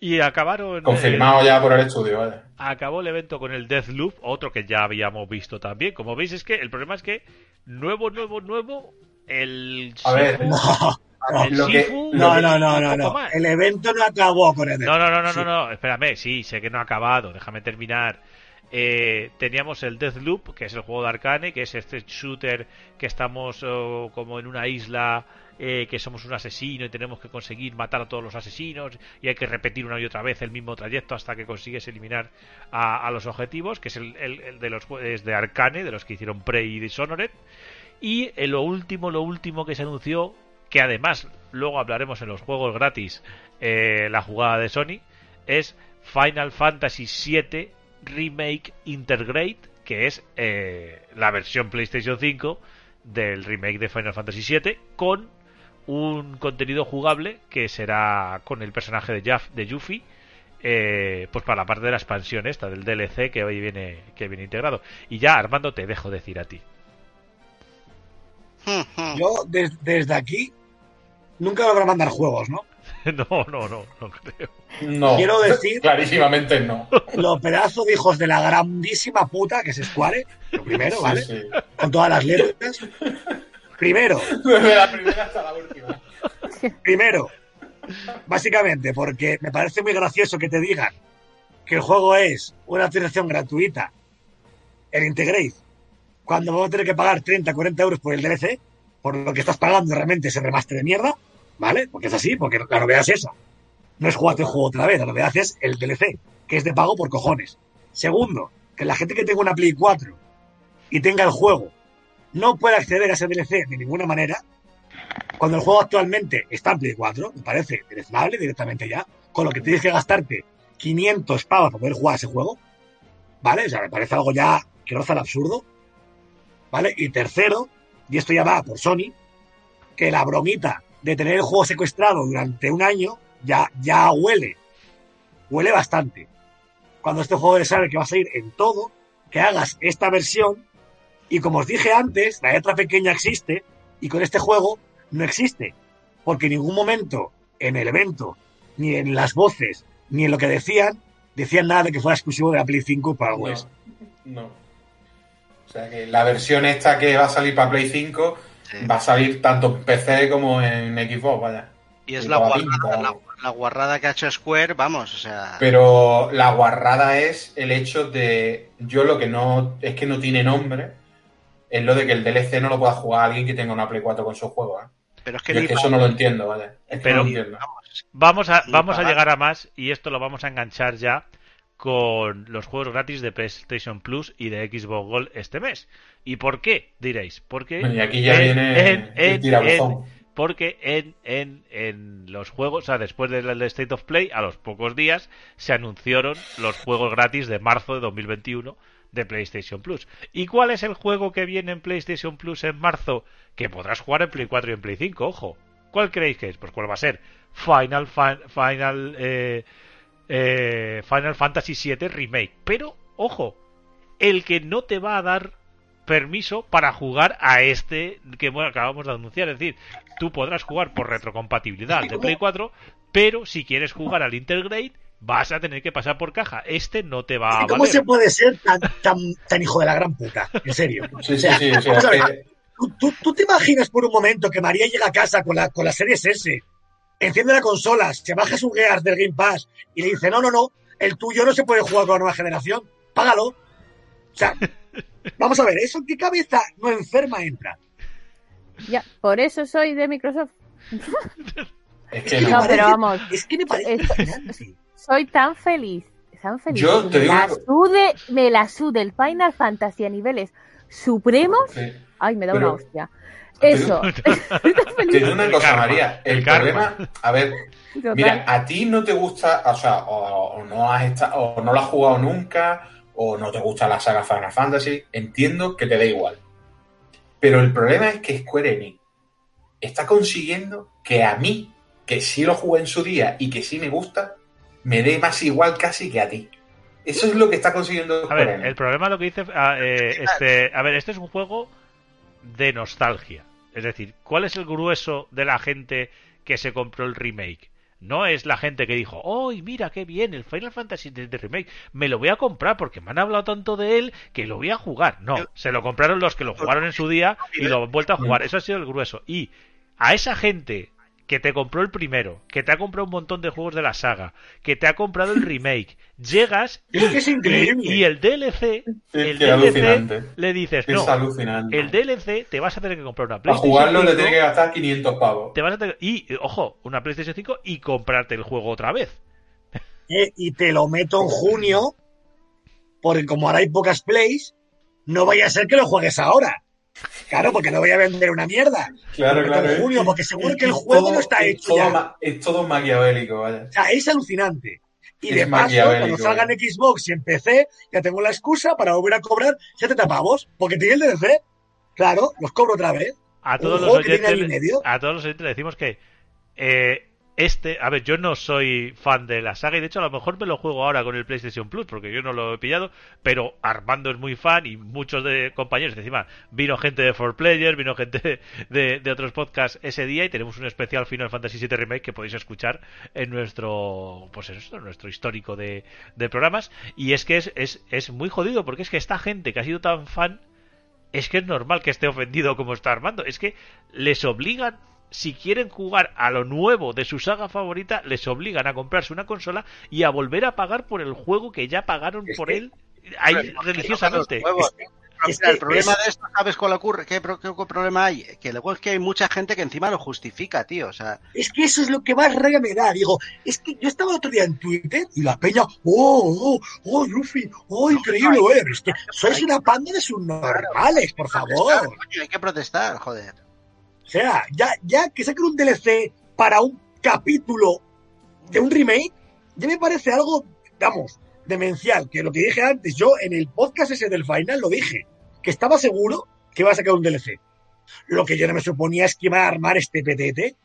Y acabaron. Confirmado eh, ya por el estudio, vaya. acabó el evento con el Deathloop, otro que ya habíamos visto también. Como veis, es que el problema es que nuevo, nuevo, nuevo. El. A ver, No, lo que- no, no, no, no, no. El evento no acabó con el No, no, no, no, Sí. no, no, espérame, sí, sé que no ha acabado, déjame terminar. Eh, teníamos el Deathloop, que es el juego de Arcane, que es este shooter que estamos oh, como en una isla, eh, que somos un asesino y tenemos que conseguir matar a todos los asesinos y hay que repetir una y otra vez el mismo trayecto hasta que consigues eliminar a, los objetivos, que es el, de los juegos de Arcane, de los que hicieron Prey y Dishonored. Y eh, lo último, lo último que se anunció, que además luego hablaremos en los juegos gratis, la jugada de Sony, es Final Fantasy VII Remake Intergrade, que es eh, la versión PlayStation 5 del remake de Final Fantasy VII, con un contenido jugable que será con el personaje de, de Yuffie, eh, pues para la parte de la expansión esta, del DLC que hoy viene, que viene integrado. Y ya, Armando, te dejo decir a ti. Hmm, hmm. Yo des- desde aquí nunca me van a mandar juegos, ¿no? no, no, no, no creo. No. Quiero decir- Clarísimamente no. Los pedazos de hijos de la grandísima puta que es Square, lo primero, Sí, ¿vale? sí. Con todas las letras. Primero, Desde la primera hasta la última. primero, básicamente, porque me parece muy gracioso que te digan que el juego es una actualización gratuita, el Integrate, cuando vamos a tener que pagar 30, 40 euros por el DLC, por lo que estás pagando realmente ese remaster de mierda, ¿vale? Porque es así, porque la novedad es esa. No es jugarte el juego otra vez, la novedad es el DLC, que es de pago por cojones. Segundo, que la gente que tenga una Play 4 y tenga el juego no pueda acceder a ese DLC de ninguna manera, cuando el juego actualmente está en Play 4, me parece deleznable directamente ya, con lo que tienes que gastarte 500 pavos para poder jugar ese juego, ¿vale? O sea, me parece algo ya que roza el absurdo, ¿vale? Y tercero, y esto ya va por Sony, que la bromita de tener el juego secuestrado durante un año ya, ya huele, huele bastante. Cuando este juego sabe que va a salir en todo, que hagas esta versión, y como os dije antes, la letra pequeña existe, y con este juego no existe. Porque en ningún momento en el evento, ni en las voces, ni en lo que decían, decían nada de que fuera exclusivo de la Play 5 para No, iOS. no. O sea que la versión esta que va a salir para Play 5 Sí. va a salir tanto en PC como en Xbox, vaya. Y es Y la guarrada, la, guarrada que ha hecho Square, vamos, o sea... Pero la guarrada es el hecho de. Yo lo que no. Es que no tiene nombre. Es lo de que el DLC no lo pueda jugar alguien que tenga una Play 4 con su juego. ¿eh? pero es que Yo es que eso no lo entiendo, ¿vale? Es que Pero- no lo entiendo. Vamos a, vamos a llegar a más y esto lo vamos a enganchar ya con los juegos gratis de PlayStation Plus y de Xbox Gold este mes. ¿Y por qué? Diréis. Porque Y aquí ya en- viene en- el en- porque en, los juegos, o sea, después del State of Play, a los pocos días, se anunciaron los juegos gratis de marzo de 2021 de PlayStation Plus. ¿Y cuál es el juego que viene en PlayStation Plus en marzo? Que podrás jugar en Play 4 y en Play 5, ojo. ¿Cuál creéis que es? Pues cuál va a ser Final Final eh, eh, Final Fantasy VII Remake. Pero ojo, el que no te va a dar permiso para jugar a este que bueno, acabamos de anunciar. Es decir, tú podrás jugar por retrocompatibilidad de Play 4, pero si quieres jugar al Intergrade vas a tener que pasar por caja. Este no te va a ¿Cómo valer. se puede ser tan, tan, tan hijo de la gran puta? En serio. Sí, O sí, sea, sí. o sea, vamos a es ver, que- ¿tú, tú, tú te imaginas por un momento que María llega a casa con la, con la Series S, enciende la consola, se baja su Gears del Game Pass y le dice, no, no, no, el tuyo no se puede jugar con la nueva generación, págalo. O sea, vamos a ver, ¿eso en qué cabeza no enferma entra? Ya, por eso soy de Microsoft. es que No, no. pero vamos, Es que me parece soy tan feliz. Tan feliz. Yo te me, digo la sude, me la sude el Final Fantasy a niveles supremos. Sí. Ay, me da Pero- una hostia. Eso. Digo una cosa, karma, María. El, el karma. problema, a ver, Total. mira, a ti no te gusta, o sea, o, o no has estado, o no lo has jugado nunca, o no te gusta la saga Final Fantasy, entiendo que te da igual. Pero el problema es que Square Enix está consiguiendo que a mí, que sí lo jugué en su día y que sí me gusta, me dé más igual casi que a ti. Eso es lo que está consiguiendo A Square ver, Enix. el problema lo que dice. ah, eh, este, a ver, este es un juego de nostalgia. Es decir, ¿cuál es el grueso de la gente que se compró el remake? No es la gente que dijo, ¡ay, mira qué bien! El Final Fantasy de, de remake, me lo voy a comprar porque me han hablado tanto de él que lo voy a jugar. No, se lo compraron los que lo jugaron en su día y lo han vuelto a jugar. Eso ha sido el grueso. Y a esa gente que te compró el primero, que te ha comprado un montón de juegos de la saga, que te ha comprado el remake, llegas Es que es increíble. y el DLC, el que DLC alucinante. le dices, Es no, alucinante. el DLC te vas a tener que comprar una Para PlayStation jugarlo le 5, tienes que gastar 500 pavos. te vas a tener- y ojo, una PlayStation 5 y comprarte el juego otra vez. Eh, y te lo meto en junio, porque como ahora hay pocas plays, no vaya a ser que lo juegues ahora. Claro, porque no voy a vender una mierda. Claro, claro. en junio, es- porque seguro que el juego todo- no está es hecho todo ya. ma- es todo maquiavélico, vaya. O sea, es alucinante. Y Es de paso, cuando salgan eh. en Xbox y en PC, ya tengo la excusa para volver a cobrar 70 pavos, porque tiene el DLC. Claro, los cobro otra vez. A todos los oyentes, a todos los oyentes le decimos que eh, este, a ver, yo no soy fan de la saga y de hecho a lo mejor me lo juego ahora con el PlayStation Plus porque yo no lo he pillado, pero Armando es muy fan y muchos de compañeros, encima vino gente de 4Player, vino gente de, de, otros podcasts ese día y tenemos un especial Final Fantasy VII Remake que podéis escuchar en nuestro, pues en nuestro histórico de, de programas. Y es que es, es, es muy jodido porque es que esta gente que ha sido tan fan es que es normal que esté ofendido como está Armando, es que les obligan si quieren jugar a lo nuevo de su saga favorita, les obligan a comprarse una consola y a volver a pagar por el juego que ya pagaron por él ahí religiosamente. el problema de esto, ¿sabes cuál ocurre? ¿Qué, problema hay? Que luego es que hay mucha gente que encima lo justifica, tío. O sea... Es que eso es lo que más rabia me da. Digo, es que yo estaba otro día en Twitter y la peña, oh, oh, oh, Luffy, oh, increíble, es que sois una panda de subnormales, por favor. Hay que protestar, joder. O sea, ya, ya que saquen un DLC para un capítulo de un remake, ya me parece algo, vamos, demencial. Que lo que dije antes, yo en el podcast ese del final lo dije, que estaba seguro que iba a sacar un DLC. Lo que yo no me suponía es que iba a armar este PTT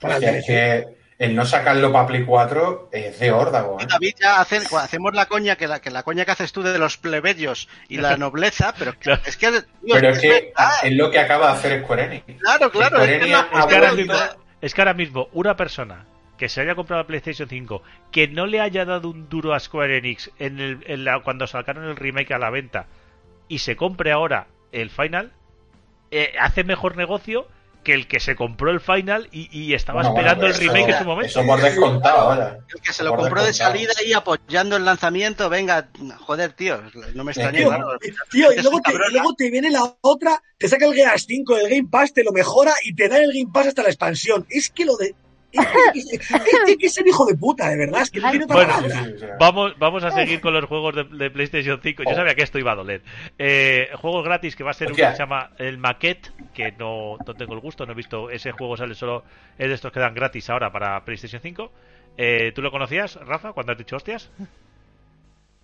para el DLC el no sacarlo para Play 4 es de órdago. ¿eh? David, ya hacemos la coña que la, que la coña que haces tú de los plebeyos y la nobleza, pero es que. pero es, que es lo que acaba de hacer Square Enix. Claro, claro. Es, que, ahora mismo, es que ahora mismo una persona que se haya comprado la PlayStation 5 que no le haya dado un duro a Square Enix en el, cuando sacaron el remake a la venta y se compre ahora el Final, eh, hace mejor negocio que el que se compró el final y, estaba esperando el remake en su momento. Eso por descontado ahora. El que se lo compró de salida y apoyando el lanzamiento, venga, joder, tío, no me extraña. Tío, y luego te, luego te, viene la otra, te saca el Gears 5 el Game Pass, te lo mejora y te da el Game Pass hasta la expansión. Es que lo de es que es el hijo de puta, de verdad. Es que no tiene bueno, vamos, vamos a seguir con los juegos de, PlayStation 5. Yo sabía que esto iba a doler. Eh, juegos gratis que va a ser uno que se llama el Maquette, que no, no, tengo el gusto, no he visto. Ese juego sale solo. Es de estos que dan gratis ahora para PlayStation 5. Eh, ¿Tú lo conocías, Rafa, cuando has dicho hostias?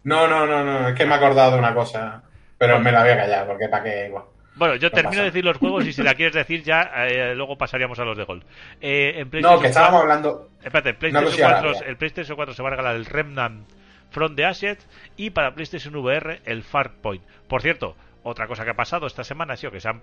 No, no, no, no. Es que me he acordado de una cosa. Pero me la voy a callar, porque para qué igual. Bueno, yo termino de decir los juegos y si la quieres decir ya, eh, luego pasaríamos a los de Gold. Eh, no, que estábamos hablando... Espérate, PlayStation 4, el PlayStation 4 se va a regalar el Remnant From the Ashes y para PlayStation VR el Far Point. Por cierto, otra cosa que ha pasado esta semana ha sido que se han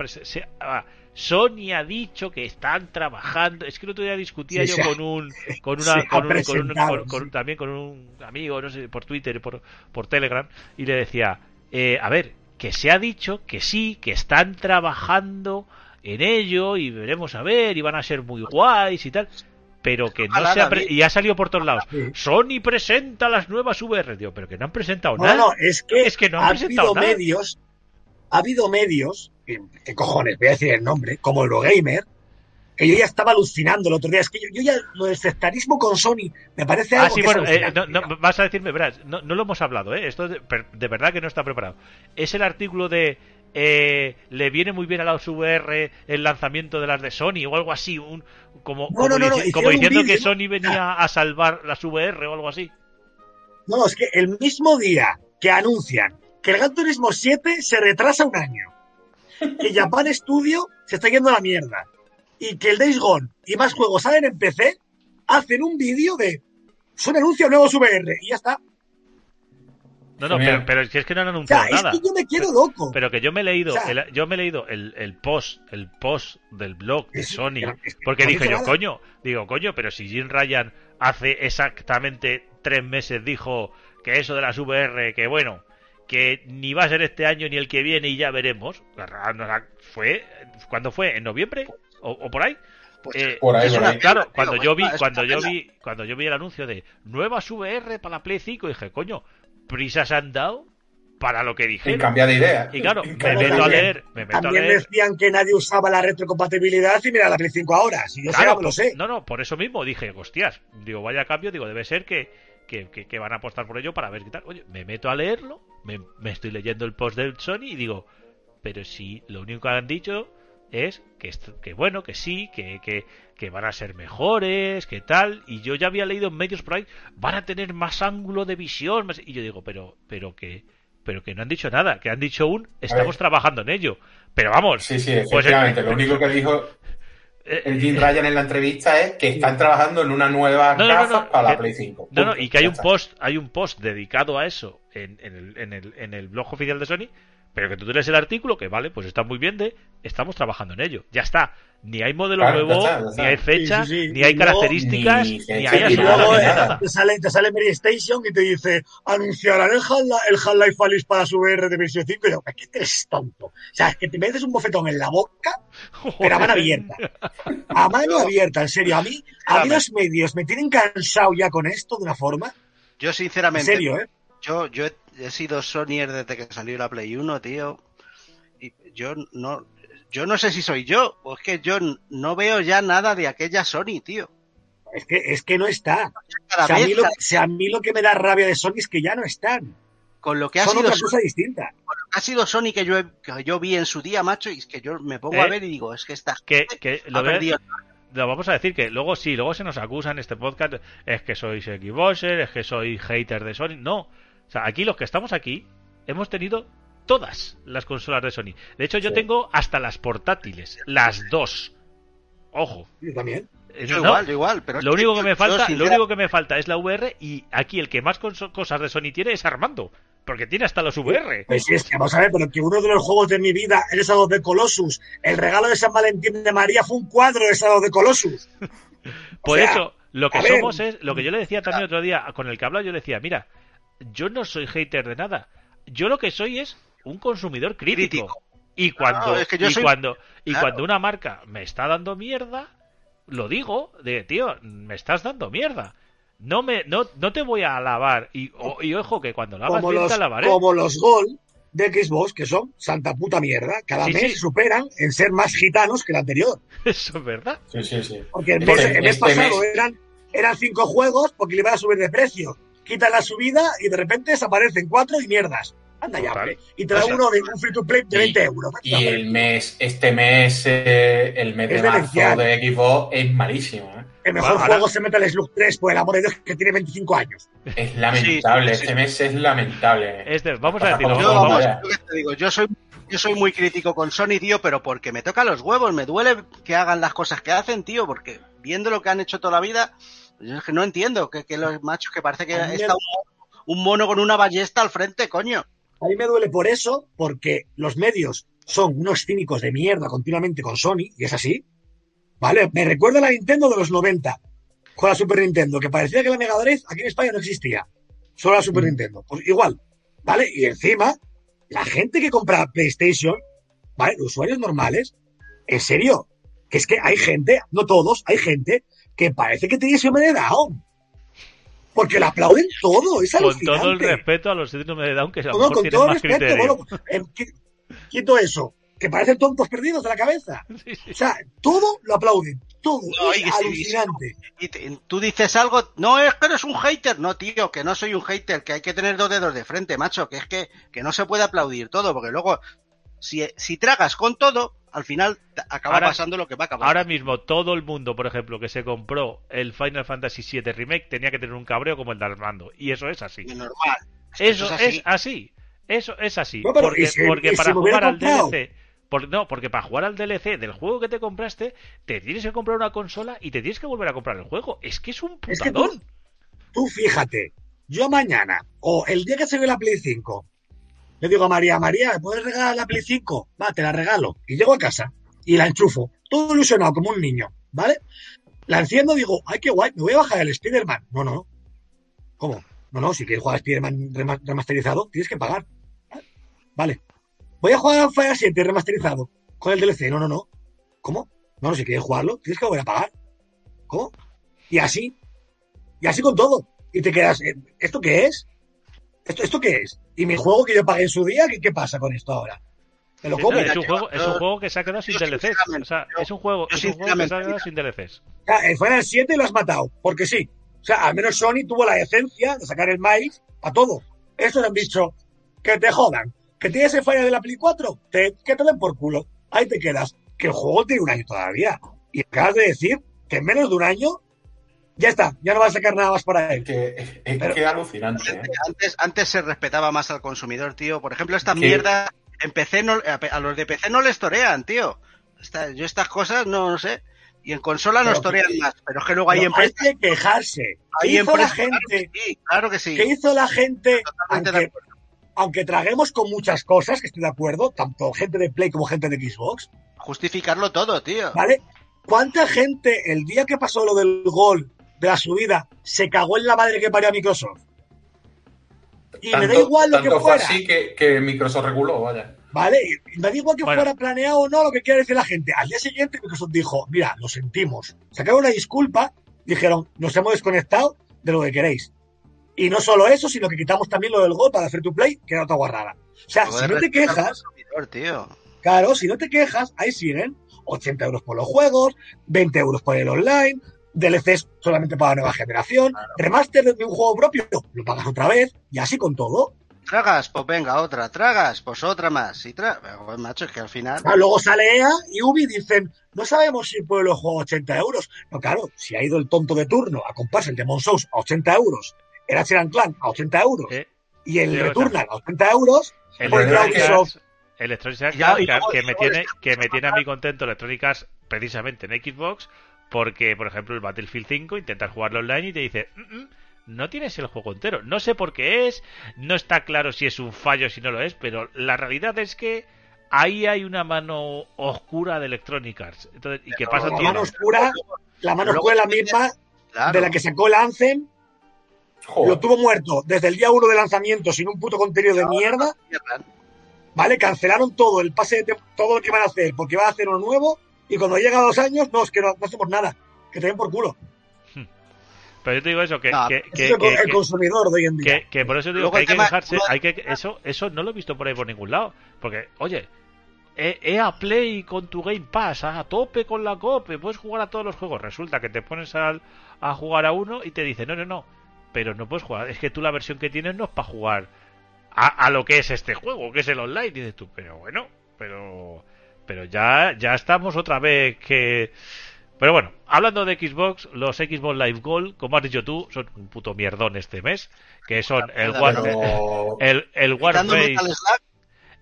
ah, Sony ha dicho que están trabajando es que el otro día discutía yo con un con una con, un, con, también con un amigo no sé por Twitter por por Telegram y le decía eh, a ver que se ha dicho que sí, que están trabajando en ello y veremos a ver y van a ser muy guays y tal, pero que no se ha y ha salido por todos lados. Sony presenta las nuevas VR, digo, pero que no han presentado nada. No, es que, es que no han ha presentado habido medios, ha habido medios, ¿qué cojones? Voy a decir el nombre, como Eurogamer, que yo ya estaba alucinando el otro día. Es que yo, ya lo del sectarismo con Sony me parece algo. Ah, sí, bueno, eh, no, vas a decirme, verás, no, lo hemos hablado, ¿eh? Esto de, verdad que no está preparado. Es el artículo de. Eh, le viene muy bien a la VR el lanzamiento de las de Sony o algo así, un, como, como, diciendo que Sony venía a salvar las VR o algo así. No, es que el mismo día que anuncian que el Gran Turismo 7 se retrasa un año, que Japan Studio se está yendo a la mierda, y que el Days Gone y más juegos salen en PC, hacen un vídeo de son anuncios nuevos VR y ya está. No, no, pero, pero, es que no han anunciado nada. Es que yo me quiero loco. Pero que yo me he leído, el, yo me he leído el, el, post, el post del blog de Sony, porque dije yo, coño, digo, coño, pero si Jim Ryan hace exactamente tres meses dijo que eso de las VR, que bueno, que ni va a ser este año ni el que viene y ya veremos. Fue, ¿cuándo fue? ¿En noviembre? O, por ahí. Pues, eh, por ahí, Claro, cuando yo vi, cuando yo vi, cuando yo vi el anuncio de nuevas VR para la Play 5, dije, coño, prisas han dado para lo que dije. Y cambiar de idea. Y claro, me meto a leer. Me meto también a leer. decían que nadie usaba la retrocompatibilidad y mira la Play 5 ahora. Si yo claro, lo sé. No, no, por eso mismo dije, hostias, digo, vaya cambio, digo, debe ser que, que, que, van a apostar por ello para ver qué tal. Oye, me meto a leerlo, me, me estoy leyendo el post del Sony y digo, pero si lo único que han dicho es que, que bueno, que sí, que, que, que, van a ser mejores, que tal, y yo ya había leído en medios por ahí, van a tener más ángulo de visión, y yo digo, pero, pero que, pero que no han dicho nada, que han dicho un, estamos trabajando en ello, pero vamos. Sí, sí, pues, efectivamente, lo único que dijo... Eh, el Jim Ryan en la entrevista es que están trabajando en una nueva No, para la Play 5. No, no, Punto. y que hay un post, hay un post dedicado a eso en, en el, en, el, en el blog oficial de Sony, pero que tú lees el artículo, que vale, pues está muy bien de estamos trabajando en ello. Ya está. Ni hay modelo Claro, nuevo, está, ya está. ni hay fecha, Sí, sí, sí. ni hay características, ni ni, hay Y luego eh, te sale, te sale Mary Station y te dice, anunciarán el Half- el Half-Life Alice para su VR de versión 5. Y yo, ¿qué te eres tonto? O sea, es que te metes un bofetón en la boca, pero a mano abierta. A mano abierta, en serio. A mí, a mí los medios me tienen cansado ya con esto de una forma. Yo En sinceramente, serio, ¿eh? Yo, yo he, he sido Sonyer desde que salió la Play 1, tío. Y yo no, yo no sé si soy yo, o es que yo no veo ya nada de aquella Sony, tío. Es que, es que no está. Cada O sea, a mí, lo, sea, a mí lo que me da rabia de Sony es que ya no están. con lo que ha Son sido, otra Sony, cosa distinta. ha sido Sony que yo, he- que yo vi en su día, macho, y es que yo me pongo ¿Eh? a ver y digo, es que esta Que, que lo, ha ve- perdido. lo vamos a decir que luego sí, luego se nos acusa en este podcast, es que sois Xboxer, es que soy hater de Sony. No. O sea, aquí los que estamos aquí hemos tenido todas las consolas de Sony. De hecho, yo Sí. tengo hasta las portátiles, las dos. Ojo. Yo también. Yo no, igual, yo igual, pero es lo único que me yo, falta, lo sincera- único que me falta es la VR y aquí el que más cosas de Sony tiene es Armando, porque tiene hasta los VR. Pues sí, es que vamos a ver, pero que uno de los juegos de mi vida es Shadow de Colossus. El regalo de San Valentín de María fue un cuadro de Shadow de Colossus. Por sea, eso, lo que ver. somos es, lo que yo le decía también otro día, con el que hablaba, yo le decía, mira, yo no soy hater de nada. Yo lo que soy es un consumidor crítico. Crítico. Y cuando, Claro, es que yo y soy- cuando, y Claro. cuando una marca me está dando mierda, lo digo, de tío, me estás dando mierda. No me, no, no te voy a alabar. Y, o- y ojo que cuando la hagas Como bien los, te alabaré. como los Gol de Xbox, que son santa puta mierda. Cada Sí, mes sí. superan en ser más gitanos que el anterior. Eso es verdad. Sí, sí, sí. Porque el mes, el mes este pasado mes- eran, eran cinco juegos porque le iban a subir de precio. Quitan la subida y de repente desaparecen cuatro y mierdas. Anda ya, hombre. Y te da O sea, uno de un free to play de y- 20 euros. Y el mes, este mes, eh, el mes Es de marzo de Xbox es malísimo. ¿eh? El mejor Ahora- juego se mete al Slug 3, por el amor de Dios, que tiene 25 años. Es lamentable, Sí, sí, sí. este mes es lamentable. Este, vamos a decirlo. Yo, Vamos, yo te digo, yo soy, yo soy muy crítico con Sony, tío, pero porque me toca los huevos, me duele que hagan las cosas que hacen, tío, porque viendo lo que han hecho toda la vida, yo es que no entiendo que, que los machos que parece que está un, un mono con una ballesta al frente, coño. A mí me duele por eso, porque los medios son unos cínicos de mierda continuamente con Sony, y es así. ¿Vale? Me recuerda a la Nintendo de los 90, con la Super Nintendo, que parecía que la Mega Drive aquí en España no existía. Solo la Super Mm. Nintendo. Pues igual. ¿Vale? Y encima, la gente que compra PlayStation, ¿vale? Los usuarios normales, en serio, que es que hay gente, no todos, hay gente que parece que tiene síndrome de Down. Porque le aplauden todo, es con alucinante. todo el respeto a los síndromes de Down que lo No, con todo más respeto, criterio. bueno, eh, qui- quito eso, que parecen tontos perdidos de la cabeza. Sí, sí. O sea, todo lo aplauden, todo, No, es y alucinante. Y te- tú dices algo, no es que eres un hater, no, tío, que no soy un hater, que hay que tener dos dedos de frente, macho, que es que, que no se puede aplaudir todo, porque luego, si, si tragas con todo, al final acaba Ahora- pasando lo que va a acabar. Ahora mismo todo el mundo, por ejemplo, que se compró el Final Fantasy VII Remake tenía que tener un cabreo como el de Armando. Y eso es así. Es normal. Es que Eso es es así. así. Eso es así. No, porque ¿y si- porque y si para jugar al? DLC... por- no, porque para jugar al DLC del juego que te compraste, te tienes que comprar una consola y te tienes que volver a comprar el juego. Es que es un Es que putadón. Tú fíjate, yo mañana, o el día que se ve la Play 5, le digo a María, María, ¿me puedes regalar la Play 5? Va, te la regalo. Y llego a casa y la enchufo, todo ilusionado como un niño, ¿vale? La enciendo digo, ay, qué guay, me voy a bajar el Spider-Man. No, no. ¿Cómo? No, no, si quieres jugar a Spider-Man rema- remasterizado, tienes que pagar. Vale. Voy a jugar a Fire 7 remasterizado con el DLC. No, no, no. ¿Cómo? No, no, si quieres jugarlo, tienes que volver a pagar. ¿Cómo? Y así. Y así con todo. Y te quedas, ¿esto qué es? ¿Esto, ¿Esto qué es? ¿Y mi juego que yo pagué en su día? ¿Qué, qué pasa con esto ahora? ¿Me lo Sí, como? es, un juego, es un juego que se ha quedado sin DLCs. O sea, es un juego, es un juego que se ha sinceramente, quedado sin DLCs. Sea, el Final 7 lo has matado, porque sí. O sea, al menos Sony tuvo la decencia de sacar el maíz a todo. Estos han dicho que te jodan. Que tienes el Final de la Play 4, te, que te den por culo. Ahí te quedas. Que el juego tiene un año todavía. Y acabas de decir que en menos de un año ya está, ya no vas a sacar nada más para él. que es, Pero- que alucinante. ¿eh? Antes, antes se respetaba más al consumidor, tío. Por ejemplo, esta mierda en PC no, a los de PC no les torean, tío. Esta- yo estas cosas no, no sé. Y en consola nos Pero torean que- más, pero es que luego hay Pero hay empresas. que quejarse. ¿Qué Hay hizo la empresas gente? Claro que sí, claro que sí. ¿Qué hizo la gente? Aunque, aunque traguemos con muchas cosas, que estoy de acuerdo, tanto gente de Play como gente de Xbox, Justificarlo todo, tío. ¿vale? ¿Cuánta gente el día que pasó lo del gol de la subida se cagó en la madre que parió a Microsoft? Y me da igual lo que fue fuera, así que, que Microsoft reguló, vaya. ¿vale? Y me da igual que Bueno. fuera planeado o no lo que quiera decir la gente. Al día siguiente Microsoft dijo, mira, lo sentimos. Sacaron una disculpa, dijeron, nos hemos desconectado de lo que queréis. Y no solo eso, sino que quitamos también lo del gol para hacer tu play, que era otra guarrada. O sea, Joder, si no te quejas, tío. Claro, si no te quejas, ahí siguen 80 euros por los juegos, 20 euros por el online, DLCs solamente para la nueva generación, remaster de un juego propio, lo pagas otra vez, y así con todo. Tragas, pues venga, otra. Tragas, pues otra más. Y tra... Joder, macho, es que al final. Ah, luego sale EA y Ubi dicen, no sabemos si por los juegos 80 euros. No, claro, si ha ido el tonto de turno a comprarse el Demon Souls a 80 euros, el Ratchet Clan a 80 euros, Eh, y el sí, Returnal a 80 euros, El Pues Ubisoft- Arts- Electronic Arts, que, que me tiene, que me tiene a mí contento Electronic Arts precisamente en Xbox porque, por ejemplo, el Battlefield 5 intentas jugarlo online y te dice "Mm, mm, no tienes el juego entero. No sé por qué es, no está claro si es un fallo o si no lo es, pero la realidad es que ahí hay una mano oscura de Electronic Arts. Entonces, y que pasa la mano oscura, la mano oscura es la misma Claro. de la que sacó el Anthem, Joder. lo tuvo muerto desde el día uno de lanzamiento sin un puto contenido de mierda, ¿vale? Cancelaron todo, el pase de todo lo que iban a hacer, porque iban a hacer uno nuevo, y cuando llega a dos años, no, es que no, no hacemos nada, que te den por culo. Pero yo te digo eso, que, No, que, Ese que- es el, que- el que- consumidor de hoy en día. que, que por eso digo Luego que hay que uno- hay que eso eso no lo he visto por ahí por ningún lado, porque oye, E- EA Play con tu Game Pass a tope con la cope, puedes jugar a todos los juegos, resulta que te pones al- a jugar a uno y te dice, "No, no, no, pero no puedes jugar, es que tú la versión que tienes no es para jugar a, a lo que es este juego, que es el online." Y dices tú, "Pero bueno, pero pero ya ya estamos otra vez que pero bueno, hablando de Xbox, los Xbox Live Gold, como has dicho tú, son un puto mierdón este mes, que son el Pero- War, Pero el, el Warface,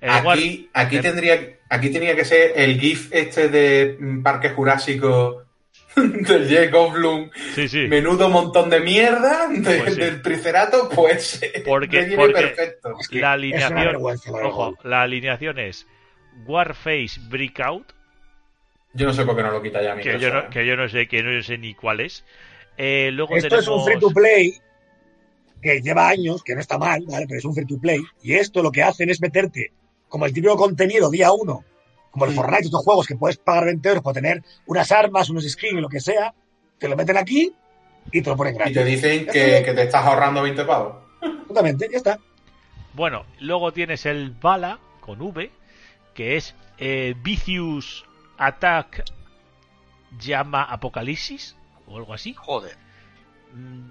el War- aquí, aquí el- tendría, aquí tenía que ser el GIF este de mm, Parque Jurásico del Jeff Goldblum. sí, sí, Menudo montón de mierda de- Pues sí. del Tricerato, pues Porque- porque- perfecto. Es que la es una alineación, ojo, la alineación es Warface Breakout, Yo no sé por qué no lo quita ya que yo no, ¿eh? que yo no sé, que no sé ni cuál es. Eh, luego Esto tenemos es un free to play que lleva años, que no está mal, ¿vale? Pero es un free to play. Y esto lo que hacen es meterte como el típico contenido día uno, como el Mm. Fortnite, estos juegos que puedes pagar 20 euros por tener unas armas, unos skins, lo que sea, te lo meten aquí y te lo ponen Y gratis. te dicen que, que te estás ahorrando 20 pavos. Totalmente, ya está. Bueno, luego tienes el Bala con V, que es eh, Vicious Attack Llama Apocalipsis o algo así. joder. Mm,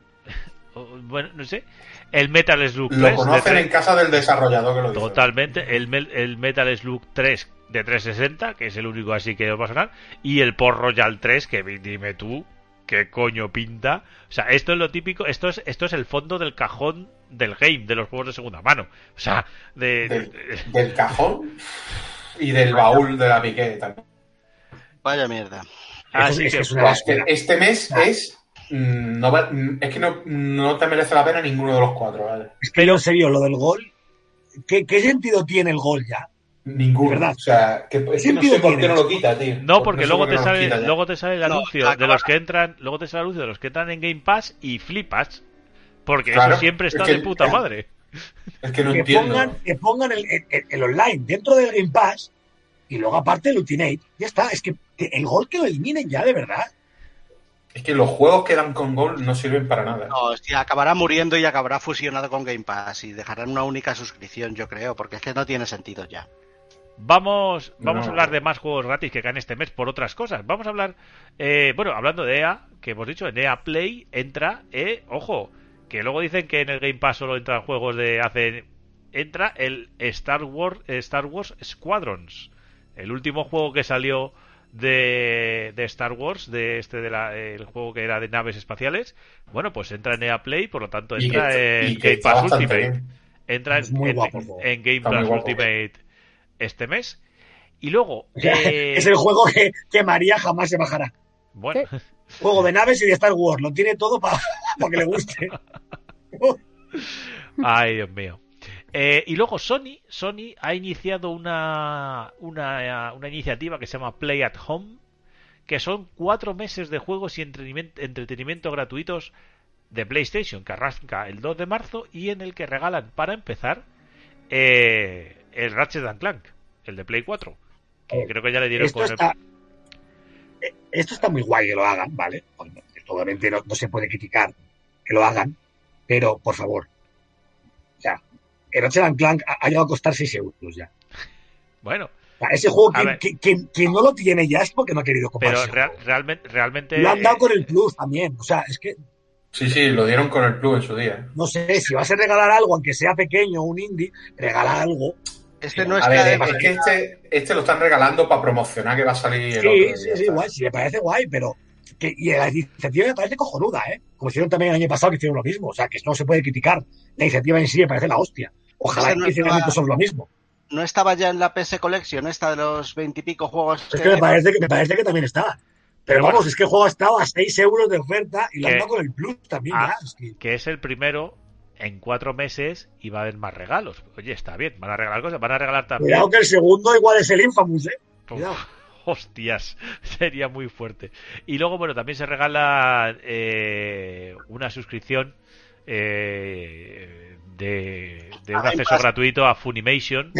bueno, no sé. El Metal Slug Lo 3 de conocen en casa del desarrollador que lo dice. Totalmente. El, Metal Slug 3 de 360, que es el único así que os va a sonar. Y el Port Royal 3, que dime tú, qué coño pinta. O sea, esto es lo típico, esto es, esto es el fondo del cajón del game, de los juegos de segunda mano. O sea, de... Del, de- del cajón y del baúl de la Piqué también. Vaya mierda. así es, que, es una Buah, es que basura. este mes es. mm, No va- mm, es que no, no te merece la pena ninguno de los cuatro, ¿vale? Es que yo, en serio, lo del gol, ¿qué, qué sentido tiene el gol ya? Ninguno. Verdad. O sea, que, es que no sentido sé por tiene qué no lo quita, tío. No, porque luego te sale, luego te sale el No, anuncio de los que entran, luego te sale el anuncio de los que entran en Game Pass y flipas, porque Claro, eso siempre es está que- de puta madre. Es que no que entiendo. pongan, que pongan el, el- el online dentro del Game Pass y luego aparte el Ultimate. Ya está, es que, el gol que lo eliminen ya, de verdad. Es que los juegos que dan con gol no sirven para nada. No, sí, acabará muriendo y acabará fusionado con Game Pass y dejarán una única suscripción, yo creo, porque es que no tiene sentido ya. Vamos, vamos No. a hablar de más juegos gratis que caen este mes por otras cosas. Vamos a hablar, eh, bueno, hablando de EA, que hemos dicho, en EA Play entra, eh, ojo, que luego dicen que en el Game Pass solo entran juegos de hace, entra el Star Wars, Star Wars Squadrons, el último juego que salió de, de Star Wars, de este de la, el juego que era de naves espaciales. Bueno, pues entra en EA Play, por lo tanto entra en y Game Pass Ultimate bien. entra en, guapo Game Pass. Ultimate este mes. Y luego, O sea, eh, es el juego que, que María jamás se bajará. Bueno, Juego de naves y de Star Wars. Lo tiene todo para que le guste. ay, Dios mío. Eh, y luego Sony, Sony ha iniciado una, una, una iniciativa que se llama Play at Home, que son cuatro meses de juegos y entretenimiento, entretenimiento gratuitos de PlayStation, que arranca el 2 de marzo y en el que regalan, para empezar, eh, el Ratchet and Clank, el de Play 4. Que Oh, creo que ya le dieron Esto con el- está, eh, esto está muy guay que lo hagan, ¿vale? Esto obviamente no, no se puede criticar que lo hagan, pero por favor. O sea, el Ratchet and Clank ha, ha llegado a costar 6 euros ya. Bueno, O sea, ese juego, quien, ver. quien- quien- quien no lo tiene ya es porque no ha querido pero comprarse. rea- realmente, realmente lo han dado eh, con el Plus también. O sea, es que Sí, sí, lo dieron con el Plus en su día. no sé, si vas a regalar algo, aunque sea pequeño, un indie, regala algo. Este no es a ver, es que este, este lo están regalando para promocionar que va a salir el Sí, otro. sí, sí, está. guay, sí, me parece guay, pero. Que, y la iniciativa me parece cojonuda, ¿eh? Como hicieron también el año pasado, que hicieron lo mismo. O sea, que no se puede criticar. La iniciativa en sí me parece la hostia. Ojalá Ese no que hicieran estaba- sobre lo mismo. No estaba ya en la PS Collection, esta de los veintipico juegos. Es que me parece que, me parece que también estaba. Pero bueno. vamos, es que el juego ha estado a 6 euros de oferta y lo han dado con el Plus también Ah, ya. Es que- que es el primero en cuatro meses y va a haber más regalos. Oye, está bien, van a regalar cosas, van a regalar también. Cuidado que el segundo igual es el Infamous, ¿eh? Uf, hostias, sería muy fuerte. Y luego, bueno, también se regala eh, una suscripción eh, de, de un acceso gratuito a Funimation,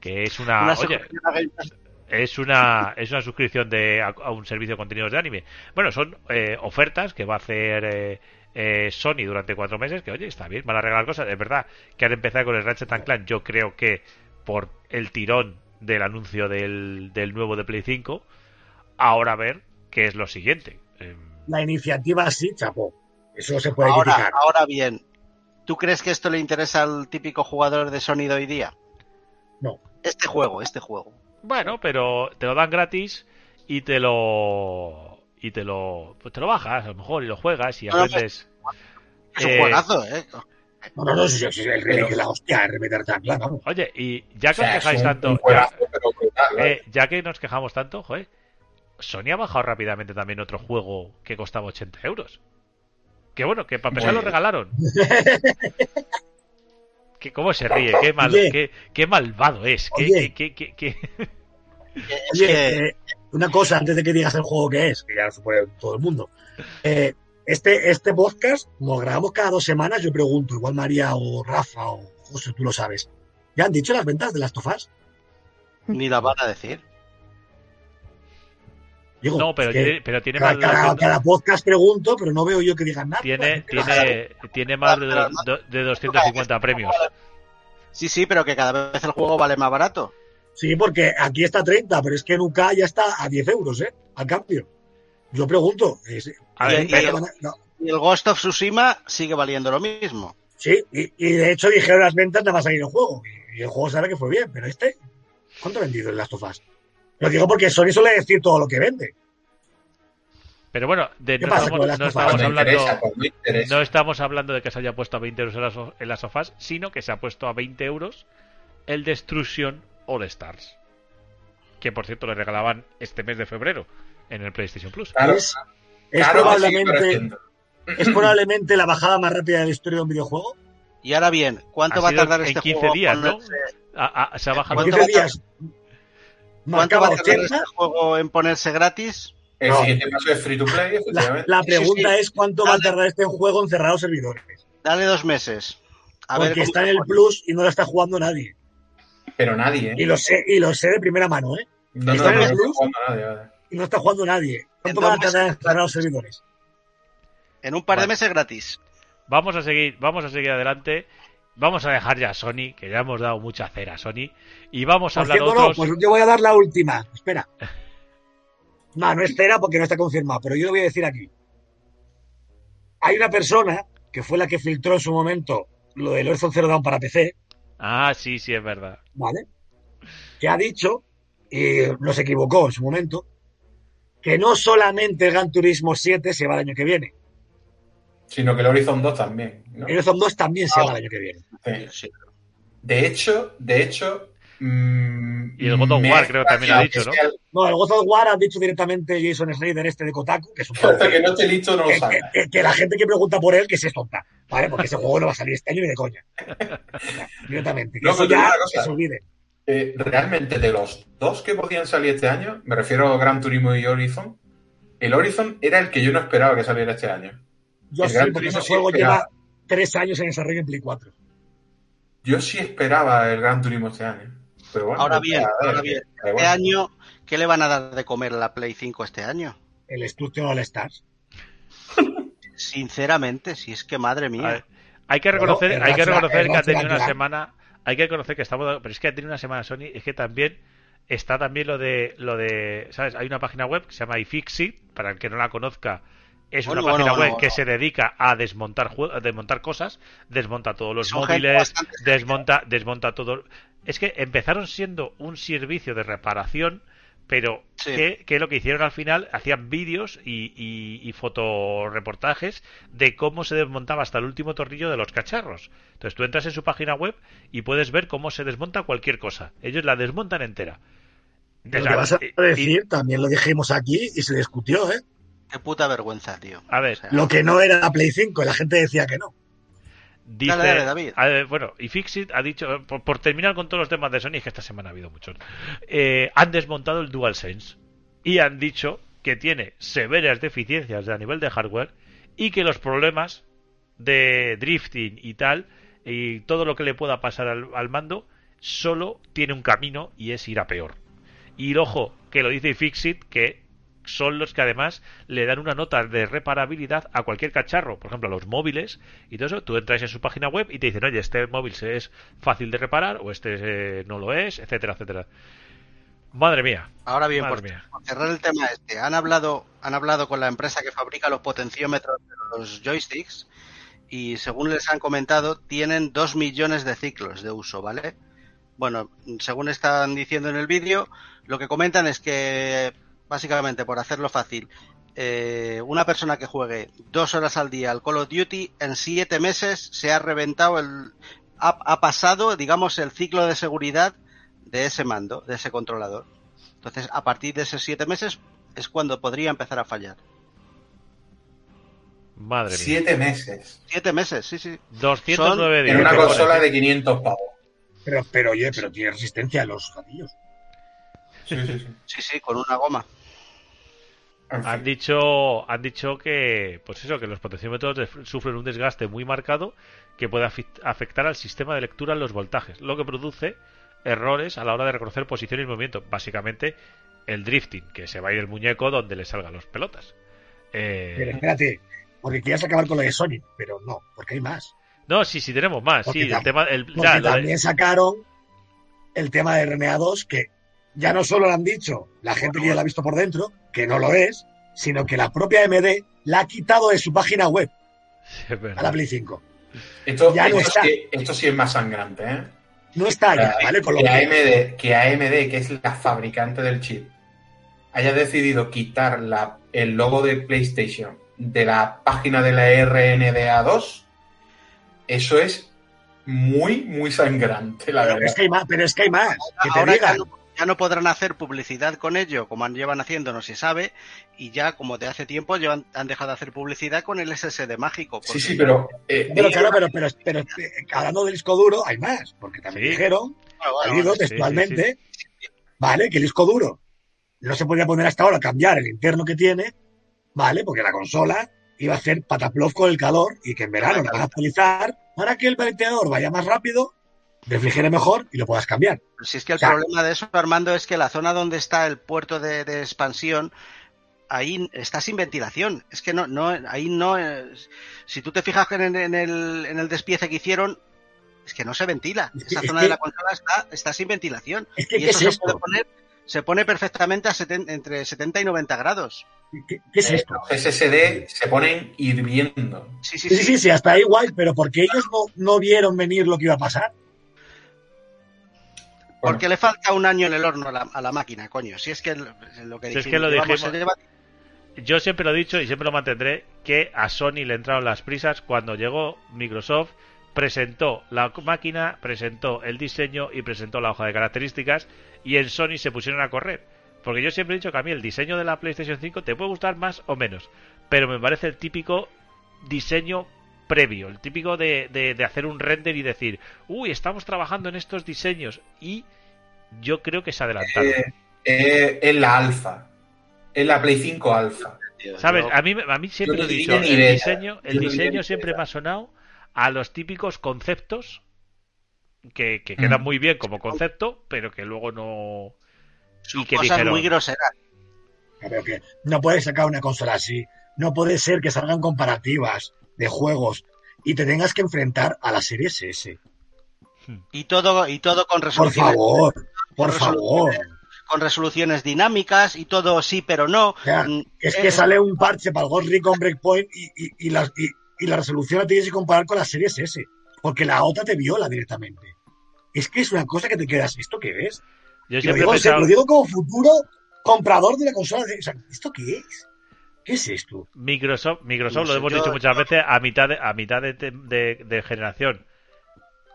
que es una, Una oye, es una es una suscripción de a, a un servicio de contenidos de anime. Bueno, son eh, ofertas que va a hacer eh, Sony durante cuatro meses. Que oye, está bien, van a regalar cosas. Es verdad que han empezado con el Ratchet and Clank. Yo creo que por el tirón del anuncio del, del nuevo de Play 5, ahora a ver qué es lo siguiente. Eh, La iniciativa sí, chapó. Eso no se puede Ahora, criticar. ahora bien, ¿tú crees que esto le interesa al típico jugador de Sony de hoy día? No. Este juego, este juego. bueno, pero te lo dan gratis y te lo y te lo pues te lo bajas a lo mejor y lo juegas y aprendes. Es un Eh, juegazo, ¿eh? No, no, no, si, es la hostia, el remake de Ratchet and Clank, vamos. Oye, y ya O que os sea, es quejáis tanto, ya- pero ¿eh? Eh, ya que nos quejamos tanto, joder, Sony ha bajado rápidamente también otro juego que costaba 80 euros. Que bueno, que para empezar lo regalaron. que cómo se ríe, qué, mal, qué, qué malvado es. Qué, qué- qué- qué- qué- Es Oye, que- eh, una cosa antes de que digas el juego que es, que ya lo supone todo el mundo. Eh, este, este podcast, como grabamos cada dos semanas, yo pregunto, igual María o Rafa o José, tú lo sabes. ¿Ya han dicho las ventas de las tofás? Ni la van a decir. Digo, No, pero es que tiene, pero tiene cada, más cada- de, cada podcast pregunto, pero no veo yo que digan nada. tiene, tiene, tiene más de, de 250 premios. Sí, sí, pero que cada vez el juego vale más barato. Sí, porque aquí está a 30, pero es que en UK ya está a 10 euros, ¿eh? Al cambio. Yo pregunto. es- A ver, pero- van a- no, Y el Ghost of Tsushima sigue valiendo lo mismo. sí, y, y de hecho dijeron las ventas nada más salir el juego. Y, el juego sabe que fue bien, pero este, ¿cuánto ha vendido en las tofas? Lo digo porque Sony suele decir todo lo que vende. Pero bueno, de- ¿Qué no, estamos, no Pues no interesa, hablando no interesa. no estamos hablando de que se haya puesto a 20 euros en las, so- en las sofás, sino que se ha puesto a 20 euros el Destruction All Stars. Que por cierto le regalaban este mes de febrero en el PlayStation Plus. Claro, Es, es claro, sí, probablemente, es la bajada más rápida de la historia de un videojuego. Y ahora bien, ¿cuánto Ha va a tardar en este 15 juego? días, en ¿no? A- a- se ha bajado. ¿Cuánto 15 va a días. ¿Cuánto va a tardar 80. este juego en ponerse gratis? El No. siguiente paso es free to play, La, efectivamente. la pregunta Sí, sí. es cuánto va a tardar este juego en cerrar los servidores. Dale dos meses. A porque está en se el. Plus y no lo está jugando nadie. Pero nadie, Y ¿eh? lo sé, y lo sé de primera mano, ¿eh? No, no, ¿Está no, no jugando nadie, vale. Y no está jugando nadie. ¿Cuánto van a cerrar los servidores? En un par de meses gratis. Vamos a seguir, vamos a seguir adelante. Vamos a dejar ya a Sony, que ya hemos dado mucha cera a Sony, y vamos a Por hablar cierto, no, otros. pues yo voy a dar la última. Espera. No, no es cera porque no está confirmado, pero yo lo voy a decir aquí. Hay una persona que fue la que filtró en su momento lo del Horizon Zero Dawn para PC, Ah, sí, sí, es verdad. ¿vale? Que ha dicho, y no se equivocó en su momento, que no solamente el Gran Turismo 7 se va el año que viene. Sino que el Horizon 2 también. ¿no? El Horizon 2 también se va el año que viene. Sí. Sí. De hecho, de hecho, mm, Y el God of War creo que también ha dicho, ¿no? No, el God of War ha dicho directamente Jason Slater este de Kotaku, que es un hasta que no esté listo no lo que, saca. que- que la gente que pregunta por él que se es tonta, ¿vale? Porque ese juego no va a salir este año ni de coña. Directamente. Que No, eso ya que se olvide. Eh, realmente de los dos que podían salir este año, me refiero a Gran Turismo y Horizon, el Horizon era el que yo no esperaba que saliera este año. Yo El sí, Gran porque Turismo ese juego lleva tres años en desarrollo en Play 4. Yo sí esperaba el Gran Turismo este año. Pero bueno, Ahora bien, ahora bien, Este año, ¿qué le van a dar de comer a la Play 5 este año? El Destruction All Stars. Sinceramente, si es que madre mía. ver, hay que reconocer, hay que reconocer que ha tenido una semana, hay que reconocer que estamos, pero es que ha tenido una semana Sony, es que también está también lo de lo de, ¿sabes? Hay una página web que se llama iFixit, para el que no la conozca, es Bueno, una bueno, página bueno, web que bueno. se dedica a desmontar a desmontar cosas, desmonta todos los Son móviles, desmonta desmonta todo. Es que empezaron siendo un servicio de reparación pero Sí. que, que lo que hicieron al final, hacían vídeos y, y, y fotoreportajes de cómo se desmontaba hasta el último tornillo de los cacharros. Entonces tú entras en su página web y puedes ver cómo se desmonta cualquier cosa. Ellos la desmontan entera. Lo O que vas a y- decir, también lo dijimos aquí y se discutió, ¿eh? Qué puta vergüenza, tío. A ver, O sea, Lo que no era la Play 5, y la gente decía que no. Dice, Dale, dale, David. a ver, bueno, y Fixit ha dicho, por, por terminar con todos los temas de Sony, es que esta semana ha habido muchos, eh, han desmontado el DualSense y han dicho que tiene severas deficiencias a nivel de hardware y que los problemas de drifting y tal, y todo lo que le pueda pasar al, al mando, solo tiene un camino y es ir a peor. Y ojo, que lo dice Fixit, que son los que además le dan una nota de reparabilidad a cualquier cacharro, por ejemplo a los móviles y todo eso. Tú entras en su página web y te dicen, oye, este móvil es fácil de reparar o este eh, no lo es, etcétera, etcétera. Madre mía. Ahora bien, por, mía. por cerrar el tema este, han hablado, han hablado con la empresa que fabrica los potenciómetros de los joysticks y según les han comentado, tienen dos millones de ciclos de uso, ¿vale? Bueno, según están diciendo en el vídeo, lo que comentan es que, básicamente, por hacerlo fácil, eh, una persona que juegue dos horas al día al Call of Duty en siete meses se ha reventado el, ha, ha pasado, digamos, el ciclo de seguridad de ese mando, de ese controlador. Entonces, a partir de esos siete meses es cuando podría empezar a fallar. Madre mía. Siete meses. Siete meses, sí, sí. 209 En días. una me pone. consola de 500 pavos. Pero, pero oye, pero tiene resistencia a los gatillos. Sí, sí, sí. Sí, sí, con una goma. En fin. Han dicho, han dicho que, pues eso, que los potenciómetros sufren un desgaste muy marcado que puede afectar al sistema de lectura en los voltajes, lo que produce errores a la hora de reconocer posición y movimiento. Básicamente, el drifting, que se va a ir el muñeco donde le salgan los pelotas. Eh, Pero espérate, porque quieras acabar con lo de Sony, pero no, porque hay más. no, sí, sí tenemos más. Porque Sí, el tema, el, Porque ya, lo de- también sacaron el tema de RNA2, que ya no solo lo han dicho la gente que ya lo ha visto por dentro, que no lo es, sino que la propia MD la ha quitado de su página web a la Play 5. Esto, Ya no esto está. sí, esto sí es más sangrante, ¿eh? No está que, ¿vale? Con lo que AMD, que AMD, que es la fabricante del chip, haya decidido quitar la, el logo de PlayStation de la página de la RNDA2, eso es muy, muy sangrante, la pero, verdad. es que hay más, pero es que hay más. Que te Ahora ya digan. No, ya no podrán hacer publicidad con ello, como han- llevan haciendo, no se sabe, y ya como de hace tiempo llevan, han dejado de hacer publicidad con el SSD mágico. Sí, sí, pero... eh, Pero claro, pero, pero, pero, eh, hablando del disco duro, hay más, porque también Sí. dijeron, Bueno, bueno, sí, textualmente, ¿vale? Que el disco duro no se podía poner hasta ahora cambiar el interno que tiene, ¿vale? Porque la consola iba a hacer pataplof con el calor y que en verano la van a actualizar para que el ventilador vaya más rápido, refrigere mejor y lo puedas cambiar. Si es que el O sea- problema de eso, Armando, es que la zona donde está el puerto de, de expansión, ahí está sin ventilación. Es que no, no, ahí no. eh, si tú te fijas en, en el, en el despiece que hicieron, es que no se ventila. Es que- Esa es zona que- de la consola está, está sin ventilación. Es que, Y ¿qué eso es se esto? puede poner, se pone perfectamente a seten- entre 70 y 90 grados. ¿Qué, qué es eh, esto? los SSD se ponen hirviendo. Sí, sí, Sí, sí. sí, sí, hasta ahí guay, pero porque ellos no, no vieron venir lo que iba a pasar. Bueno, Porque le falta un año en el horno a la, a la máquina, coño. Si es que lo, que Si es dijimos, que lo Yo siempre lo he dicho y siempre lo mantendré que a Sony le entraron las prisas cuando llegó Microsoft presentó la máquina, presentó el diseño y presentó la hoja de características y en Sony se pusieron a correr. Porque yo siempre he dicho que a mí el diseño de la PlayStation 5 te puede gustar más o menos, pero me parece el típico diseño previo, el típico de, de, de hacer un render y decir, uy, estamos trabajando en estos diseños y yo creo que se adelantaron. Eh, eh, es la alfa. Es la Play 5 alfa. ¿Sabes? A mí, a mí siempre lo he dicho, el idea. diseño, el Yo diseño siempre idea. me ha sonado a los típicos conceptos que, que quedan Mm. muy bien como concepto, pero que luego no... son y que cosas dijeron- muy groseras. Pero que no puedes sacar una consola así. No puede ser que salgan comparativas de juegos y te tengas que enfrentar a la Series S. Y todo, y todo con Por resoluciones, favor, por Por favor. con resoluciones dinámicas y todo sí pero no. O sea, Mm, es eh, que sale un parche para el Ghost Recon Breakpoint y, y, y, la, y, y la resolución la tienes que comparar con la Series S. Porque la otra te viola directamente. Es que es una cosa que te quedas, ¿esto qué es? Yo lo, digo, pensado... lo digo como futuro comprador de la consola. de- o sea, ¿esto qué es? ¿Qué es esto? Microsoft, Microsoft lo hemos dicho muchas veces, a mitad de, a mitad de, de- de generación.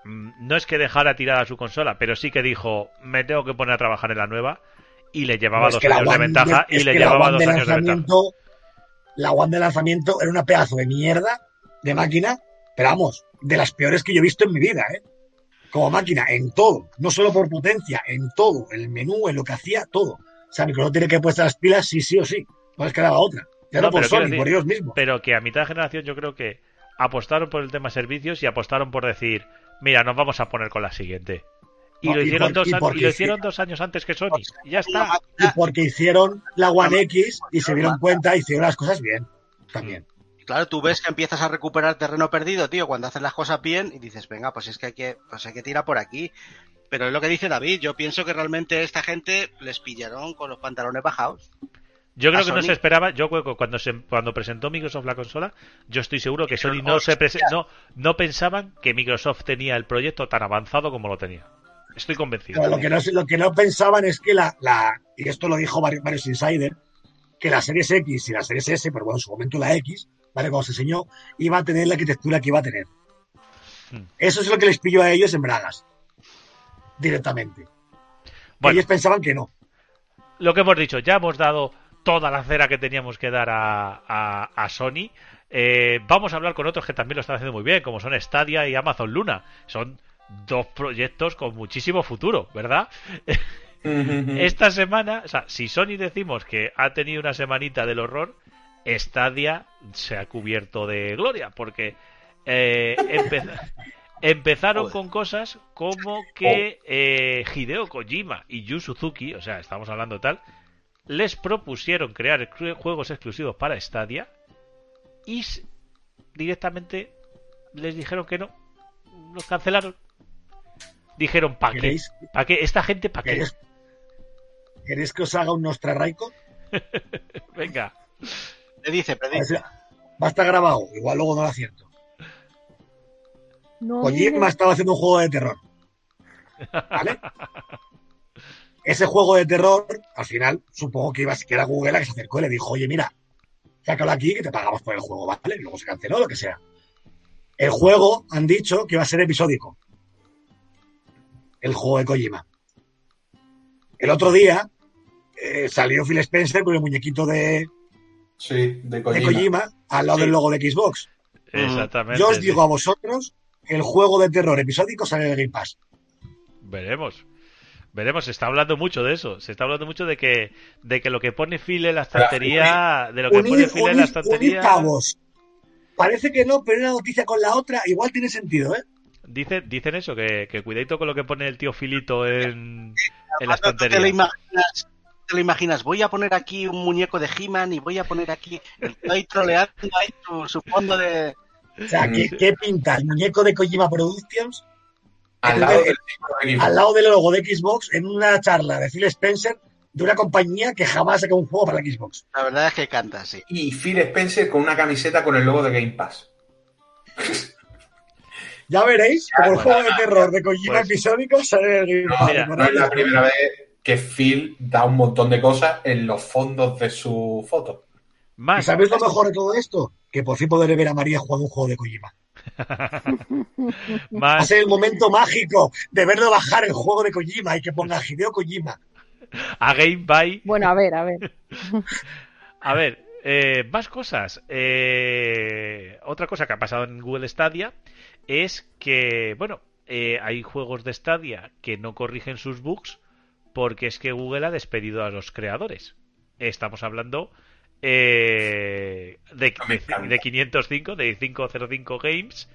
Mm, No es que dejara tirada su consola, pero sí que dijo, me tengo que poner a trabajar en la nueva y le llevaba No, dos años de ventaja y le llevaba dos años de ventaja. La One de lanzamiento era una pedazo de mierda de máquina, pero vamos, de las peores que yo he visto en mi vida, ¿eh? Como máquina, en todo, no solo por potencia, en todo, en el menú, en lo que hacía, todo. O sea, Microsoft tiene que puestas las pilas sí, sí o sí. No es que haga otra. Ya no, No, por Sony, decir- por ellos mismos. Pero que a mitad de generación yo creo que apostaron por el tema servicios y apostaron por decir, mira, nos vamos a poner con la siguiente. Y, No, lo, y hicieron por- dos y an- porque y lo sí. hicieron dos años antes que Sony. Y ya está. Y porque hicieron la One X y se dieron cuenta, hicieron las cosas bien. También. Claro, tú ves que empiezas a recuperar terreno perdido, tío, cuando haces las cosas bien y dices, venga, pues es que hay que, pues hay que tirar por aquí. Pero es lo que dice David, yo pienso que realmente esta gente les pillaron con los pantalones bajados. Yo creo que no se esperaba, yo cuando se, cuando presentó Microsoft la consola, yo estoy seguro que Sony no se no, no pensaban que Microsoft tenía el proyecto tan avanzado como lo tenía. Estoy convencido. Pero lo que no, lo que no pensaban es que la, la y esto lo dijo varios, varios insiders, que la Series X y la Series S, pero bueno, en su momento la X, ¿vale? Cuando se enseñó, iba a tener la arquitectura que iba a tener. Hmm. Eso es lo que les pilló a ellos en Bragas. Directamente. Bueno, Ellos pensaban que no. lo que hemos dicho, ya hemos dado toda la cera que teníamos que dar a, a- a Sony. Eh, vamos a hablar con otros que también lo están haciendo muy bien, como son Stadia y Amazon Luna. Son dos proyectos con muchísimo futuro, ¿verdad? Esta semana, o sea, si Sony decimos que ha tenido una semanita del horror, Stadia se ha cubierto de gloria, porque eh, empe- empezaron Joder. con cosas como que eh, Hideo Kojima y Yu Suzuki, o sea, estamos hablando tal, les propusieron crear juegos exclusivos para Stadia y directamente les dijeron que no, los cancelaron. Dijeron, ¿para qué? ¿Queréis, ¿Para qué? ¿Esta gente para qué? queréis, queréis que os haga un Nostra Raico? Venga. Predice. si- Va a estar grabado, igual luego no lo acierto. No, Kojima estaba haciendo un juego de terror. ¿Vale? Ese juego de terror, al final, supongo que iba a que era Google la que se acercó y le dijo, oye, mira, sácalo aquí que te pagamos por el juego, ¿vale? Y luego se canceló, lo que sea. El juego, han dicho que iba a ser episódico. El juego de Kojima. El otro día eh, salió Phil Spencer con el muñequito de, Sí, de de Kojima. Al lado Sí. del logo de Xbox. Exactamente. Yo os sí. digo a vosotros el juego de terror episódico sale de Game Pass. Veremos. Veremos, se está hablando mucho de eso. Se está hablando mucho de que, de que lo que pone Phil en la estantería, de lo que pone unir, Phil en la estantería. cabos. Parece que no, pero una noticia con la otra igual tiene sentido, ¿eh? Dice, dicen eso, que, que cuidadito con lo que pone el tío Filito en, en la tú te lo estantería. imaginas, te lo imaginas, voy a poner aquí un muñeco de He-Man y voy a poner aquí, estoy troleando ahí su, su fondo de... O sea, ¿qué, qué pinta? El muñeco de Kojima Productions Al lado del tipo de Xbox. al lado del logo de Xbox en una charla de Phil Spencer de una compañía que jamás saca un juego para la Xbox. La verdad es que canta, sí. Y Phil Spencer con una camiseta con el logo de Game Pass. Ya veréis como el juego de terror de Kojima Pues- episódico sale del Game No, Pass. mira, no es la primera vez que Phil da un montón de cosas en los fondos de su foto. ¿Y sabéis lo mejor de todo esto? Que por fin podré ver a María jugando un juego de Kojima. Va a ser el momento mágico de verlo bajar el juego de Kojima y que ponga Hideo Kojima. a Game by. Bueno, a ver, a ver. A ver, eh, más cosas. Eh, otra cosa que ha pasado en Google Stadia es que, bueno, eh, hay juegos de Stadia que no corrigen sus bugs porque es que Google ha despedido a los creadores. Estamos hablando eh, de, de, de 505, de 505 Games,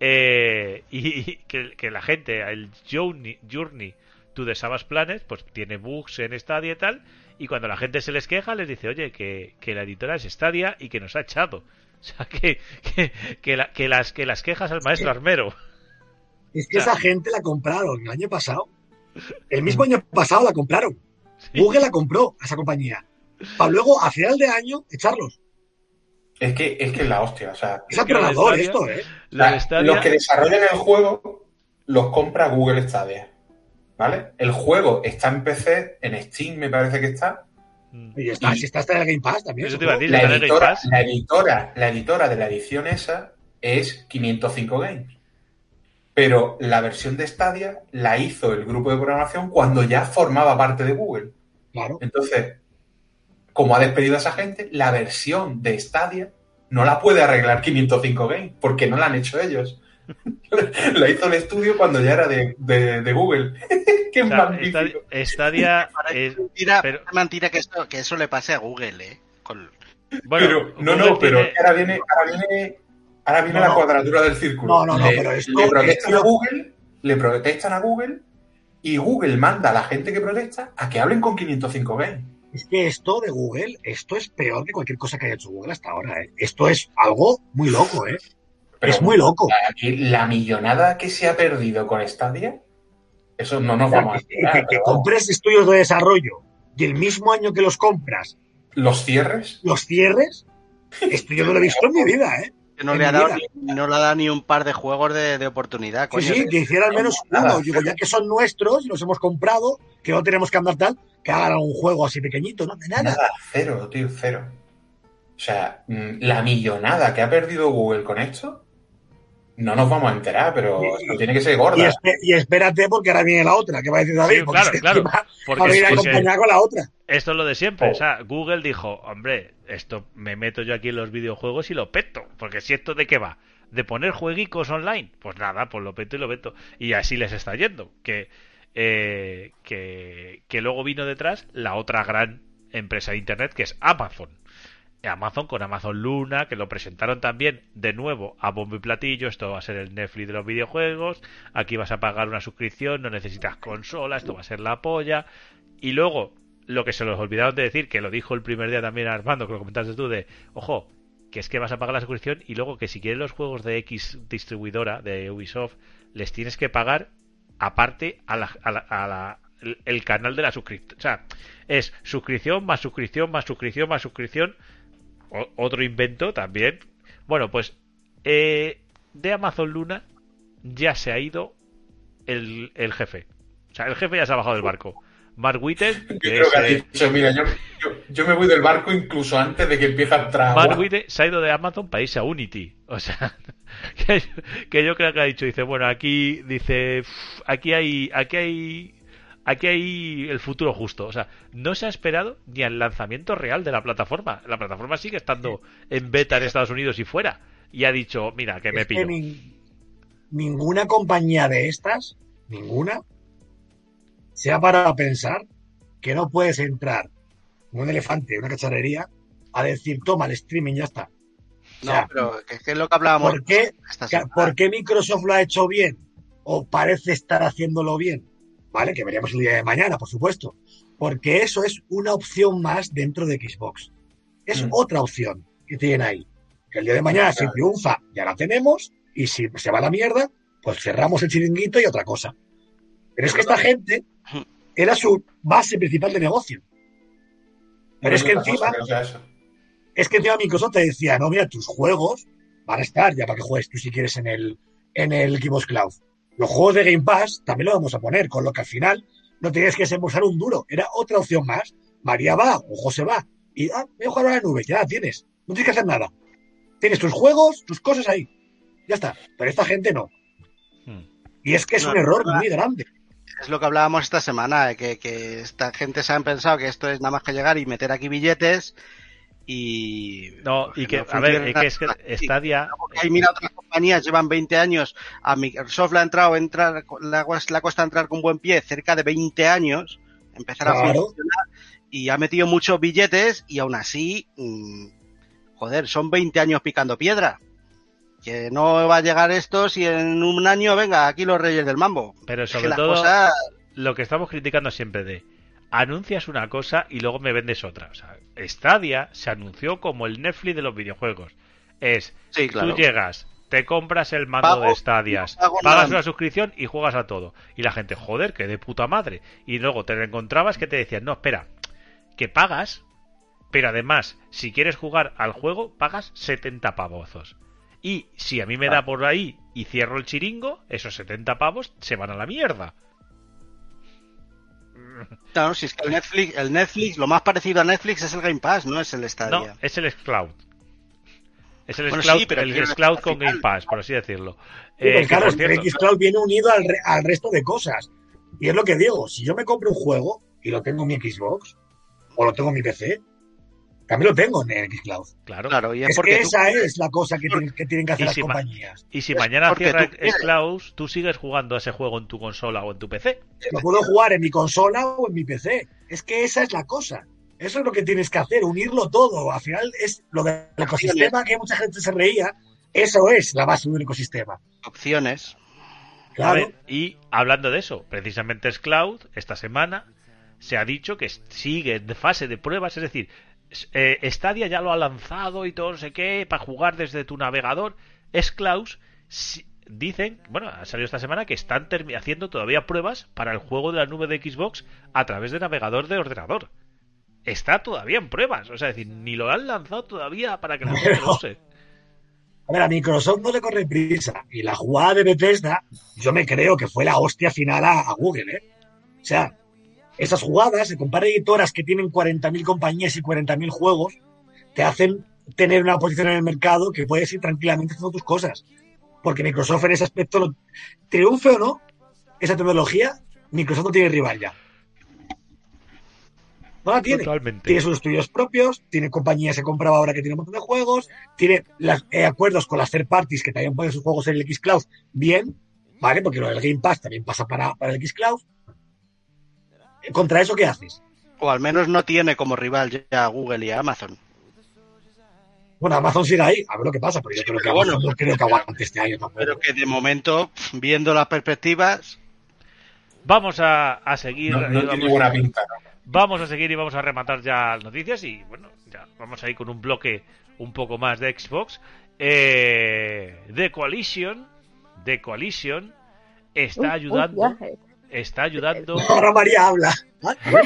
eh, y que, que la gente, el Journey, Journey to the Savage Planet, pues tiene bugs en Stadia y tal, y cuando la gente se les queja, les dice, oye, que, que la editora es Stadia y que nos ha echado. O sea, que, que, que, la- que las, que las quejas al maestro armero. Es que Claro. esa gente la compraron el año pasado. El mismo año pasado la compraron. Google la compró a esa compañía. Para luego, a final de año, echarlos. Es que es que es la hostia, o sea, Es Stadia- esto, ¿eh? La la- los que desarrollan el juego los compra Google Stadia. ¿Vale? El juego está en PC, en Steam me parece que está. Y está, Y- si está hasta en el Game Pass también. Eso te iba a decir. La está Game editora, Pass. la editora, la editora de la edición esa es 505 Games. Pero la versión de Stadia la hizo el grupo de programación cuando ya formaba parte de Google. Claro. Entonces, como ha despedido a esa gente, la versión de Stadia no la puede arreglar 505 Games, porque no la han hecho ellos. la hizo el estudio cuando ya era de, de- de Google. Qué O sea, magnífico. Stadia, es- mentira, pero- mentira que, esto, que eso le pase a Google, ¿eh? Con- bueno, pero, no, Google no, pero tiene- ahora viene, ahora viene, ahora viene No, la no. cuadratura del círculo. No, no, no, le, pero esto- le protestan esto- a Google, le protestan a Google y Google manda a la gente que protesta a que hablen con 505 Games. Es que esto de Google, esto es peor que cualquier cosa que haya hecho Google hasta ahora, ¿eh? Esto es algo muy loco, ¿eh? Pero es muy loco. la millonada que se ha perdido con Stadia, eso no nos O sea, vamos a que, que- que pero compres estudios de desarrollo y el mismo año que los compras, Los cierres, los cierres, esto yo no lo he visto en mi vida, ¿eh? Que no le, ha dado ni, no le ha dado ni un par de juegos de, de oportunidad. Sí, coño. sí, que hiciera al menos Nada. uno. Digo, ya que son nuestros y los hemos comprado, que no tenemos que andar tal, que hagan un juego así pequeñito, ¿no? De nada. nada, cero, tío, cero. O sea, mm, la millonada que ha perdido Google con esto, no nos vamos a enterar, pero Y- esto tiene que ser Y, gorda. y espérate porque ahora viene la otra, que va a decir David. Sí, claro, claro. Porque, va a acompañada con la otra. esto es lo de siempre. Oh. O sea, Google dijo, hombre, esto me meto yo aquí en los videojuegos y lo peto. Porque si esto de qué va, de poner jueguicos online, pues nada, pues lo peto y lo peto. Y así les está yendo. Que, eh, que, que luego vino detrás la otra gran empresa de internet que es Amazon. Amazon con Amazon Luna, que lo presentaron también de nuevo a bombo y platillo. Esto va a ser el Netflix de los videojuegos. Aquí vas a pagar una suscripción, no necesitas consola, esto va a ser la polla. Y luego, lo que se los olvidaron de decir, que lo dijo el primer día también Armando, que lo comentaste tú, de ojo, que es que vas a pagar la suscripción y luego que si quieres los juegos de X distribuidora, de Ubisoft, les tienes que pagar aparte a la, a la- a la- el, canal de la suscripción. O sea, es suscripción más suscripción más suscripción más suscripción. O- otro invento también. Bueno, pues eh, de Amazon Luna ya se ha ido el, el jefe. O sea, el jefe ya se ha bajado del barco. Mark Witten, Yo que creo es, que ha dicho, mira, yo, yo, yo me voy del barco incluso antes de que empiece a entrar. Mark Witten se ha ido de Amazon para irse a Unity. O sea, que, que yo creo que ha dicho, dice, bueno, aquí, dice, "Uf, aquí hay, aquí hay, aquí hay el futuro justo. O sea, no se ha esperado ni al lanzamiento real de la plataforma. La plataforma sigue estando en beta en Estados Unidos y fuera. Y ha dicho, mira, que me Es que ninguna compañía de estas, ninguna, se ha parado a pensar que no puedes entrar como un elefante en una cacharrería a decir, toma el streaming, ya está. O No, sea, pero que, que es lo que hablábamos ¿Por qué, esta ca- semana. ¿Por qué Microsoft lo ha hecho bien? ¿O parece estar haciéndolo bien? ¿Vale? Que veremos el día de mañana, por supuesto. Porque eso es una opción más dentro de Xbox. Es Mm. otra opción que tienen ahí. Que el día de mañana, si triunfa, ya la tenemos. Y si se va a la mierda, pues cerramos el chiringuito y otra cosa. Pero es que esta gente era su base principal de negocio. Pero es que cosa encima, es que encima Microsoft te decía, no, mira, tus juegos van a estar ya para que juegues tú si quieres en el, en el Xbox Cloud. Los juegos de Game Pass también lo vamos a poner, con lo que al final no tenías que desembolsar un duro. Era otra opción más. María va o José va. Y, ah, voy a jugar a la nube, ya la tienes. No tienes que hacer nada. Tienes tus juegos, tus cosas ahí. Ya está. Pero esta gente no. Hmm. Y es que es No, un error no, muy grande. Es lo que hablábamos esta semana, que, que esta gente se han pensado que esto es nada más que llegar y meter aquí billetes y... No, y que, a ver, es que, es que así. Stadia. Porque ahí mira otras compañías llevan 20 años, a Microsoft le ha entrado, entrar, le ha costado entrar con buen pie cerca de 20 años, empezar a funcionar y ha metido muchos billetes y aún así, mm, joder, son 20 años picando piedra. Que no va a llegar esto si en un año, venga, aquí los reyes del mambo. Pero Es que sobre todo, cosas- lo que estamos criticando siempre de anuncias una cosa y luego me vendes otra. O sea, Stadia se anunció como el Netflix de los videojuegos. Es, Sí, claro. tú llegas, te compras el mando Pago, de Stadias, no pagas una suscripción y juegas a todo. Y la gente, joder, que de puta madre. Y luego te encontrabas que te decían, no, espera, que pagas, pero además, si quieres jugar al juego, pagas 70 pavozos. Y si a mí me da por ahí y cierro el chiringo, esos 70 pavos se van a la mierda. No, si es que el Netflix, el Netflix, lo más parecido a Netflix es el Game Pass, no es el No, Stadia. es el Xcloud. Es el Bueno, Xcloud, sí, pero el Xcloud con Game Pass, por así decirlo. Sí, Eh, pues claro, por el Xcloud viene unido al, re- al resto de cosas. Y es lo que digo, si yo me compro un juego y lo tengo en mi Xbox o lo tengo en mi PC, también lo tengo en el Xcloud. claro. Claro, y es, Es porque que tú- esa es la cosa que tienen que, tienen que hacer las compañías. Y si es mañana cierra. Xcloud, tú sigues jugando a ese juego en tu consola o en tu PC. Lo puedo jugar en mi consola o en mi PC. Es que esa es la cosa. Eso es lo que tienes que hacer, unirlo todo. Al final es lo del ecosistema que mucha gente se reía. Eso es la base de un ecosistema. opciones. A Claro. ver, y hablando de eso, precisamente Xcloud, esta semana, se ha dicho que sigue en fase de pruebas, es decir, eh, Stadia ya lo ha lanzado y todo no sé qué, para jugar desde tu navegador. Xcloud, si- dicen, bueno, ha salido esta semana que están haciendo todavía pruebas para el juego de la nube de Xbox a través de navegador de ordenador. Está todavía en pruebas, o sea, es decir, ni lo han lanzado todavía para que la gente lo use. A ver, a Microsoft no le corre prisa. Y la jugada de Bethesda, yo me creo que fue la hostia final a, a Google, ¿eh? O sea, esas jugadas, se compara editoras que tienen 40.000 compañías y 40.000 juegos, te hacen tener una posición en el mercado que puedes ir tranquilamente haciendo tus cosas. Porque Microsoft en ese aspecto, lo- triunfe o no, esa tecnología, Microsoft no tiene rival ya. No la tiene. Totalmente. Tiene sus estudios propios, tiene compañías que compraba ahora que tiene un montón de juegos, tiene las- eh, acuerdos con las third parties que también ponen sus juegos en el Xcloud bien, ¿vale? Porque lo del Game Pass también pasa para, para el Xcloud. ¿Contra eso qué haces? O al menos no tiene como rival ya a Google y a Amazon. Bueno, Amazon sigue ahí, a ver lo que pasa, pero yo Sí, creo que bueno, no creo que aguante este año tampoco. Pero que de momento, viendo las perspectivas, Vamos a, a seguir. No, no tiene vamos- buena pinta, ¿no? Vamos a seguir y vamos a rematar ya las noticias y bueno, ya vamos a ir con un bloque un poco más de Xbox. Eh, The Coalition, The Coalition está ayudando, eh. Está ayudando. Ahora María habla. Ah,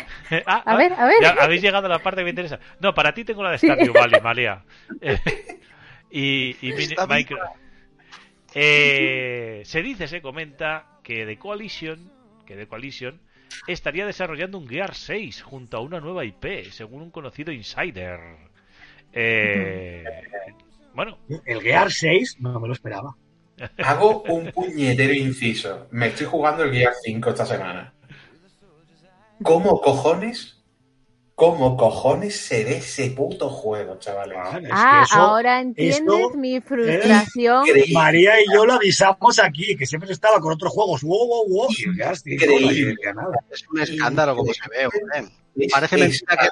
Ah, A ah, ver, a ver. ya habéis llegado a la parte que me interesa. No, para ti tengo la de Sí. Valley, María. Eh, y y micro- Eh, se dice, se comenta que The Coalition, que The Coalition estaría desarrollando un Gear 6 junto a una nueva IP, según un conocido insider. Eh, bueno, El Gear 6 no me lo esperaba. Hago un puñetero inciso. Me estoy jugando el Gear 5 esta semana. ¿Cómo cojones? ¿Cómo cojones se ve ese puto juego, chavales? Vale, es Ah, que eso, ahora entiendes mi frustración. María y yo lo avisamos aquí, que siempre estaba con otros juegos. Wow, wow, wow. Y el Gear 5 no Increíble. decía nada. es un escándalo como se ve, hombre. Es Parece mentira que.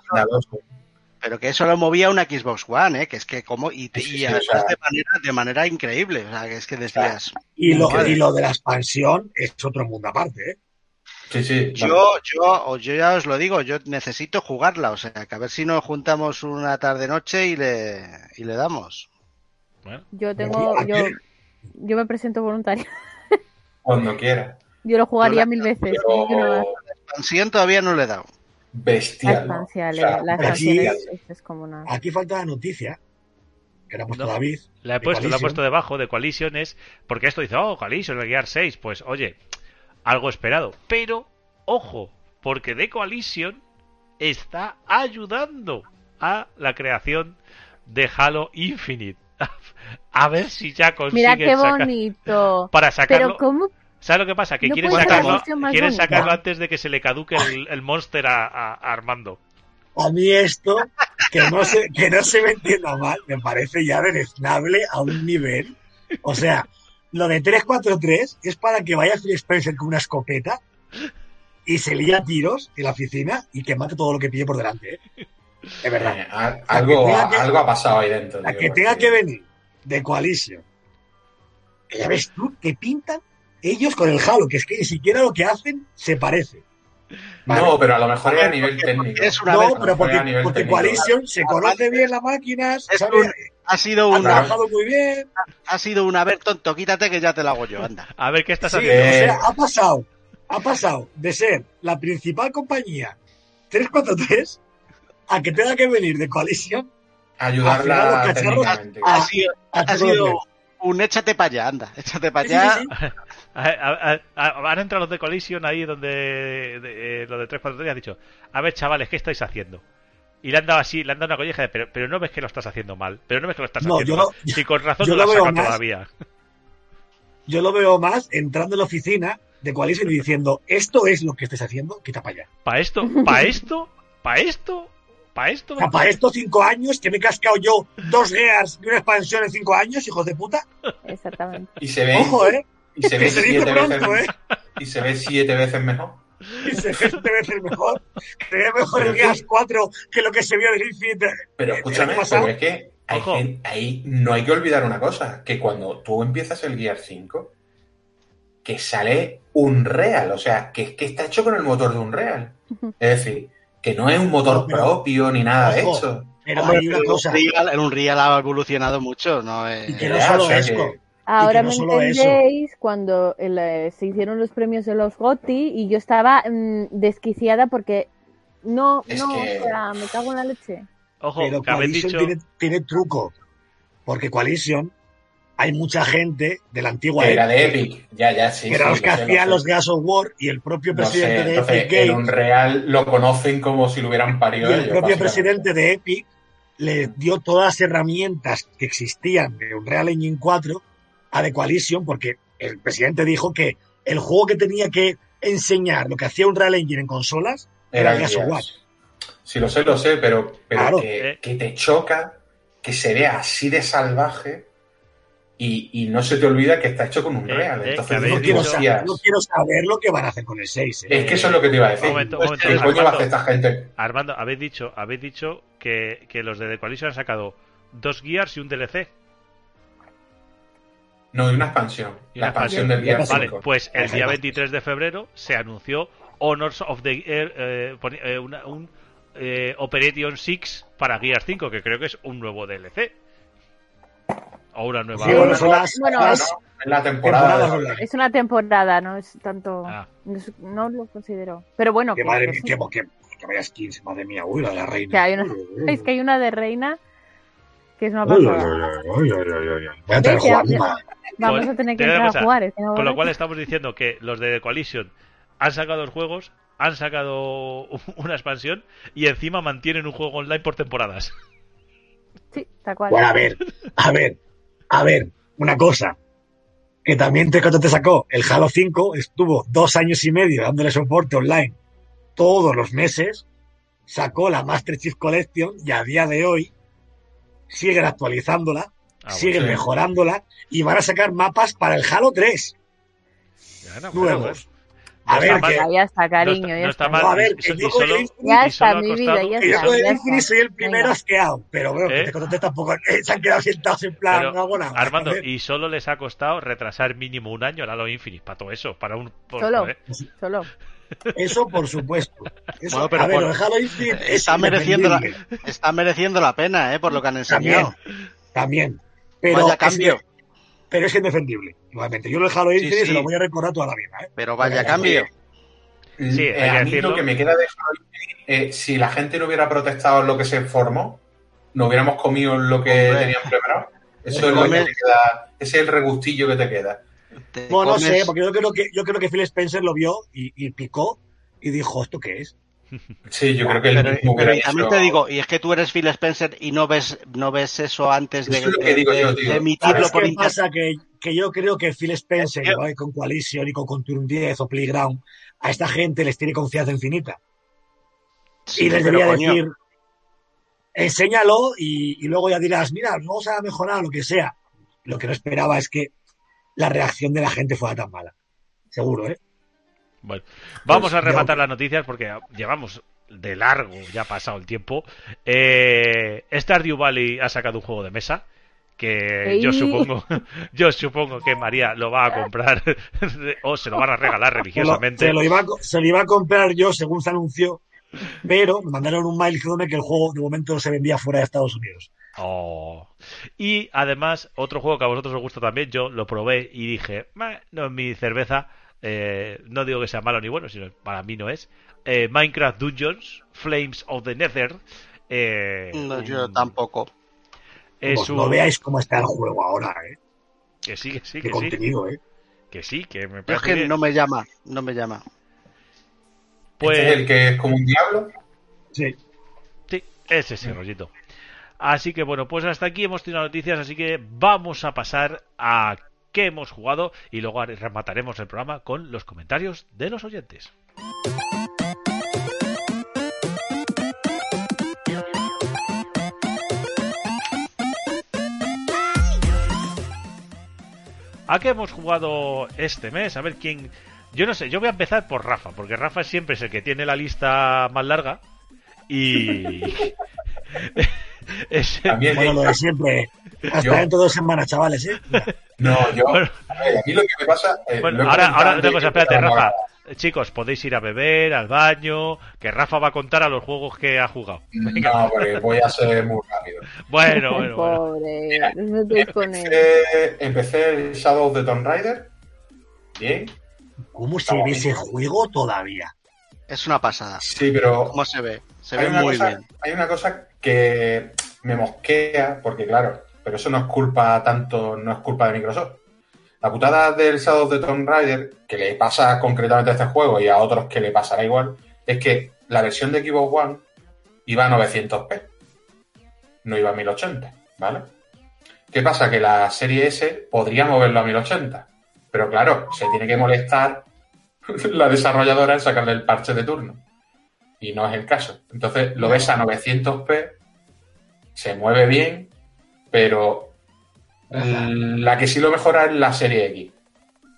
Pero que eso lo movía una Xbox One, ¿eh? Que es que como... Y, Sí, sí, y además o sea- de, manera, de manera increíble. O sea, que es que decías... Y lo, y lo de la expansión es otro mundo aparte, ¿eh? Sí, sí. Yo, yo, o yo ya os lo digo, yo necesito jugarla, o sea, que a ver si nos juntamos una tarde-noche y le, y le damos. bueno, Yo tengo, ¿A yo, yo me presento voluntaria. Cuando quiera. Yo lo jugaría Yo la- mil veces. Pero yo no- La expansión todavía no le he dado. La bestial. ¿no? expansión, O sea, la pero expansión aquí- es, es como una. Aquí falta la noticia, que la ha puesto No. David. la he puesto, la he puesto debajo de Coalition es porque esto dice, oh, Coalition, el Gear 6, pues oye, algo esperado. Pero, ojo, porque The Coalition está ayudando a la creación de Halo Infinite. A ver si ya consiguen Mira qué sacar- bonito. Para sacarlo. Pero ¿cómo? ¿Sabes lo que pasa? Que No quieren sacarlo, quieren sacarlo antes de que se le caduque el, el monster a, a- a Armando. A mí esto, que no se, que no se me entienda mal, me parece ya deleznable a un nivel. O sea, lo de 343 es para que vaya Phil Spencer con una escopeta y se lía a tiros en la oficina y que mate todo lo que pille por delante. ¿eh? De verdad. Eh, a- algo, que tenga que- algo ha pasado ahí dentro. La que tenga que venir de Coalition. Que ya ves tú que pintan ellos con el Halo, que es que ni siquiera lo que hacen se parece. Vale. No, pero a lo mejor es a nivel técnico. es una No, vez- pero porque, a nivel porque. Coalition se conoce bien las máquinas, Es sabe- un- ha sido ha una, trabajado muy bien. ha sido una ver tonto, quítate que ya te la hago yo, anda. A ver qué estás Sí, haciendo. o Eh, sea, ha pasado, ha pasado de ser la principal compañía 343 a que tenga que venir de Coalition Ayudarla los cacharros- técnicamente. Ha sido, a ha sido 343. Un échate para allá, anda, échate para allá. sí, sí. A- a- a- Van a entrar los de Collision ahí donde de, eh, los de 343 y han dicho, a ver chavales, ¿qué estáis haciendo? Y le han dado así, le han dado una colleja de, pero, pero no ves que lo estás haciendo mal, pero no ves que lo estás No, haciendo yo mal. lo- Si con razón yo no lo lo todavía. Yo lo veo más entrando en la oficina de Coalition y diciendo, esto es lo que estés haciendo, quita para allá. ¿Para esto? ¿Para esto? ¿Para esto? ¿Para esto? Para cinco años, que me he cascado yo dos Gears y una expansión en cinco años, hijos de puta. Exactamente. Y se ve, Ojo, ¿eh? y se ve se siete pronto, veces, ¿eh? y se ve siete veces mejor. Y se ve siete veces mejor. Se ve mejor el Gears 4 que lo que se vio del Infinite. Pero el escúchame, pero es que hay Ojo. gen- ahí no hay que olvidar una cosa, que cuando tú empiezas el Gear 5, que sale Unreal, o sea, que es que está hecho con el motor de Unreal. Es decir, que no es un motor pero- propio ni nada de hecho. Pero Hombre, hay una cosa. el Unreal, el Unreal ha evolucionado mucho, ¿no? Y que no Ya, solo o sea eso. que- Ahora no me eso. entendéis cuando el, eh, se hicieron los premios de los GOTY y yo estaba mm, desquiciada porque no, Es no, que- o sea, me cago en la leche. Ojo, Pero Coalition dicho... tiene, tiene truco. Porque Coalition, hay mucha gente de la antigua Que era de Epic, ya, ya, sí. que eran sí, los que lo lo hacían sé. los Gears of War y el propio Lo presidente sé, de Epic el Games Unreal lo conocen como si lo hubieran y parido el ellos, propio presidente de Epic le dio todas las herramientas que existían de Unreal Engine 4 a The Coalition porque el presidente dijo que el juego que tenía que enseñar lo que hacía Unreal Engine en consolas Era era el Gears of War. Sí, lo sé, lo sé, pero, pero Claro. que, que te choca que se vea así de salvaje y, y no se te olvida que está hecho con un Eh, real. eh, Entonces, habéis No quiero, saber, no quiero saber lo que van a hacer con el 6. ¿eh? es que eso es lo que te iba a decir. Un momento, un Pues, momento. ¿Qué coño va a Armando, hacer esta gente? Armando, habéis dicho, habéis dicho que, que los de The Coalition han sacado dos Gears y un DLC. No, de una expansión. Y La una expansión expansión. del Gear Vale, 5. pues el día Perfecto. 23 de febrero se anunció Honors of the Air, eh, eh, un eh, Operation 6 para Gears 5, que creo que es un nuevo DLC. O una nueva. Sí, bueno, son las, Bueno, las es la temporada. online. Es una temporada, no es tanto. Ah. No, lo considero. Pero bueno, Que madre mía, que, que, que vaya skins, madre mía, uy, la de la reina. Que hay una- es que hay una de reina que es una pasada. uy, uy, uy. Voy a jugar. Vamos Pues, a tener que a entrar a jugar. es que no- Con lo cual estamos diciendo que los de The Coalition han sacado los juegos, han sacado una expansión y encima mantienen un juego online por temporadas. Sí, tal cual. Bueno, a ver, a ver, a ver, una cosa. Que también te, sacó el Halo 5, estuvo dos años y medio dándole soporte online todos los meses, sacó la Master Chief Collection y a día de hoy siguen actualizándola, Ah, siguen sí. mejorándola y van a sacar mapas para el Halo 3 Ya, no, bueno, nuevos. A ver, que, Ya, está, cariño. no está, ya no está. está mal. A ver, que yo con el Ya está, mi vida, ya yo con el soy el primero asqueado, pero bueno, ¿Eh? que te conté tampoco, eh, se han quedado sentados en plan, Pero, no hago nada. Armando, y solo les ha costado retrasar mínimo un año el Halo Infinite para todo eso, para un por- Solo. joder. Solo. Eso por supuesto. Eso, Bueno, pero a ver, por- lo de Halo Infinite es está, mereciendo la, está mereciendo la pena, ¿eh? Por lo que han enseñado. También. Pero Vaya es cambio. Pero es indefendible. Igualmente, yo lo de Halo Infinite sí. se lo voy a recordar toda la vida. ¿eh? Pero vaya cambio. Sí, Eh, hay a mí lo que me queda de eh, si la gente no hubiera protestado en lo que se formó, no hubiéramos comido lo que Hombre. tenían preparado. Eso es lo que te queda, ese es el regustillo que te queda. Te No, sé, porque yo creo que, yo creo que Phil Spencer lo vio y, y picó y dijo, ¿esto qué es? Sí, yo creo que Pero, el pero también te digo, y es que tú eres Phil Spencer y no ves, no ves eso antes de, Eso de- digo de- yo, de emitirlo ¿Sabes por qué internet. pasa? Que, que yo creo que Phil Spencer, igual que con Coalition y con Conturn 10 o Playground, a esta gente les tiene confianza infinita. Sí, y les pero, debería coño, decir, enséñalo y, y luego ya dirás, mira, vamos a mejorar lo que sea. Lo que no esperaba es que la reacción de la gente fuera tan mala. Seguro, ¿eh? Bueno, vamos Pues, a rematar ya- las noticias porque llevamos de largo, ya ha pasado el tiempo. Eh, Stardew Valley ha sacado un juego de mesa que yo supongo, yo supongo que María lo va a comprar o se lo van a regalar Se lo, religiosamente. se lo iba a, co- se lo iba a comprar yo según se anunció, pero me mandaron un mail diciéndome que el juego de momento no se vendía fuera de Estados Unidos. Oh. Y además, otro juego que a vosotros os gusta también, yo lo probé y dije, "Meh, no es mi cerveza, eh, no digo que sea malo ni bueno, sino para mí no es. Eh, Minecraft Dungeons, Flames of the Nether. eh, no, yo un- tampoco. Es Pues un... no veáis cómo está el juego ahora, ¿eh? Que sí, que sí, Qué que sí. contenido, ¿eh? Que sí, que me es parece que que- no me llama, no me llama. Pues Este es el que es como un diablo. Sí. sí, es ese rollito. Así que bueno, pues hasta aquí hemos tenido noticias, así que vamos a pasar a qué hemos jugado y luego remataremos el programa con los comentarios de los oyentes. ¿A qué hemos jugado este mes? A ver quién. Yo no sé, yo voy a empezar por Rafa, porque Rafa siempre es el que tiene la lista más larga. Y. es- También Bueno, lo de siempre. Hasta Yo- dentro de dos semanas, chavales, ¿eh? Mira, No, yo. Bueno. A ver, a mí lo que me pasa. eh, Bueno, ahora, ahora una cosa, espérate, Rafa. a- Chicos, podéis ir a beber, al baño, que Rafa va a contar a los juegos que ha jugado. Venga. No, porque voy a ser muy rápido. Bueno, bueno, bueno. Pobre, él. Empecé, empecé el Shadow of the Tomb Raider. Bien. ¿Cómo se ve ese juego todavía? Es una pasada. Sí, pero ¿Cómo se ve? Se hay ve una, muy cosa, bien. hay una cosa que me mosquea, porque claro, pero eso no es culpa tanto, no es culpa de Microsoft. La putada del Shadow of the Tomb Raider, que le pasa concretamente a este juego y a otros que le pasará igual, es que la versión de Xbox One iba a 900p, no iba a 1080, ¿vale? ¿Qué pasa? Que la serie S podría moverlo a 1080, pero claro, se tiene que molestar la desarrolladora en sacarle el parche de turno. Y no es el caso. Entonces lo ves a 900p, se mueve bien, pero mm, la que sí lo mejora es la serie X.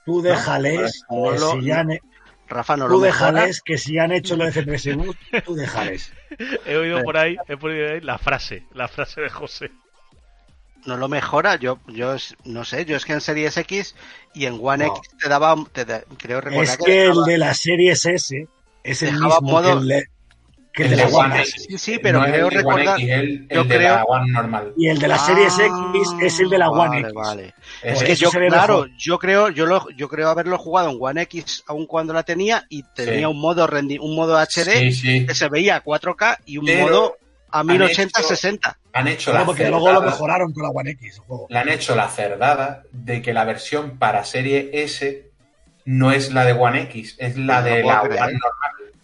Tú déjales No que lo- si han, Rafa no lo tú mejora. déjales que si han hecho lo de FPS tú déjales. He oído por ahí, he podido oír la frase, la frase de José. no lo mejora. Yo, yo es- no sé, yo es que en Series X y en One No. X te daba, te da- creo recordar Es que que el de la serie S es el mismo modo- que el de, que el de la One One S. X. Sí, sí, pero no creo el de One recordar. X, el, yo el de creo- la One normal. Y el de la serie X es el de la Ah, One vale, X. vale. Es que yo, claro, yo creo, yo lo, yo creo haberlo jugado en One X aun cuando la tenía y tenía Sí. un modo rendi un modo HD Sí, sí. que se veía a 4K y un Pero modo a 1080 hecho- 60. Han hecho Claro, la porque luego lo cerdada- mejoraron con la One X. el juego. le han hecho la cerdada de que la versión para serie S no es la de One X, es la No de la. One normal.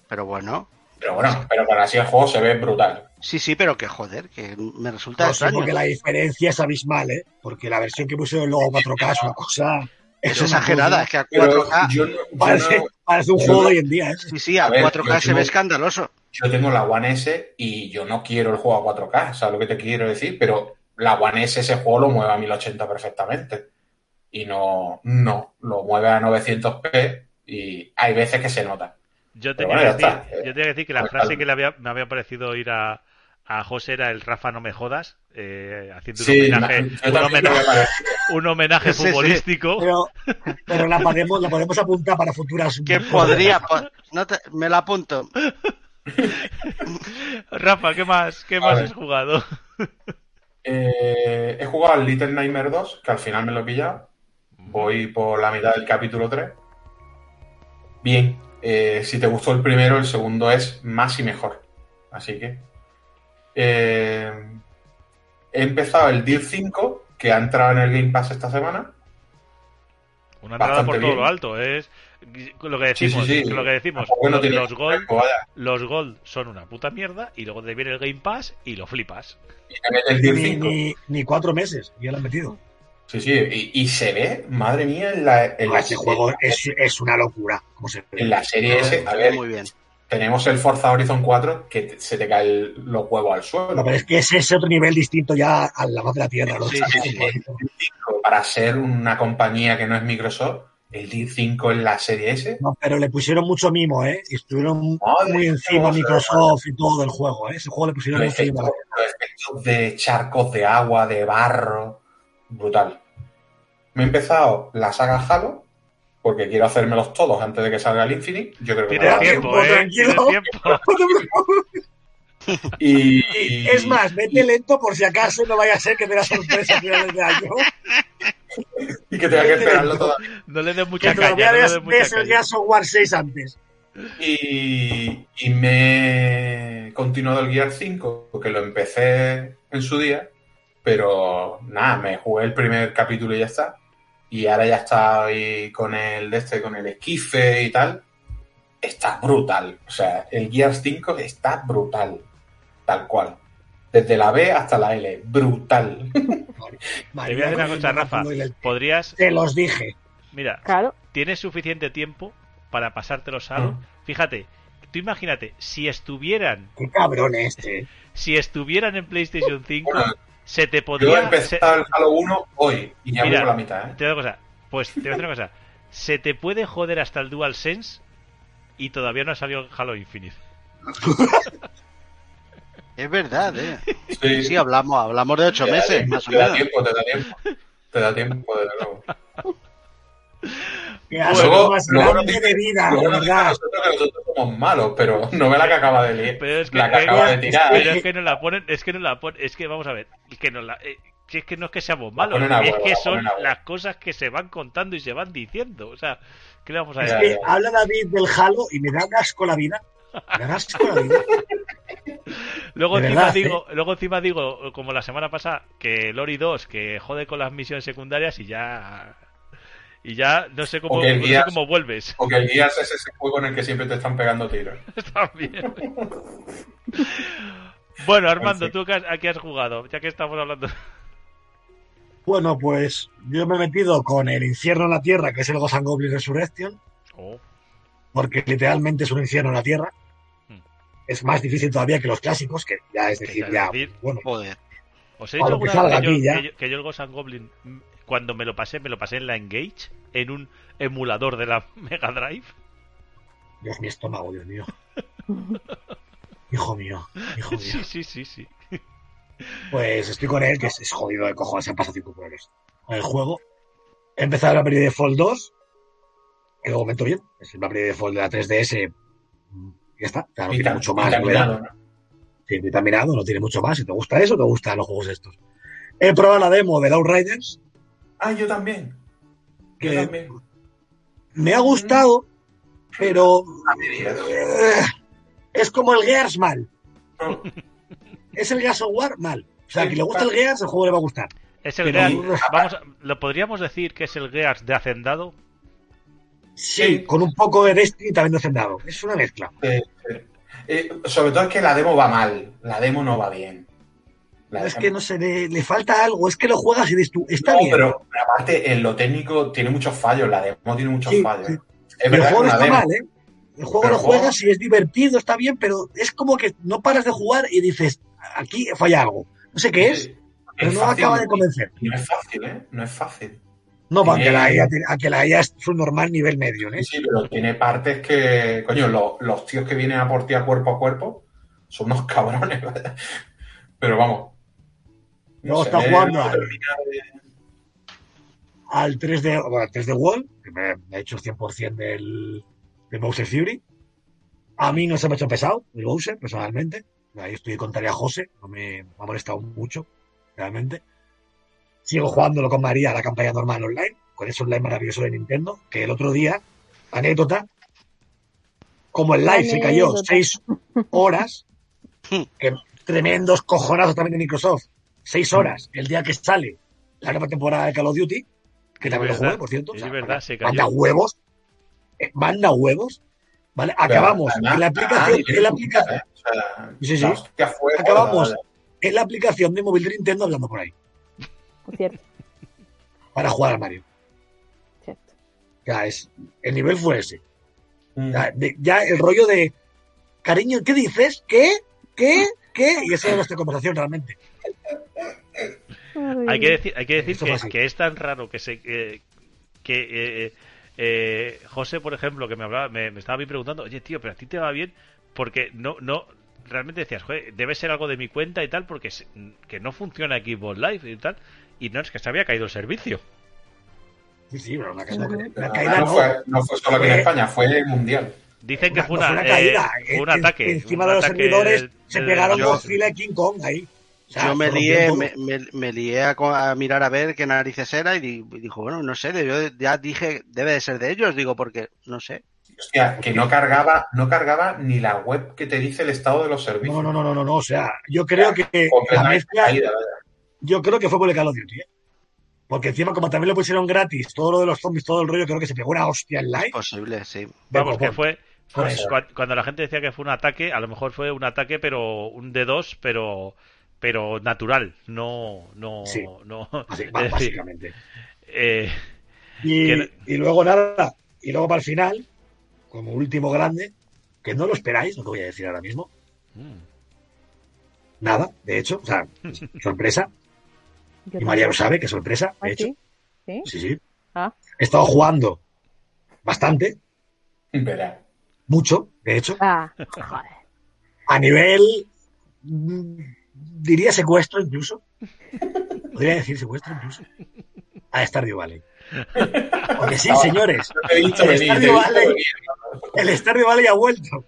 Pero bueno, Pero bueno, pero para así el juego se ve brutal. sí, sí, pero que joder, que me resulta No extraño. porque la diferencia es abismal, ¿eh? Porque la versión que pusieron luego 4K es una cosa. Es exagerada, es que a Pero 4K, yo, no- yo Parece, no- parece un yo juego de hoy en día, ¿eh? sí, sí, a, A ver, 4K yo se ve escandaloso. yo tengo la One S y yo no quiero el juego a 4K, ¿sabes lo que te quiero decir? Pero la One S ese juego lo mueve a 1080 perfectamente. Y no, no, lo mueve a 900p y hay veces que se nota. Yo tenía, bueno, que decir, está. yo tenía que decir que la Pues frase que le había, me había parecido oír a, a José era el Rafa no me jodas, eh, haciendo un Sí, homenaje, un homenaje, creo que parece- un homenaje Sí, sí. futbolístico. Pero, pero la, podemos, la podemos apuntar para futuras. Que podría, po- no te- me la apunto. Rafa, ¿qué más, qué A más ver. has jugado? Eh, he jugado al Little Nightmare 2, que al final me lo he pillado. Voy por la mitad del capítulo 3. Bien, eh, si te gustó el primero, el segundo es más y mejor. Así que. eh, he empezado el Deal 5, que ha entrado en el Game Pass esta semana. Una entrada Bastante por todo bien. lo alto. Es lo que Sí, sí, decimos. sí. Lo que decimos. Los, tiene los Gold, los Gold son una puta mierda y luego te viene el Game Pass y lo flipas. Y te mete el Gear Ni, 5. ni, ni cuatro meses, ya lo han metido. Sí, sí, y, y se ve, madre mía, en la, en la, Ese juego es, es una locura. Como se en la serie S. A ver, muy bien. tenemos el Forza Horizon 4 que te- se te caen los huevos al suelo. No, pero es que ese es otro nivel distinto ya a la voz de la tierra. Sí, sí, sí. Para ser una compañía que no es Microsoft, el Gear 5 en la serie S. No, pero le pusieron mucho mimo, ¿eh? Y estuvieron Madre muy encima Microsoft y todo del juego, ¿eh? Ese juego le pusieron Los mucho efectos, mimo. los efectos de charcos de agua, de barro, brutal. Me he empezado la saga Halo, porque quiero hacérmelos todos antes de que salga el Infinite. Yo creo que me tiempo, tiempo, ¿eh? tranquilo. Tiempo. Y, Y, es más, vete lento por si acaso no vaya a ser que te la sorpresa a finales de año. y que tenga que esperarlo todavía. No le des mucha Que caña. No le des el. Gears of War 6 antes. Y, y me he continuado el Gear 5, porque lo empecé en su día, pero nada, me jugué el primer capítulo y ya está. Y ahora ya estoy con el de este, con el esquife y tal. Está brutal. O sea, el Gear 5 está brutal. Tal cual. Desde la B hasta la L. Brutal. Te voy a decir una cosa, Rafa. Podrías. Te los dije. Mira, Claro. tienes suficiente tiempo para pasártelo Halo. Mm. Fíjate, tú imagínate, si estuvieran, Qué cabrón este. si estuvieran en PlayStation 5, Bueno, se te Yo he podría. se- empezado el Halo 1 hoy y ya voy Mira, por la mitad, ¿eh? Te digo una cosa, pues te voy a decir una cosa. Se te puede joder hasta el DualSense y todavía no ha salido Halo Infinite. Es verdad, ¿eh? Sí, Sí, hablamos, hablamos de ocho Te meses, tiempo, más o te da menos. tiempo, te da tiempo. Te da tiempo, desde luego. Bueno, asco más luego grande nos de vida, Luego nos a verdad. nosotros que nosotros somos malos, pero no ve la que acaba de leer. Pero es que, la que eh, acaba de tirar. pero es que no la ponen, es que no la ponen, es que vamos a ver, es que no la, eh, si es que no es que seamos malos, es huevo, que la son ponen a huevo. las cosas que se van contando y se van diciendo, o sea, ¿qué le vamos a Es decir? que ya. habla David del Halo y me da asco la vida. Me da asco la vida. Luego encima verdad, digo, luego encima digo, como la semana pasada, que Lori 2 que jode con las misiones secundarias y ya y ya no sé cómo, O que sé cómo vuelves Porque el Gears es ese juego en el que siempre te están pegando tiros. también. Bueno, Armando, tú que has- a qué has jugado, ya que estamos hablando. Bueno, pues yo me he metido con el infierno en la tierra, que es el Ghost and Goblin Resurrection, Oh, porque literalmente es un infierno en la tierra. Hmm. Es más difícil todavía que los clásicos, que ya es Que decir, ya, decir, bueno, Joder. Os he dicho que alguna vez que, yo, que yo- que yo el Ghost and Goblin, cuando me lo pasé, me lo pasé en la Engage, en un emulador de la Mega Drive. Dios mi estómago, Dios mío. Hijo mío, hijo mío. Sí, sí, sí, sí. Pues estoy con él, que es, es jodido de cojones, se han pasado cinco horas con el juego. He empezado la peli de Fall 2, que de momento bien. Es la peli de Fall de la 3DS. mm, Ya está, ya no tiene mucho más. vitaminado. Sí, vitaminado, no tiene mucho más. Si te gusta eso, te gustan los juegos estos. He probado la demo de Outriders, Ah, yo también. Yo que también. me ha gustado, pero A medias. eh, es como el Gears mal. Es el Gears of War mal. O sea, Sí, a quien le gusta el. Gears, el juego le va a gustar. Es el Pero- Gears, vamos, a- lo podríamos decir que es el Gears de Hacendado. Sí, Sí. con un poco de Destiny también de hacendado. Es una mezcla. eh, sobre todo es que la demo va mal. La demo no va bien. Es que no sé, le, le falta algo. Es que lo juegas y dices tú, está No, bien. pero pero aparte en lo técnico tiene muchos fallos. La demo tiene muchos Sí, fallos. sí. Es el verdad que juego no una está demo. mal, ¿eh? El juego Pero lo juego- juegas y es divertido, está bien, pero es como que no paras de jugar y dices, aquí falla algo. No sé qué es, Sí, pero es no fácil, acaba de convencer. No es fácil, ¿eh? No es fácil. No, va, a que la. IA, tiene- a que la IA es su normal nivel medio, ¿eh? Sí, pero tiene partes que, coño, los, los tíos que vienen a por ti a cuerpo a cuerpo son unos cabrones, ¿vale? Pero vamos. Luego sé, está me- jugando no al- Al 3D, bueno, al 3D Wall, que me, me ha hecho el 100% del, del Bowser Fury. A mí no se me ha hecho pesado el Bowser, personalmente. Ahí estoy con tarea José, no me, me ha molestado mucho, realmente. Sigo jugándolo con María a la campaña normal online, con ese online maravilloso de Nintendo, que el otro día, anécdota, como el live se cayó seis horas, que tremendos cojonazos también de Microsoft, seis horas el día que sale la nueva temporada de Call of Duty, que también lo jugué, por cierto. es o sea, verdad, se cayó. manda huevos. eh, Manda huevos. ¿Vale? Acabamos Pero, en la aplicación. En la aplicación. Sí, sí. Acabamos en la aplicación de móvil de Nintendo hablando por ahí. Por cierto, Para jugar al Mario. cierto. Ya es. El nivel fue ese. Mm. Ya, de- ya el rollo de. Cariño, ¿qué dices? ¿Qué? ¿Qué? ¿Qué? Y esa es nuestra conversación realmente. Hay que decir, hay que, decir que, es tan raro que se que, eh, eh, José, por ejemplo, que me hablaba, me, me estaba a mí preguntando, oye tío, pero a ti te va bien porque no, no, realmente decías, joder, debe ser algo de mi cuenta y tal porque se- que no funciona Xbox Live y tal y no es que se había caído el servicio. Sí, sí, pero una, caída- no, no. fue, no fue solo aquí en Fue- España, fue mundial. Dicen que Una- fue no una, fue una caída. eh, fue un ataque. Encima un de los ataque servidores se pegaron Godzilla y King Kong ahí. Yo me lié, me, me- me lié a, mirar a ver qué narices era y di- y dijo, bueno, no sé, yo ya dije, debe de ser de ellos, digo, porque no sé. Hostia, que no cargaba, no cargaba ni la web que te dice el estado de los servicios. No, no, no, no, no, no. O sea, yo creo que la mezcla, caída, yo creo que fue por el Call of Duty, ¿eh? Porque encima, como también lo pusieron gratis, todo lo de los zombies, todo el rollo, creo que se pegó una hostia en live. Posible, sí. Vamos, que fue, fue- cuando la gente decía que fue un ataque, a lo mejor fue un ataque, pero un D2, pero pero natural, no no Sí. no Así, básicamente. eh, Y, que- y luego nada, y luego para el final, como último grande, que no lo esperáis, no te voy a decir ahora mismo, mm, nada, de hecho, o sea, sorpresa, Yo y María lo sabe que sorpresa, ¿Ah, de hecho, sí? ¿Sí? Ah, he estado jugando bastante, Verá. mucho, de hecho, ah, joder. a nivel, mm, diría secuestro incluso, podría decir secuestro incluso, a Stardew Valley. Porque sí, señores, No he visto El Stardew Valley. venir. el Stardew Valley ha vuelto,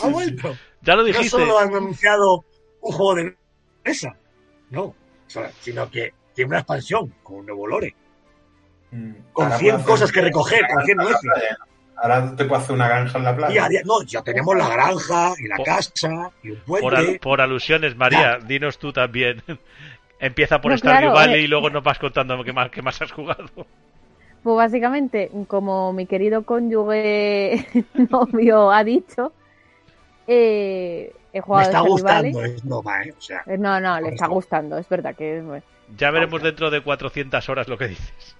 ha vuelto. ya lo no dijiste solo han anunciado un juego de mesa, no, sino que tiene una expansión con un nuevo lore. Mm. Con Ahora 100 puedo cosas que recoger, con 100 granja en la nueces. Ahora te puedo hacer una granja en la playa. Día- no, ya tenemos la granja y la Por- casa y un por, al- puente. por alusiones María dinos tú también empieza por No, Stardew claro, Valley eh. y luego nos vas contando qué más qué más has jugado Pues básicamente, como mi querido cónyuge novio ha dicho, eh, he Me jugado está Stardew Valley. gustando, es broma, ¿eh? O sea, Eh, No, no, le está eso. gustando, es verdad que es... ya veremos dentro de 400 horas lo que dices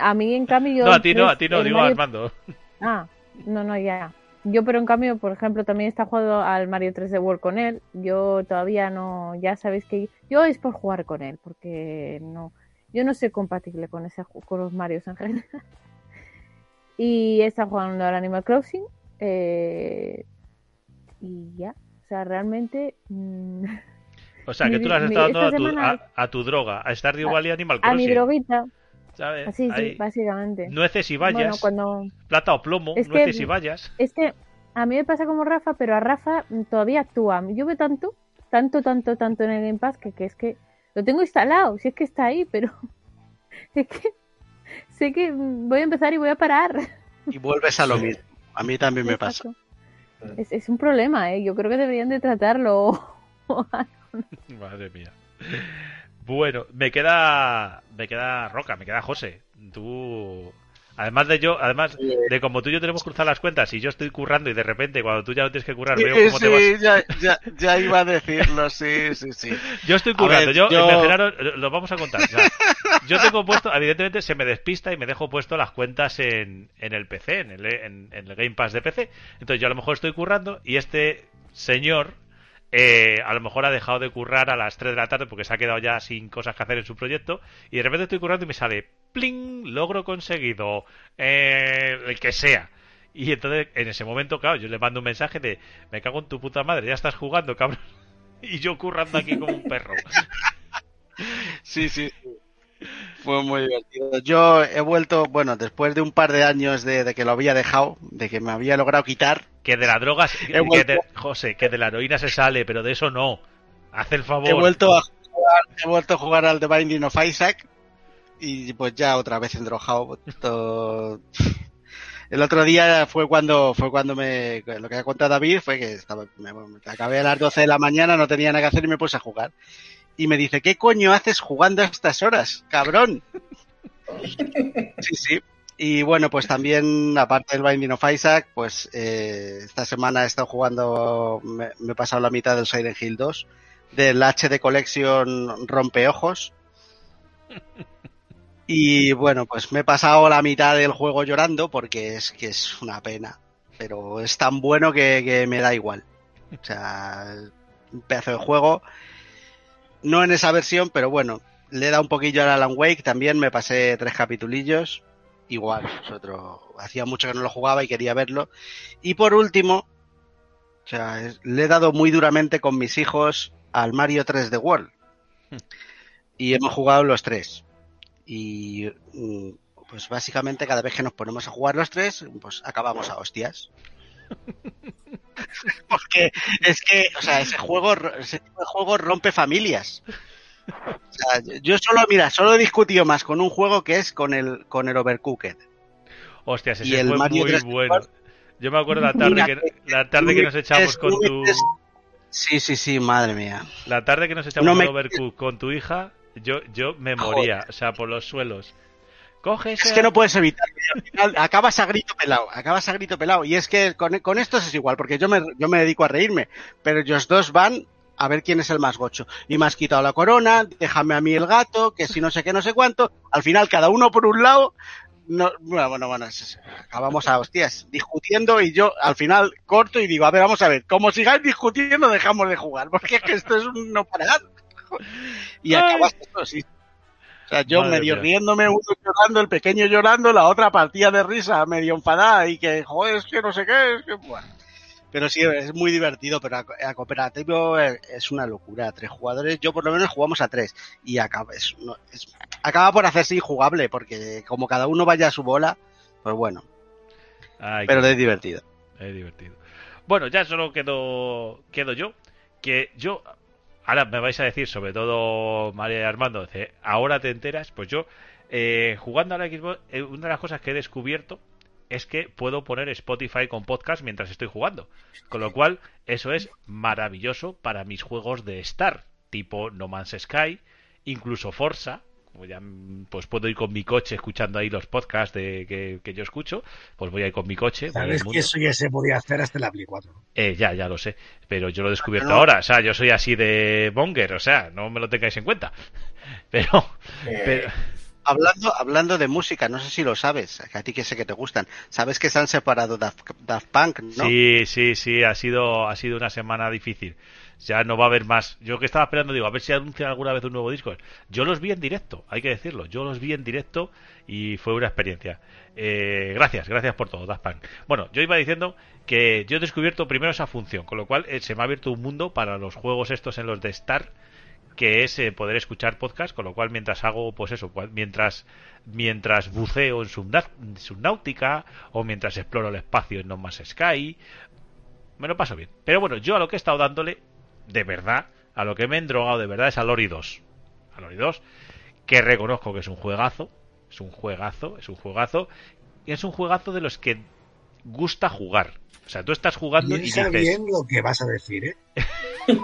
A mí, en cambio, yo... no a ti no a ti no digo Mario- Armando Ah, no, no, ya. Yo, pero en cambio, por ejemplo, también está jugando al Mario 3D World con él. Yo todavía no, ya sabéis que yo es por jugar con él, porque no, yo no soy compatible con ese con los Marios en general. Y está jugando al Animal Crossing. eh, y ya, o sea, realmente mm, o sea que tú le has estado dando a semana- a, a tu droga a Stardew Valley Animal a mi Crossing droguita, ¿sabes? así, sí, Ahí, básicamente. nueces y Bueno, vallas cuando plata o plomo Es que- nueces y vallas Es que a mí me pasa como Rafa, pero a Rafa todavía actúa. Yo veo tanto, tanto, tanto, tanto en el Game Pass que, que es que lo tengo instalado, si es que está ahí, pero es que sé que voy a empezar y voy a parar. Y vuelves a lo mismo. A mí también me pasa. Es, es un problema, ¿eh? Yo creo que deberían de tratarlo. Madre mía. Bueno, me queda. Me queda Roca, me queda José. Tú. Además de yo, además de como tú y yo tenemos cruzadas las cuentas y yo estoy currando y de repente cuando tú ya no tienes que currar veo cómo te vas. Sí, ya, ya, ya iba a decirlo, sí, sí, sí. Yo estoy currando, ver, yo, Genaro, lo vamos a contar. o sea, yo tengo puesto, evidentemente se me despista y me dejo puesto las cuentas en, en el PC, en el, en, en el Game Pass de PC. Entonces yo a lo mejor estoy currando y este señor eh, a lo mejor ha dejado de currar a las 3 de la tarde porque se ha quedado ya sin cosas que hacer en su proyecto y de repente estoy currando y me sale pling logro conseguido eh, el que sea y entonces en ese momento claro yo le mando un mensaje de me cago en tu puta madre ya estás jugando cabrón y yo currando aquí como un perro. Sí, sí. Fue muy divertido. Yo he vuelto, bueno, después de un par de años de, de que lo había dejado, de que me había logrado quitar, que de la droga se- He que de- José que de la heroína se sale pero de eso no haz el favor he vuelto a jugar, he vuelto a jugar al The Binding of Isaac y pues ya otra vez endrojado. todo- El otro día fue cuando fue cuando me lo que ha contado David fue que estaba me, me acabé a las 12 de la mañana, no tenía nada que hacer y me puse a jugar. Y me dice, "¿Qué coño haces jugando a estas horas, cabrón?" Sí, sí. Y bueno, pues también, aparte del Binding of Isaac, pues eh, esta semana he estado jugando, me, he pasado la mitad del Silent Hill 2, del HD Collection Rompeojos. Y bueno, pues me he pasado la mitad del juego llorando porque es que es una pena. Pero es tan bueno que, que me da igual. O sea, un pedazo de juego. No en esa versión, pero bueno, le he dado un poquillo al Alan Wake, también me pasé tres capitulillos. Igual, otro, hacía mucho que no lo jugaba y quería verlo. Y por último, o sea, le he dado muy duramente con mis hijos al Mario 3 de World. Y hemos jugado los tres. Y pues básicamente cada vez que nos ponemos a jugar los tres, pues acabamos a hostias. Porque es que, o sea, ese juego, ese tipo de juego rompe familias. O sea, yo solo, mira, solo he discutido más con un juego que es con el, con el Overcooked. Hostias, ese y el fue Mario muy bueno. Yo me acuerdo la tarde, que, la tarde que nos echamos con tu... Sí, sí, sí, madre mía. La tarde que nos echamos no me... Con tu hija, yo, yo me moría, Joder. o sea, por los suelos. Coges. Es que no puedes evitar. Al final acabas a grito pelado. Acabas a grito pelado. Y es que con, con estos es igual, porque yo me, yo me dedico a reírme. Pero ellos dos van a ver quién es el más gocho. Y me has quitado la corona, déjame a mí el gato, que si no sé qué, no sé cuánto. Al final, cada uno por un lado. No, bueno, bueno, bueno, acabamos a hostias discutiendo y yo al final corto y digo, a ver, vamos a ver, como sigáis discutiendo dejamos de jugar, porque es que esto es un no parar. Y acabas sí, o sea, yo Madre medio mía. riéndome, uno llorando, el pequeño llorando, la otra partida de risa, medio enfadada y que, joder, es que no sé qué, es que, bueno. Pero sí, es muy divertido, pero a, a cooperativo es una locura. Tres jugadores, yo por lo menos jugamos a tres y acaba, es, no, es, acaba por hacerse injugable, porque como cada uno vaya a su bola, pues bueno. Ay, pero es divertido. Es divertido. Bueno, ya solo quedo, quedo yo. Que yo, ahora me vais a decir, sobre todo María y Armando, ahora te enteras. Pues yo, eh, jugando a la Xbox, eh, una de las cosas que he descubierto es que puedo poner Spotify con podcast mientras estoy jugando. Con lo cual, eso es maravilloso para mis juegos de Star, tipo No Man's Sky, incluso Forza. Ya, mm, Pues puedo ir con mi coche escuchando ahí los podcasts de, que, que yo escucho. Pues voy a ir con mi coche. Sabes que eso ya se podía hacer hasta la Play 4. Eh, ya, ya lo sé. Pero yo lo he descubierto no. ahora. O sea, yo soy así de monger. O sea, no me lo tengáis en cuenta. Pero, Eh, pero Hablando, hablando de música, no sé si lo sabes, a ti que sé que te gustan. ¿Sabes que se han separado Daft, Daft Punk, no? sí, sí, sí. Ha sido, ha sido una semana difícil. Ya no va a haber más. Yo que estaba esperando, digo, a ver si anuncian alguna vez un nuevo disco. Yo los vi en directo, hay que decirlo. Yo los vi en directo y fue una experiencia. Eh, gracias, gracias por todo, Daft. Bueno, yo iba diciendo que yo he descubierto primero esa función, con lo cual eh, se me ha abierto un mundo para los juegos estos en los de Star que es eh, poder escuchar podcast, con lo cual mientras hago, pues eso, mientras mientras buceo en subnáutica o mientras exploro el espacio en No Man's Sky, me lo paso bien. Pero bueno, yo a lo que he estado dándole, de verdad, a lo que me he drogado de verdad es a Lori 2. A Lori 2, que reconozco que es un juegazo, es un juegazo, es un juegazo, y es un juegazo de los que gusta jugar. O sea, tú estás jugando y dices... bien lo que vas a decir, ¿eh?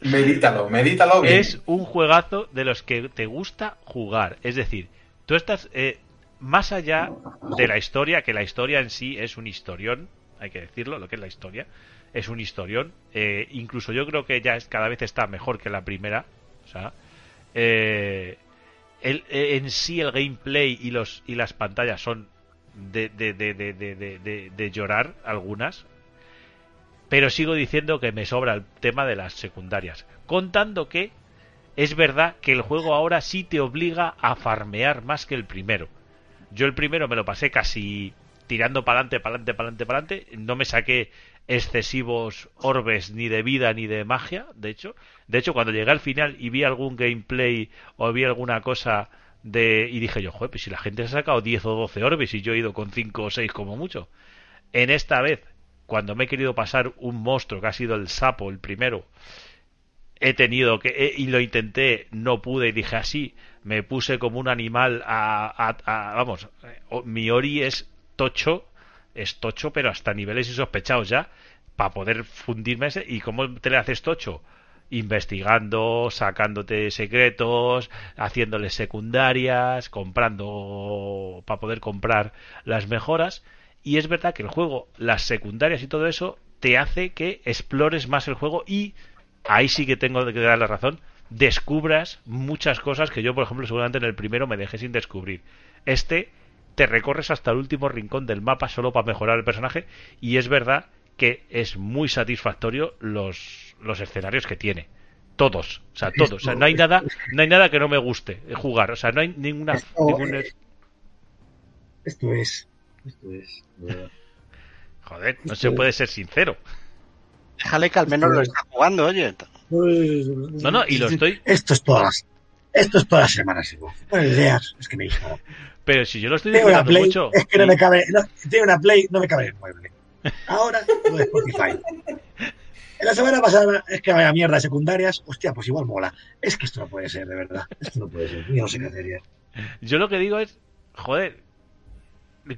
Medítalo, medítalo bien. es un juegazo de los que te gusta jugar. Es decir, tú estás eh, más allá de la historia, que la historia en sí es un historión, hay que decirlo, lo que es la historia, es un historión. Eh, incluso yo creo que ya es, cada vez está mejor que la primera. O sea, eh, el- eh, en sí el gameplay y los y las pantallas son de, de, llorar algunas pero sigo diciendo que me sobra el tema de las secundarias contando que es verdad que el juego ahora sí te obliga a farmear más que el primero yo el primero me lo pasé casi tirando para adelante, para adelante, para adelante, para adelante. No me saqué excesivos orbes ni de vida ni de magia, de hecho. De hecho, cuando llegué al final y vi algún gameplay o vi alguna cosa de... Y dije yo, joder, pues si la gente se ha sacado 10 o 12 orbes y yo he ido con 5 o 6 como mucho. En esta vez, cuando me he querido pasar un monstruo que ha sido el sapo, el primero, he tenido que y lo intenté no pude y dije así me puse como un animal a, a- a- vamos eh, mi ori es tocho es tocho pero hasta niveles insospechados ya para poder fundirme ese y cómo te le haces tocho investigando, sacándote secretos, haciéndoles secundarias, comprando para poder comprar las mejoras. Y es verdad que el juego, las secundarias y todo eso, te hace que explores más el juego y ahí sí que tengo que dar la razón, descubras muchas cosas que yo, por ejemplo, seguramente en el primero me dejé sin descubrir. Este te recorres hasta el último rincón del mapa solo para mejorar el personaje y es verdad que es muy satisfactorio los, los escenarios que tiene. Todos, o sea, todos. O sea, no hay nada, no hay nada que no me guste jugar. O sea, no hay ninguna. Esto, eh, Esto es. Esto es. Joder, no se puede ser sincero. Déjale que al menos lo está jugando, oye. No, no, y lo estoy. Esto es todas las. Esto es todas las semanas. Bueno, ideas, es que me dijo. Pero si yo lo estoy disfrutando Play, mucho. es que no me cabe. No, tengo una Play, no me cabe el mueble. Ahora, lo de Spotify. En la semana pasada, es que vaya mierda de secundarias. Hostia, pues igual mola. Es que esto no puede ser, de verdad. Esto no puede ser. Yo no sé qué hacer ya. Yo lo que digo es, joder,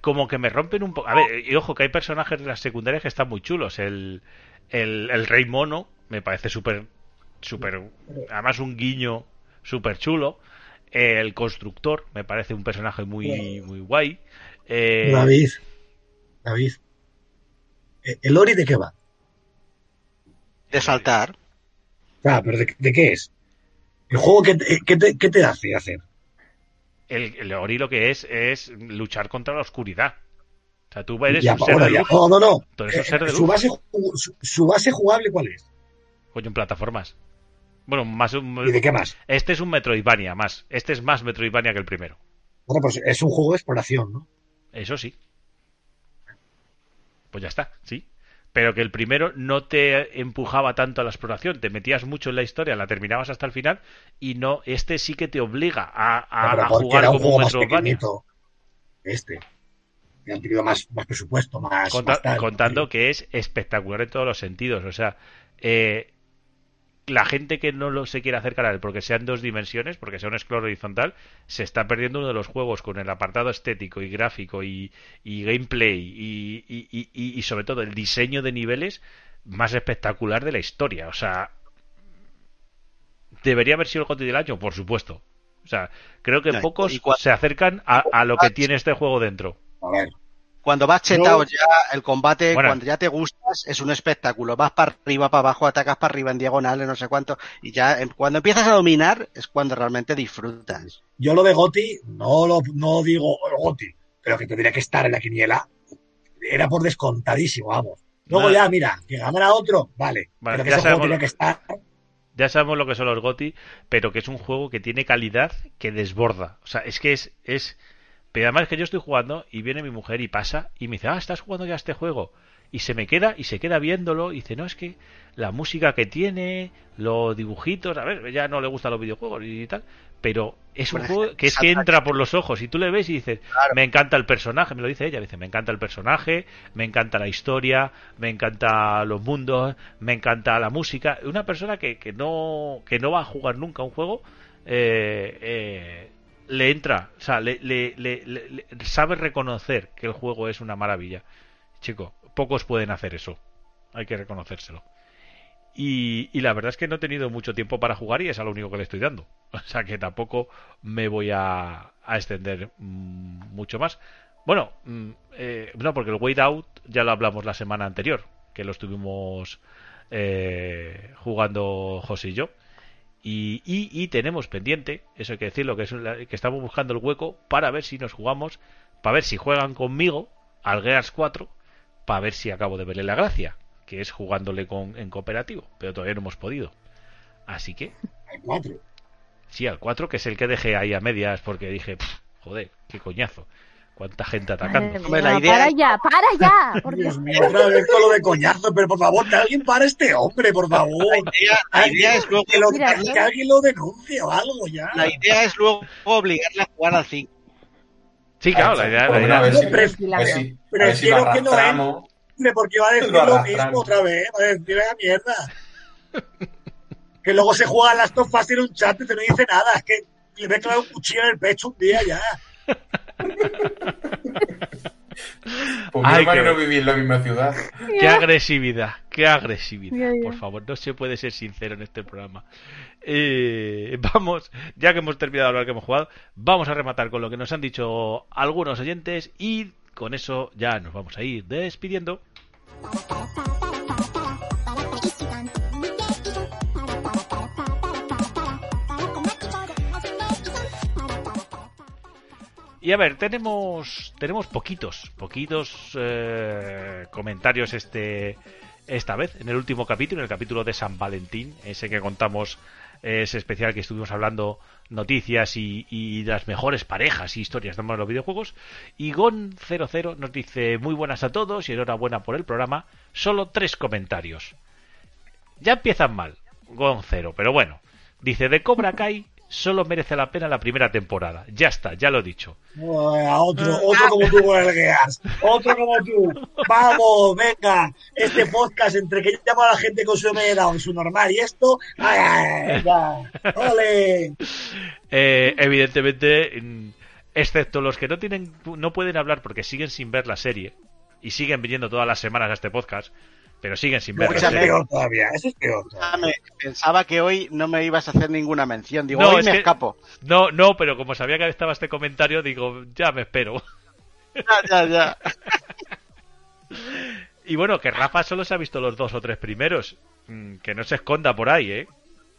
como que me rompen un poco. A ver, y ojo que hay personajes de las secundarias que están muy chulos. El, el, el rey mono me parece súper, súper, además un guiño súper chulo. El constructor me parece un personaje muy, muy guay. Eh, David. David. eh, ¿El Ori de qué va? De saltar. Ah, pero ¿de, de qué es? ¿El juego qué te, qué te, qué te hace hacer? el, el Ori lo que es es luchar contra la oscuridad. O sea, tú eres Ya, un ser de luz. No, no, no. Tú eres un Eh, ser de su, base, su base jugable, ¿cuál es? Coño, en plataformas. Bueno, más un- ¿Y de qué más? Este es un Metroidvania más. Este es más Metroidvania que el primero. Bueno, pues es un juego de exploración, ¿no? Eso sí. Pues ya está, sí. Pero que el primero no te empujaba tanto a la exploración, te metías mucho en la historia, la terminabas hasta el final y no, este sí que te obliga a, a- a jugar era un como un juego más Metroidvania. pequeñito. Este. Que han tenido más, más presupuesto, más. Conta- más tal. contando que es espectacular en todos los sentidos. O sea, eh, la gente que no lo se quiere acercar a él porque sea en dos dimensiones, porque sea un scroll horizontal, se está perdiendo uno de los juegos con el apartado estético y gráfico y, y gameplay y, y- sobre todo el diseño de niveles más espectacular de la historia. O sea, debería haber sido el GOTY del año, por supuesto. O sea, creo que No, pocos se acercan a, a lo que tiene este juego dentro. A ver. Cuando vas chetado No. ya, el combate, Bueno. cuando ya te gustas, es un espectáculo. Vas para arriba, para abajo, atacas para arriba en diagonales, no sé cuánto. Y ya, cuando empiezas a dominar, es cuando realmente disfrutas. Yo lo de Goti, no lo no digo Goti, pero que tendría que estar en la quiniela. Era por descontadísimo, vamos. Luego ya, mira, que ganara otro, vale. Vale, pero que ya ese juego sabemos- tenía que estar. Ya sabemos lo que son los GOTI, pero que es un juego que tiene calidad que desborda. O sea, es que es, es... Pero además que yo estoy jugando y viene mi mujer y pasa y me dice, ah, estás jugando ya este juego. Y se me queda y se queda viéndolo y dice, no, es que la música que tiene, los dibujitos, a ver, ya no le gustan los videojuegos y tal, pero es un juego que es que entra por los ojos y tú le ves y dices, me encanta el personaje, me lo dice ella, dice, me encanta el personaje, me encanta la historia, me encanta los mundos, me encanta la música. Una persona que, que no que no va a jugar nunca un juego eh, eh, le entra, o sea, le, le- le- le- sabe reconocer que el juego es una maravilla. Chico, pocos pueden hacer eso, hay que reconocérselo. Y, la verdad es que no he tenido mucho tiempo para jugar y es a lo único que le estoy dando. O sea que tampoco me voy a, a extender mm, mucho más. Bueno, mm, eh, no, porque el Wait Out ya lo hablamos la semana anterior, que lo estuvimos eh, jugando José y yo. Y, y- y tenemos pendiente, eso hay que decirlo, que, es que estamos buscando el hueco para ver si nos jugamos, para ver si juegan conmigo al Gears 4, para ver si acabo de verle la gracia, que es jugándole con, en cooperativo, pero todavía no hemos podido. Así que, Hay cuatro. sí, al 4, que es el que dejé ahí a medias porque dije, "Pff, joder, qué coñazo, cuánta gente atacando. Mía, la idea para es- ya, para ya. Por Dios. Dios mío, otra vez con lo de coñazo, pero por favor, que alguien para este hombre, por favor. La idea, la idea es luego, Que, lo- Mira, que alguien lo denuncie o algo ya. la idea es luego obligarle a jugar al 5. Sí, claro, la idea, la idea- ver si- Prefiero- lo quiero que no. Hombre, porque va a decir Lo mismo otra vez, va a decir la mierda. que luego se juega las dos fases en un chat y te no dice nada, es que le ve clavar un cuchillo en el pecho un día ya. Porque Ay, no qué- que no vivir en la misma ciudad. Qué agresividad, qué agresividad. Por favor, no se puede ser sincero en este programa. Eh, vamos, ya que hemos terminado de hablar que hemos jugado, vamos a rematar con lo que nos han dicho algunos oyentes y con eso ya nos vamos a ir despidiendo. Y a ver, tenemos tenemos poquitos, poquitos eh, comentarios este esta vez en el último capítulo, en el capítulo de San Valentín, ese que contamos ese especial que estuvimos hablando noticias y, y las mejores parejas y historias de los videojuegos. Y Gon00 nos dice muy buenas a todos y enhorabuena por el programa. Solo tres comentarios. Ya empiezan mal, Gon0, pero bueno. Dice de Cobra Kai solo merece la pena la primera temporada. Ya está, ya lo he dicho. a otro, otro como tú con el Gears. Otro como tú. Vamos, venga. Este podcast entre que llama a la gente con su MD y su normal y esto. ¡Ay, ay, ya! ¡Ole! Eh, evidentemente, excepto los que no tienen, no pueden hablar porque siguen sin ver la serie y siguen viniendo todas las semanas a este podcast, pero siguen sin ver No, la eso es peor todavía. Eso es peor todavía. Pensaba que hoy no me ibas a hacer ninguna mención. Digo, No, hoy es me que- escapo. No, no, pero como sabía que estaba este comentario, digo, ya me espero. Ya, ya, ya. Y bueno, que Rafa solo se ha visto los dos o tres primeros. Mm, Que no se esconda por ahí, ¿eh?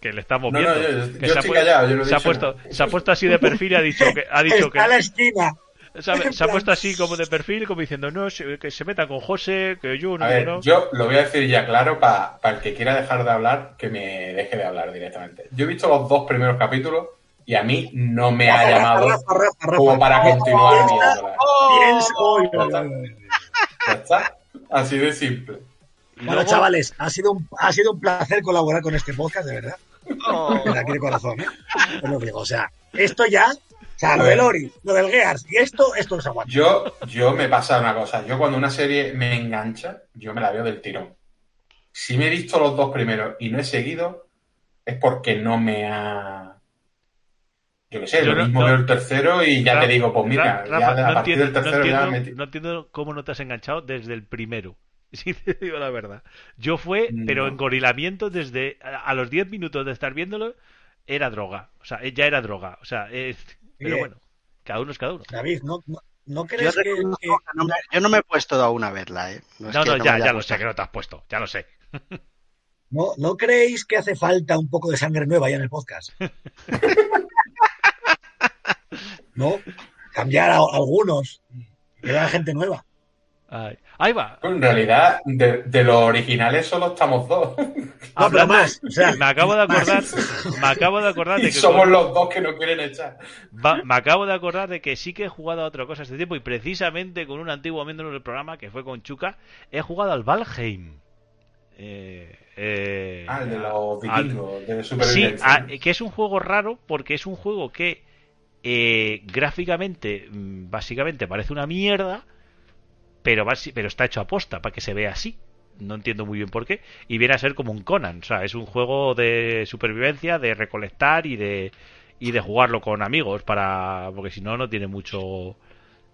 Que le estamos No, no, viendo. yo- Que yo se, ha callado, no se puesto, se ha puesto así de perfil y ha dicho que ha dicho que Está en la esquina. Se ha, se puesto así como de perfil, como diciendo no que se meta con José, que yo no, A ver, no. yo lo voy a decir ya claro para el que quiera dejar de hablar, que me deje de hablar directamente. Yo he visto los dos primeros capítulos y a mí no me ha llamado Rafa, Rafa, Rafa. como para continuar Piensa- viéndola. uy, uy. Ya está. Así de simple. Bueno, luego- chavales, ha sido, un, ha sido un placer colaborar con este podcast, de verdad. Oh. De aquí de corazón, ¿eh? Os lo digo, o sea, esto ya, o sea, lo del Ori, lo del Gears y esto, esto no se aguanta. Yo, yo me pasa una cosa. Yo cuando una serie me engancha, yo me la veo del tirón. Si me he visto los dos primeros y no he seguido, es porque no me ha... Yo qué sé, Yo lo no- mismo no- veo el tercero y ya te digo, pues mira, Ra- ya Rafa, a no partir entiendo, del tercero no ya entiendo- me... no entiendo cómo no te has enganchado desde el primero. Si te digo la verdad. Yo fue, No. pero engorilamiento desde a, a los 10 minutos de estar viéndolo, era droga. O sea, ya era droga. O sea, es- pero Bien. bueno, cada uno es cada uno. David, ¿no, no, no Yo, crees que, reconozco que- que no me, yo no me he puesto aún a verla, ¿eh? No, que no, me ya, ya lo sé que no te has puesto, ya lo sé. no, no creéis que hace falta un poco de sangre nueva ya en el podcast? ¿No? Cambiar a, algunos, que vean gente nueva. Ay, Ahí va. En realidad, de, de los originales solo estamos dos. No, Hablando- más, o sea, me acabo de acordar, más. me acabo de acordar de que somos con- los dos que no quieren echar. Va- me acabo de acordar de que sí que he jugado a otra cosa este tiempo y precisamente con un antiguo miembro del programa que fue con Chuca he jugado al Valheim. Eh, eh, Ah, el de los al- vikingos, de Sí, supervivencia. a- que es un juego raro porque es un juego que eh, gráficamente mm, básicamente parece una mierda, pero, basi- pero está hecho a posta para que se vea así. No entiendo muy bien por qué. Y viene a ser como un Conan. O sea, es un juego de supervivencia, de recolectar y de, y de jugarlo con amigos para porque si no, no tiene mucho,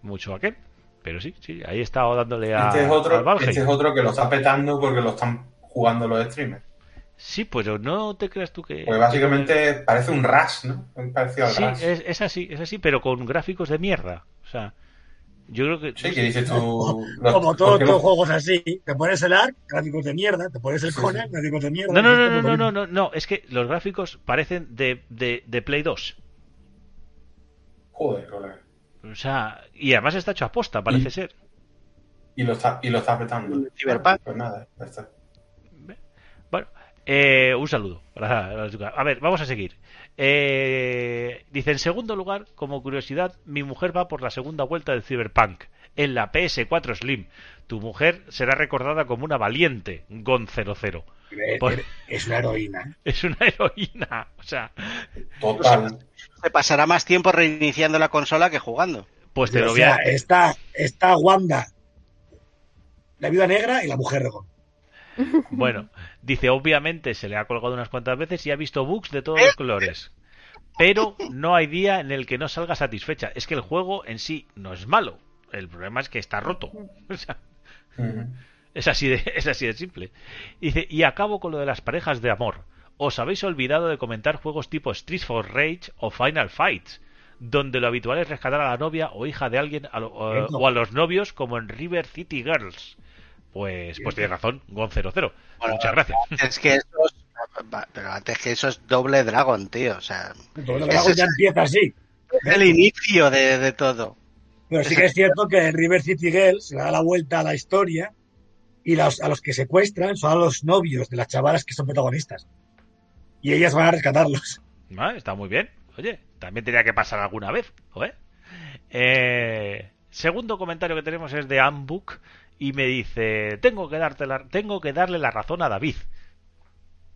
mucho aquel. Pero sí, sí, ahí he estado dándole a, Este es, otro, este es otro que lo está petando porque lo están jugando los streamers. Sí, pero no te creas tú que... Pues básicamente parece un Rush, ¿no? Un parecido al Sí, Rush. es, es así, es así, pero con gráficos de mierda. O sea, yo creo que... Sí, que dices tú... los- Como todos los juegos así, te pones el ARC, gráficos de mierda, te pones el Sí, Conan, sí. gráficos de mierda. No, no, no, es no, no, no, no, no, es que los gráficos parecen de, de, de Play 2. Joder, colega. O sea, y además está hecho a posta, parece Y- ser. Y lo está, y lo está petando. Cyberpunk. Pues nada, ya está. Bueno, eh, un saludo. para la chica. A ver, vamos a seguir. Eh, dice, en segundo lugar, como curiosidad, mi mujer va por la segunda vuelta del Cyberpunk en la PS4 Slim. Tu mujer será recordada como una valiente, Gon00. que- Pues- Es una heroína. Es una heroína. O sea, Total. Se pasará más tiempo reiniciando la consola que jugando. pues te lo voy a... sea, está, está Wanda, la viuda negra y la mujer de Gon. Bueno, dice, obviamente se le ha colgado unas cuantas veces y ha visto bugs de todos los colores. Pero no hay día en el que no salga satisfecha. Es que el juego en sí no es malo. El problema es que está roto. O sea, Ujú. es así de, es así de simple. Dice, y acabo con lo de las parejas de amor. Os habéis olvidado de comentar juegos tipo Street for Rage o Final Fights, donde lo habitual es rescatar a la novia o hija de alguien a lo- o, Cierto. o a los novios como en River City Girls. Pues, pues tienes razón, Gon00. Bueno, Muchas gracias. Es que eso es, pero antes que eso es doble Dragon, tío. O sea, Doble Dragon es- ya empieza así. es el inicio de, de todo. Pero sí que es cierto que en River City Girls se le da la vuelta a la historia y los- a los que secuestran son a los novios de las chavalas que son protagonistas. Y ellas van a rescatarlos. Ah, está muy bien. Oye, también tenía que pasar alguna vez. joder. Eh, segundo comentario que tenemos es de Ambook y me dice, tengo que, darte la- tengo que darle la razón a David.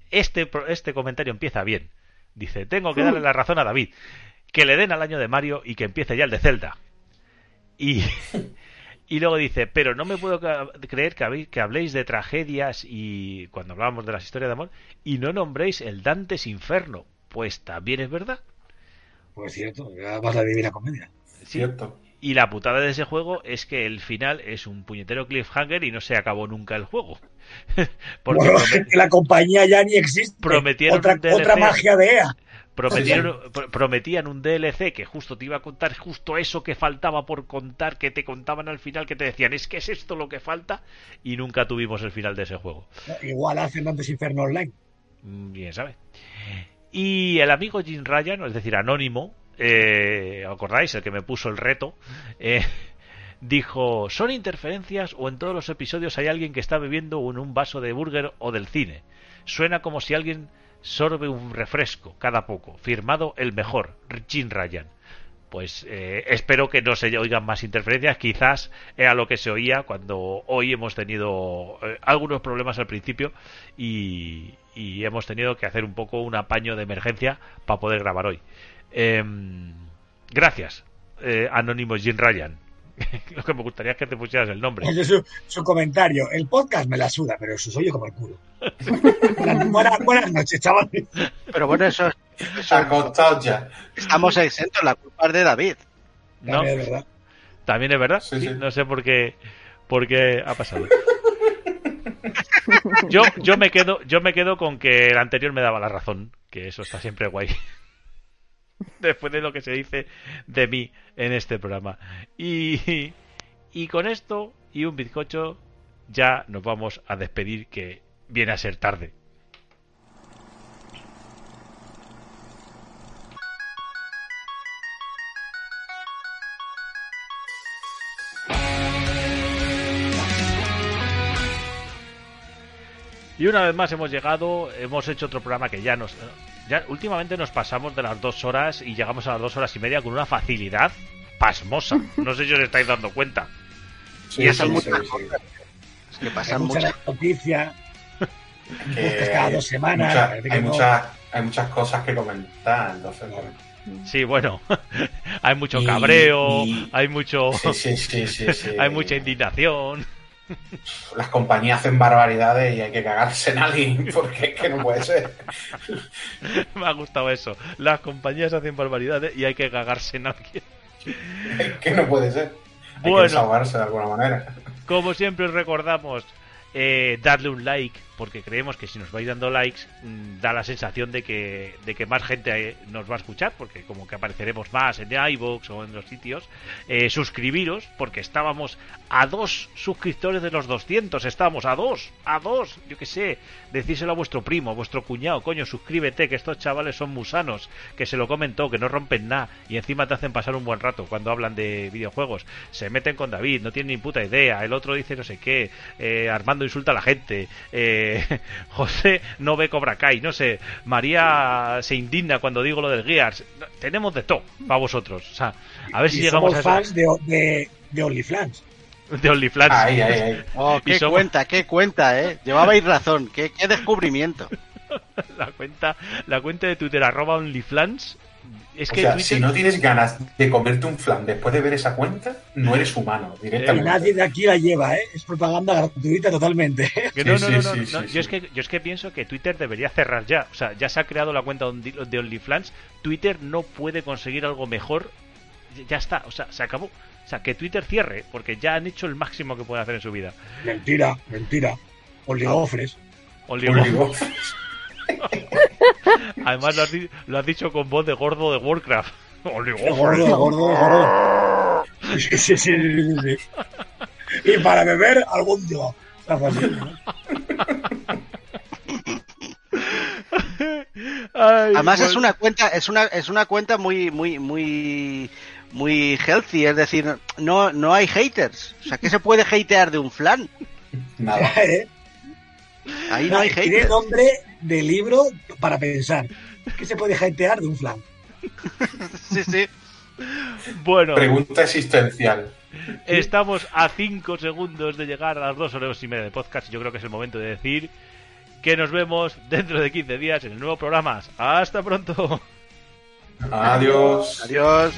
Este, pro- este comentario empieza bien. Dice, tengo que darle la razón a David. Que le den al año de Mario y que empiece ya el de Zelda. Y, y luego dice, pero no me puedo creer que, habéis- que habléis de tragedias y cuando hablábamos de las historias de amor y no nombréis el Dantes Inferno. Pues también es verdad. Pues cierto, ya vas la divina comedia. Sí. Cierto. Y la putada de ese juego es que el final es un puñetero cliffhanger y no se acabó nunca el juego. Porque Bueno, promet- que la compañía ya ni existe. Prometieron otra, magia de EA. prometieron, pro- prometían un DLC que justo te iba a contar justo eso que faltaba por contar, que te contaban al final, que te decían, es que es esto lo que falta, y nunca tuvimos el final de ese juego. Igual hacen antes Inferno Online. Mm, Bien sabe. Y el amigo Jim Ryan, es decir, Anónimo, eh, ¿os ¿acordáis? El que me puso el reto, eh, dijo, ¿son interferencias o en todos los episodios hay alguien que está bebiendo en un vaso de burger o del cine? Suena como si alguien sorbe un refresco cada poco. Firmado el mejor, Jim Ryan. Pues eh, espero que no se oigan más interferencias. Quizás era lo que se oía cuando hoy hemos tenido eh, algunos problemas al principio y, y hemos tenido que hacer un poco un apaño de emergencia para poder grabar hoy. Em, gracias, eh, Anónimo Jim Ryan. lo que me gustaría es que te pusieras el nombre. Su, su comentario. El podcast me la suda, pero eso soy yo como el culo. buenas, buenas- noches, chavales. Pero bueno, eso, eso ya. estamos exentos, la culpa es de David. ¿No? También es verdad. También es verdad. Sí, sí. No sé por qué, por qué ha pasado. Yo, yo me quedo, yo me quedo con que el anterior me daba la razón, que eso está siempre guay. Después de lo que se dice de mí en este programa. Y, y con esto y un bizcocho ya nos vamos a despedir que viene a ser tarde. Y una vez más hemos llegado, hemos hecho otro programa que ya nos... Ya últimamente nos pasamos de las dos horas y llegamos a las dos horas y media con una facilidad pasmosa. No sé si os estáis dando cuenta. Sí, Y esas sí, muchas sí. Es que Hay pasan muchas muchas. noticias. Cada dos semanas, mucha- parece que hay, no. muchas, hay muchas cosas que comentar, entonces, bueno. Sí, bueno, hay mucho cabreo, y- hay mucho, Sí, sí, sí, sí, sí. hay mucha indignación. Las compañías hacen barbaridades y hay que cagarse en alguien, porque es que no puede ser. Me ha gustado eso. Las compañías hacen barbaridades y hay que cagarse en alguien. Es que no puede ser. Hay Bueno. que desahogarse de alguna manera. Como siempre os recordamos, eh, darle un like, porque creemos que si nos vais dando likes, mm, da la sensación de que, de que más gente eh, nos va a escuchar, porque como que apareceremos más en iVoox o en los sitios. Eh, suscribiros, porque estábamos a dos suscriptores de los 200, estábamos a dos, a dos, yo que sé, decíselo a vuestro primo, a vuestro cuñado, coño, suscríbete, que estos chavales son musanos, que se lo comentó, que no rompen nada, y encima te hacen pasar un buen rato cuando hablan de videojuegos. Se meten con David, no tienen ni puta idea, el otro dice no sé qué, eh, Armando insulta a la gente, eh, José no ve Cobra Kai, no sé, María se indigna cuando digo lo del Gears. Tenemos de todo para vosotros, o sea, a ver si llegamos somos a fans de, de, de OnlyFans. de OnlyFans. Ahí, ahí, ahí. Oh, qué somos- cuenta, qué cuenta, ¿eh? Llevabais razón, qué, qué descubrimiento. la cuenta la cuenta de Twitter arroba OnlyFans es O que sea, Twitter si no tienes ganas de comerte un flan después de ver esa cuenta, no eres humano, Y directamente. nadie de aquí la lleva, ¿eh? Es propaganda gratuita totalmente. No, no, no, no, no. Yo, es que, yo es que pienso que Twitter debería cerrar ya. O sea, ya se ha creado la cuenta de OnlyFans. Twitter no puede conseguir algo mejor. Ya está, o sea, se acabó. O sea, que Twitter cierre, porque ya han hecho el máximo que puede hacer en su vida. Mentira, mentira. Oligofres. Oligofres. Además lo has, lo has, dicho con voz de gordo de Warcraft. Gordo, gordo, gordo. Sí, sí, sí, sí, Y para beber algún día. Ay, Además es una cuenta, es una, es una cuenta muy, muy, muy, muy healthy, es decir, no, no hay haters. O sea, ¿qué se puede hatear de un flan? Nada. ¿Eh? Ahí no hay haters. Tiene nombre de libro para pensar. ¿Qué se puede hatear de un flan? sí, sí. Bueno. Pregunta existencial. Estamos a 5 segundos de llegar a las 2 horas y media de podcast y yo creo que es el momento de decir que nos vemos dentro de 15 días en el nuevo programa. Hasta pronto. Adiós. Adiós.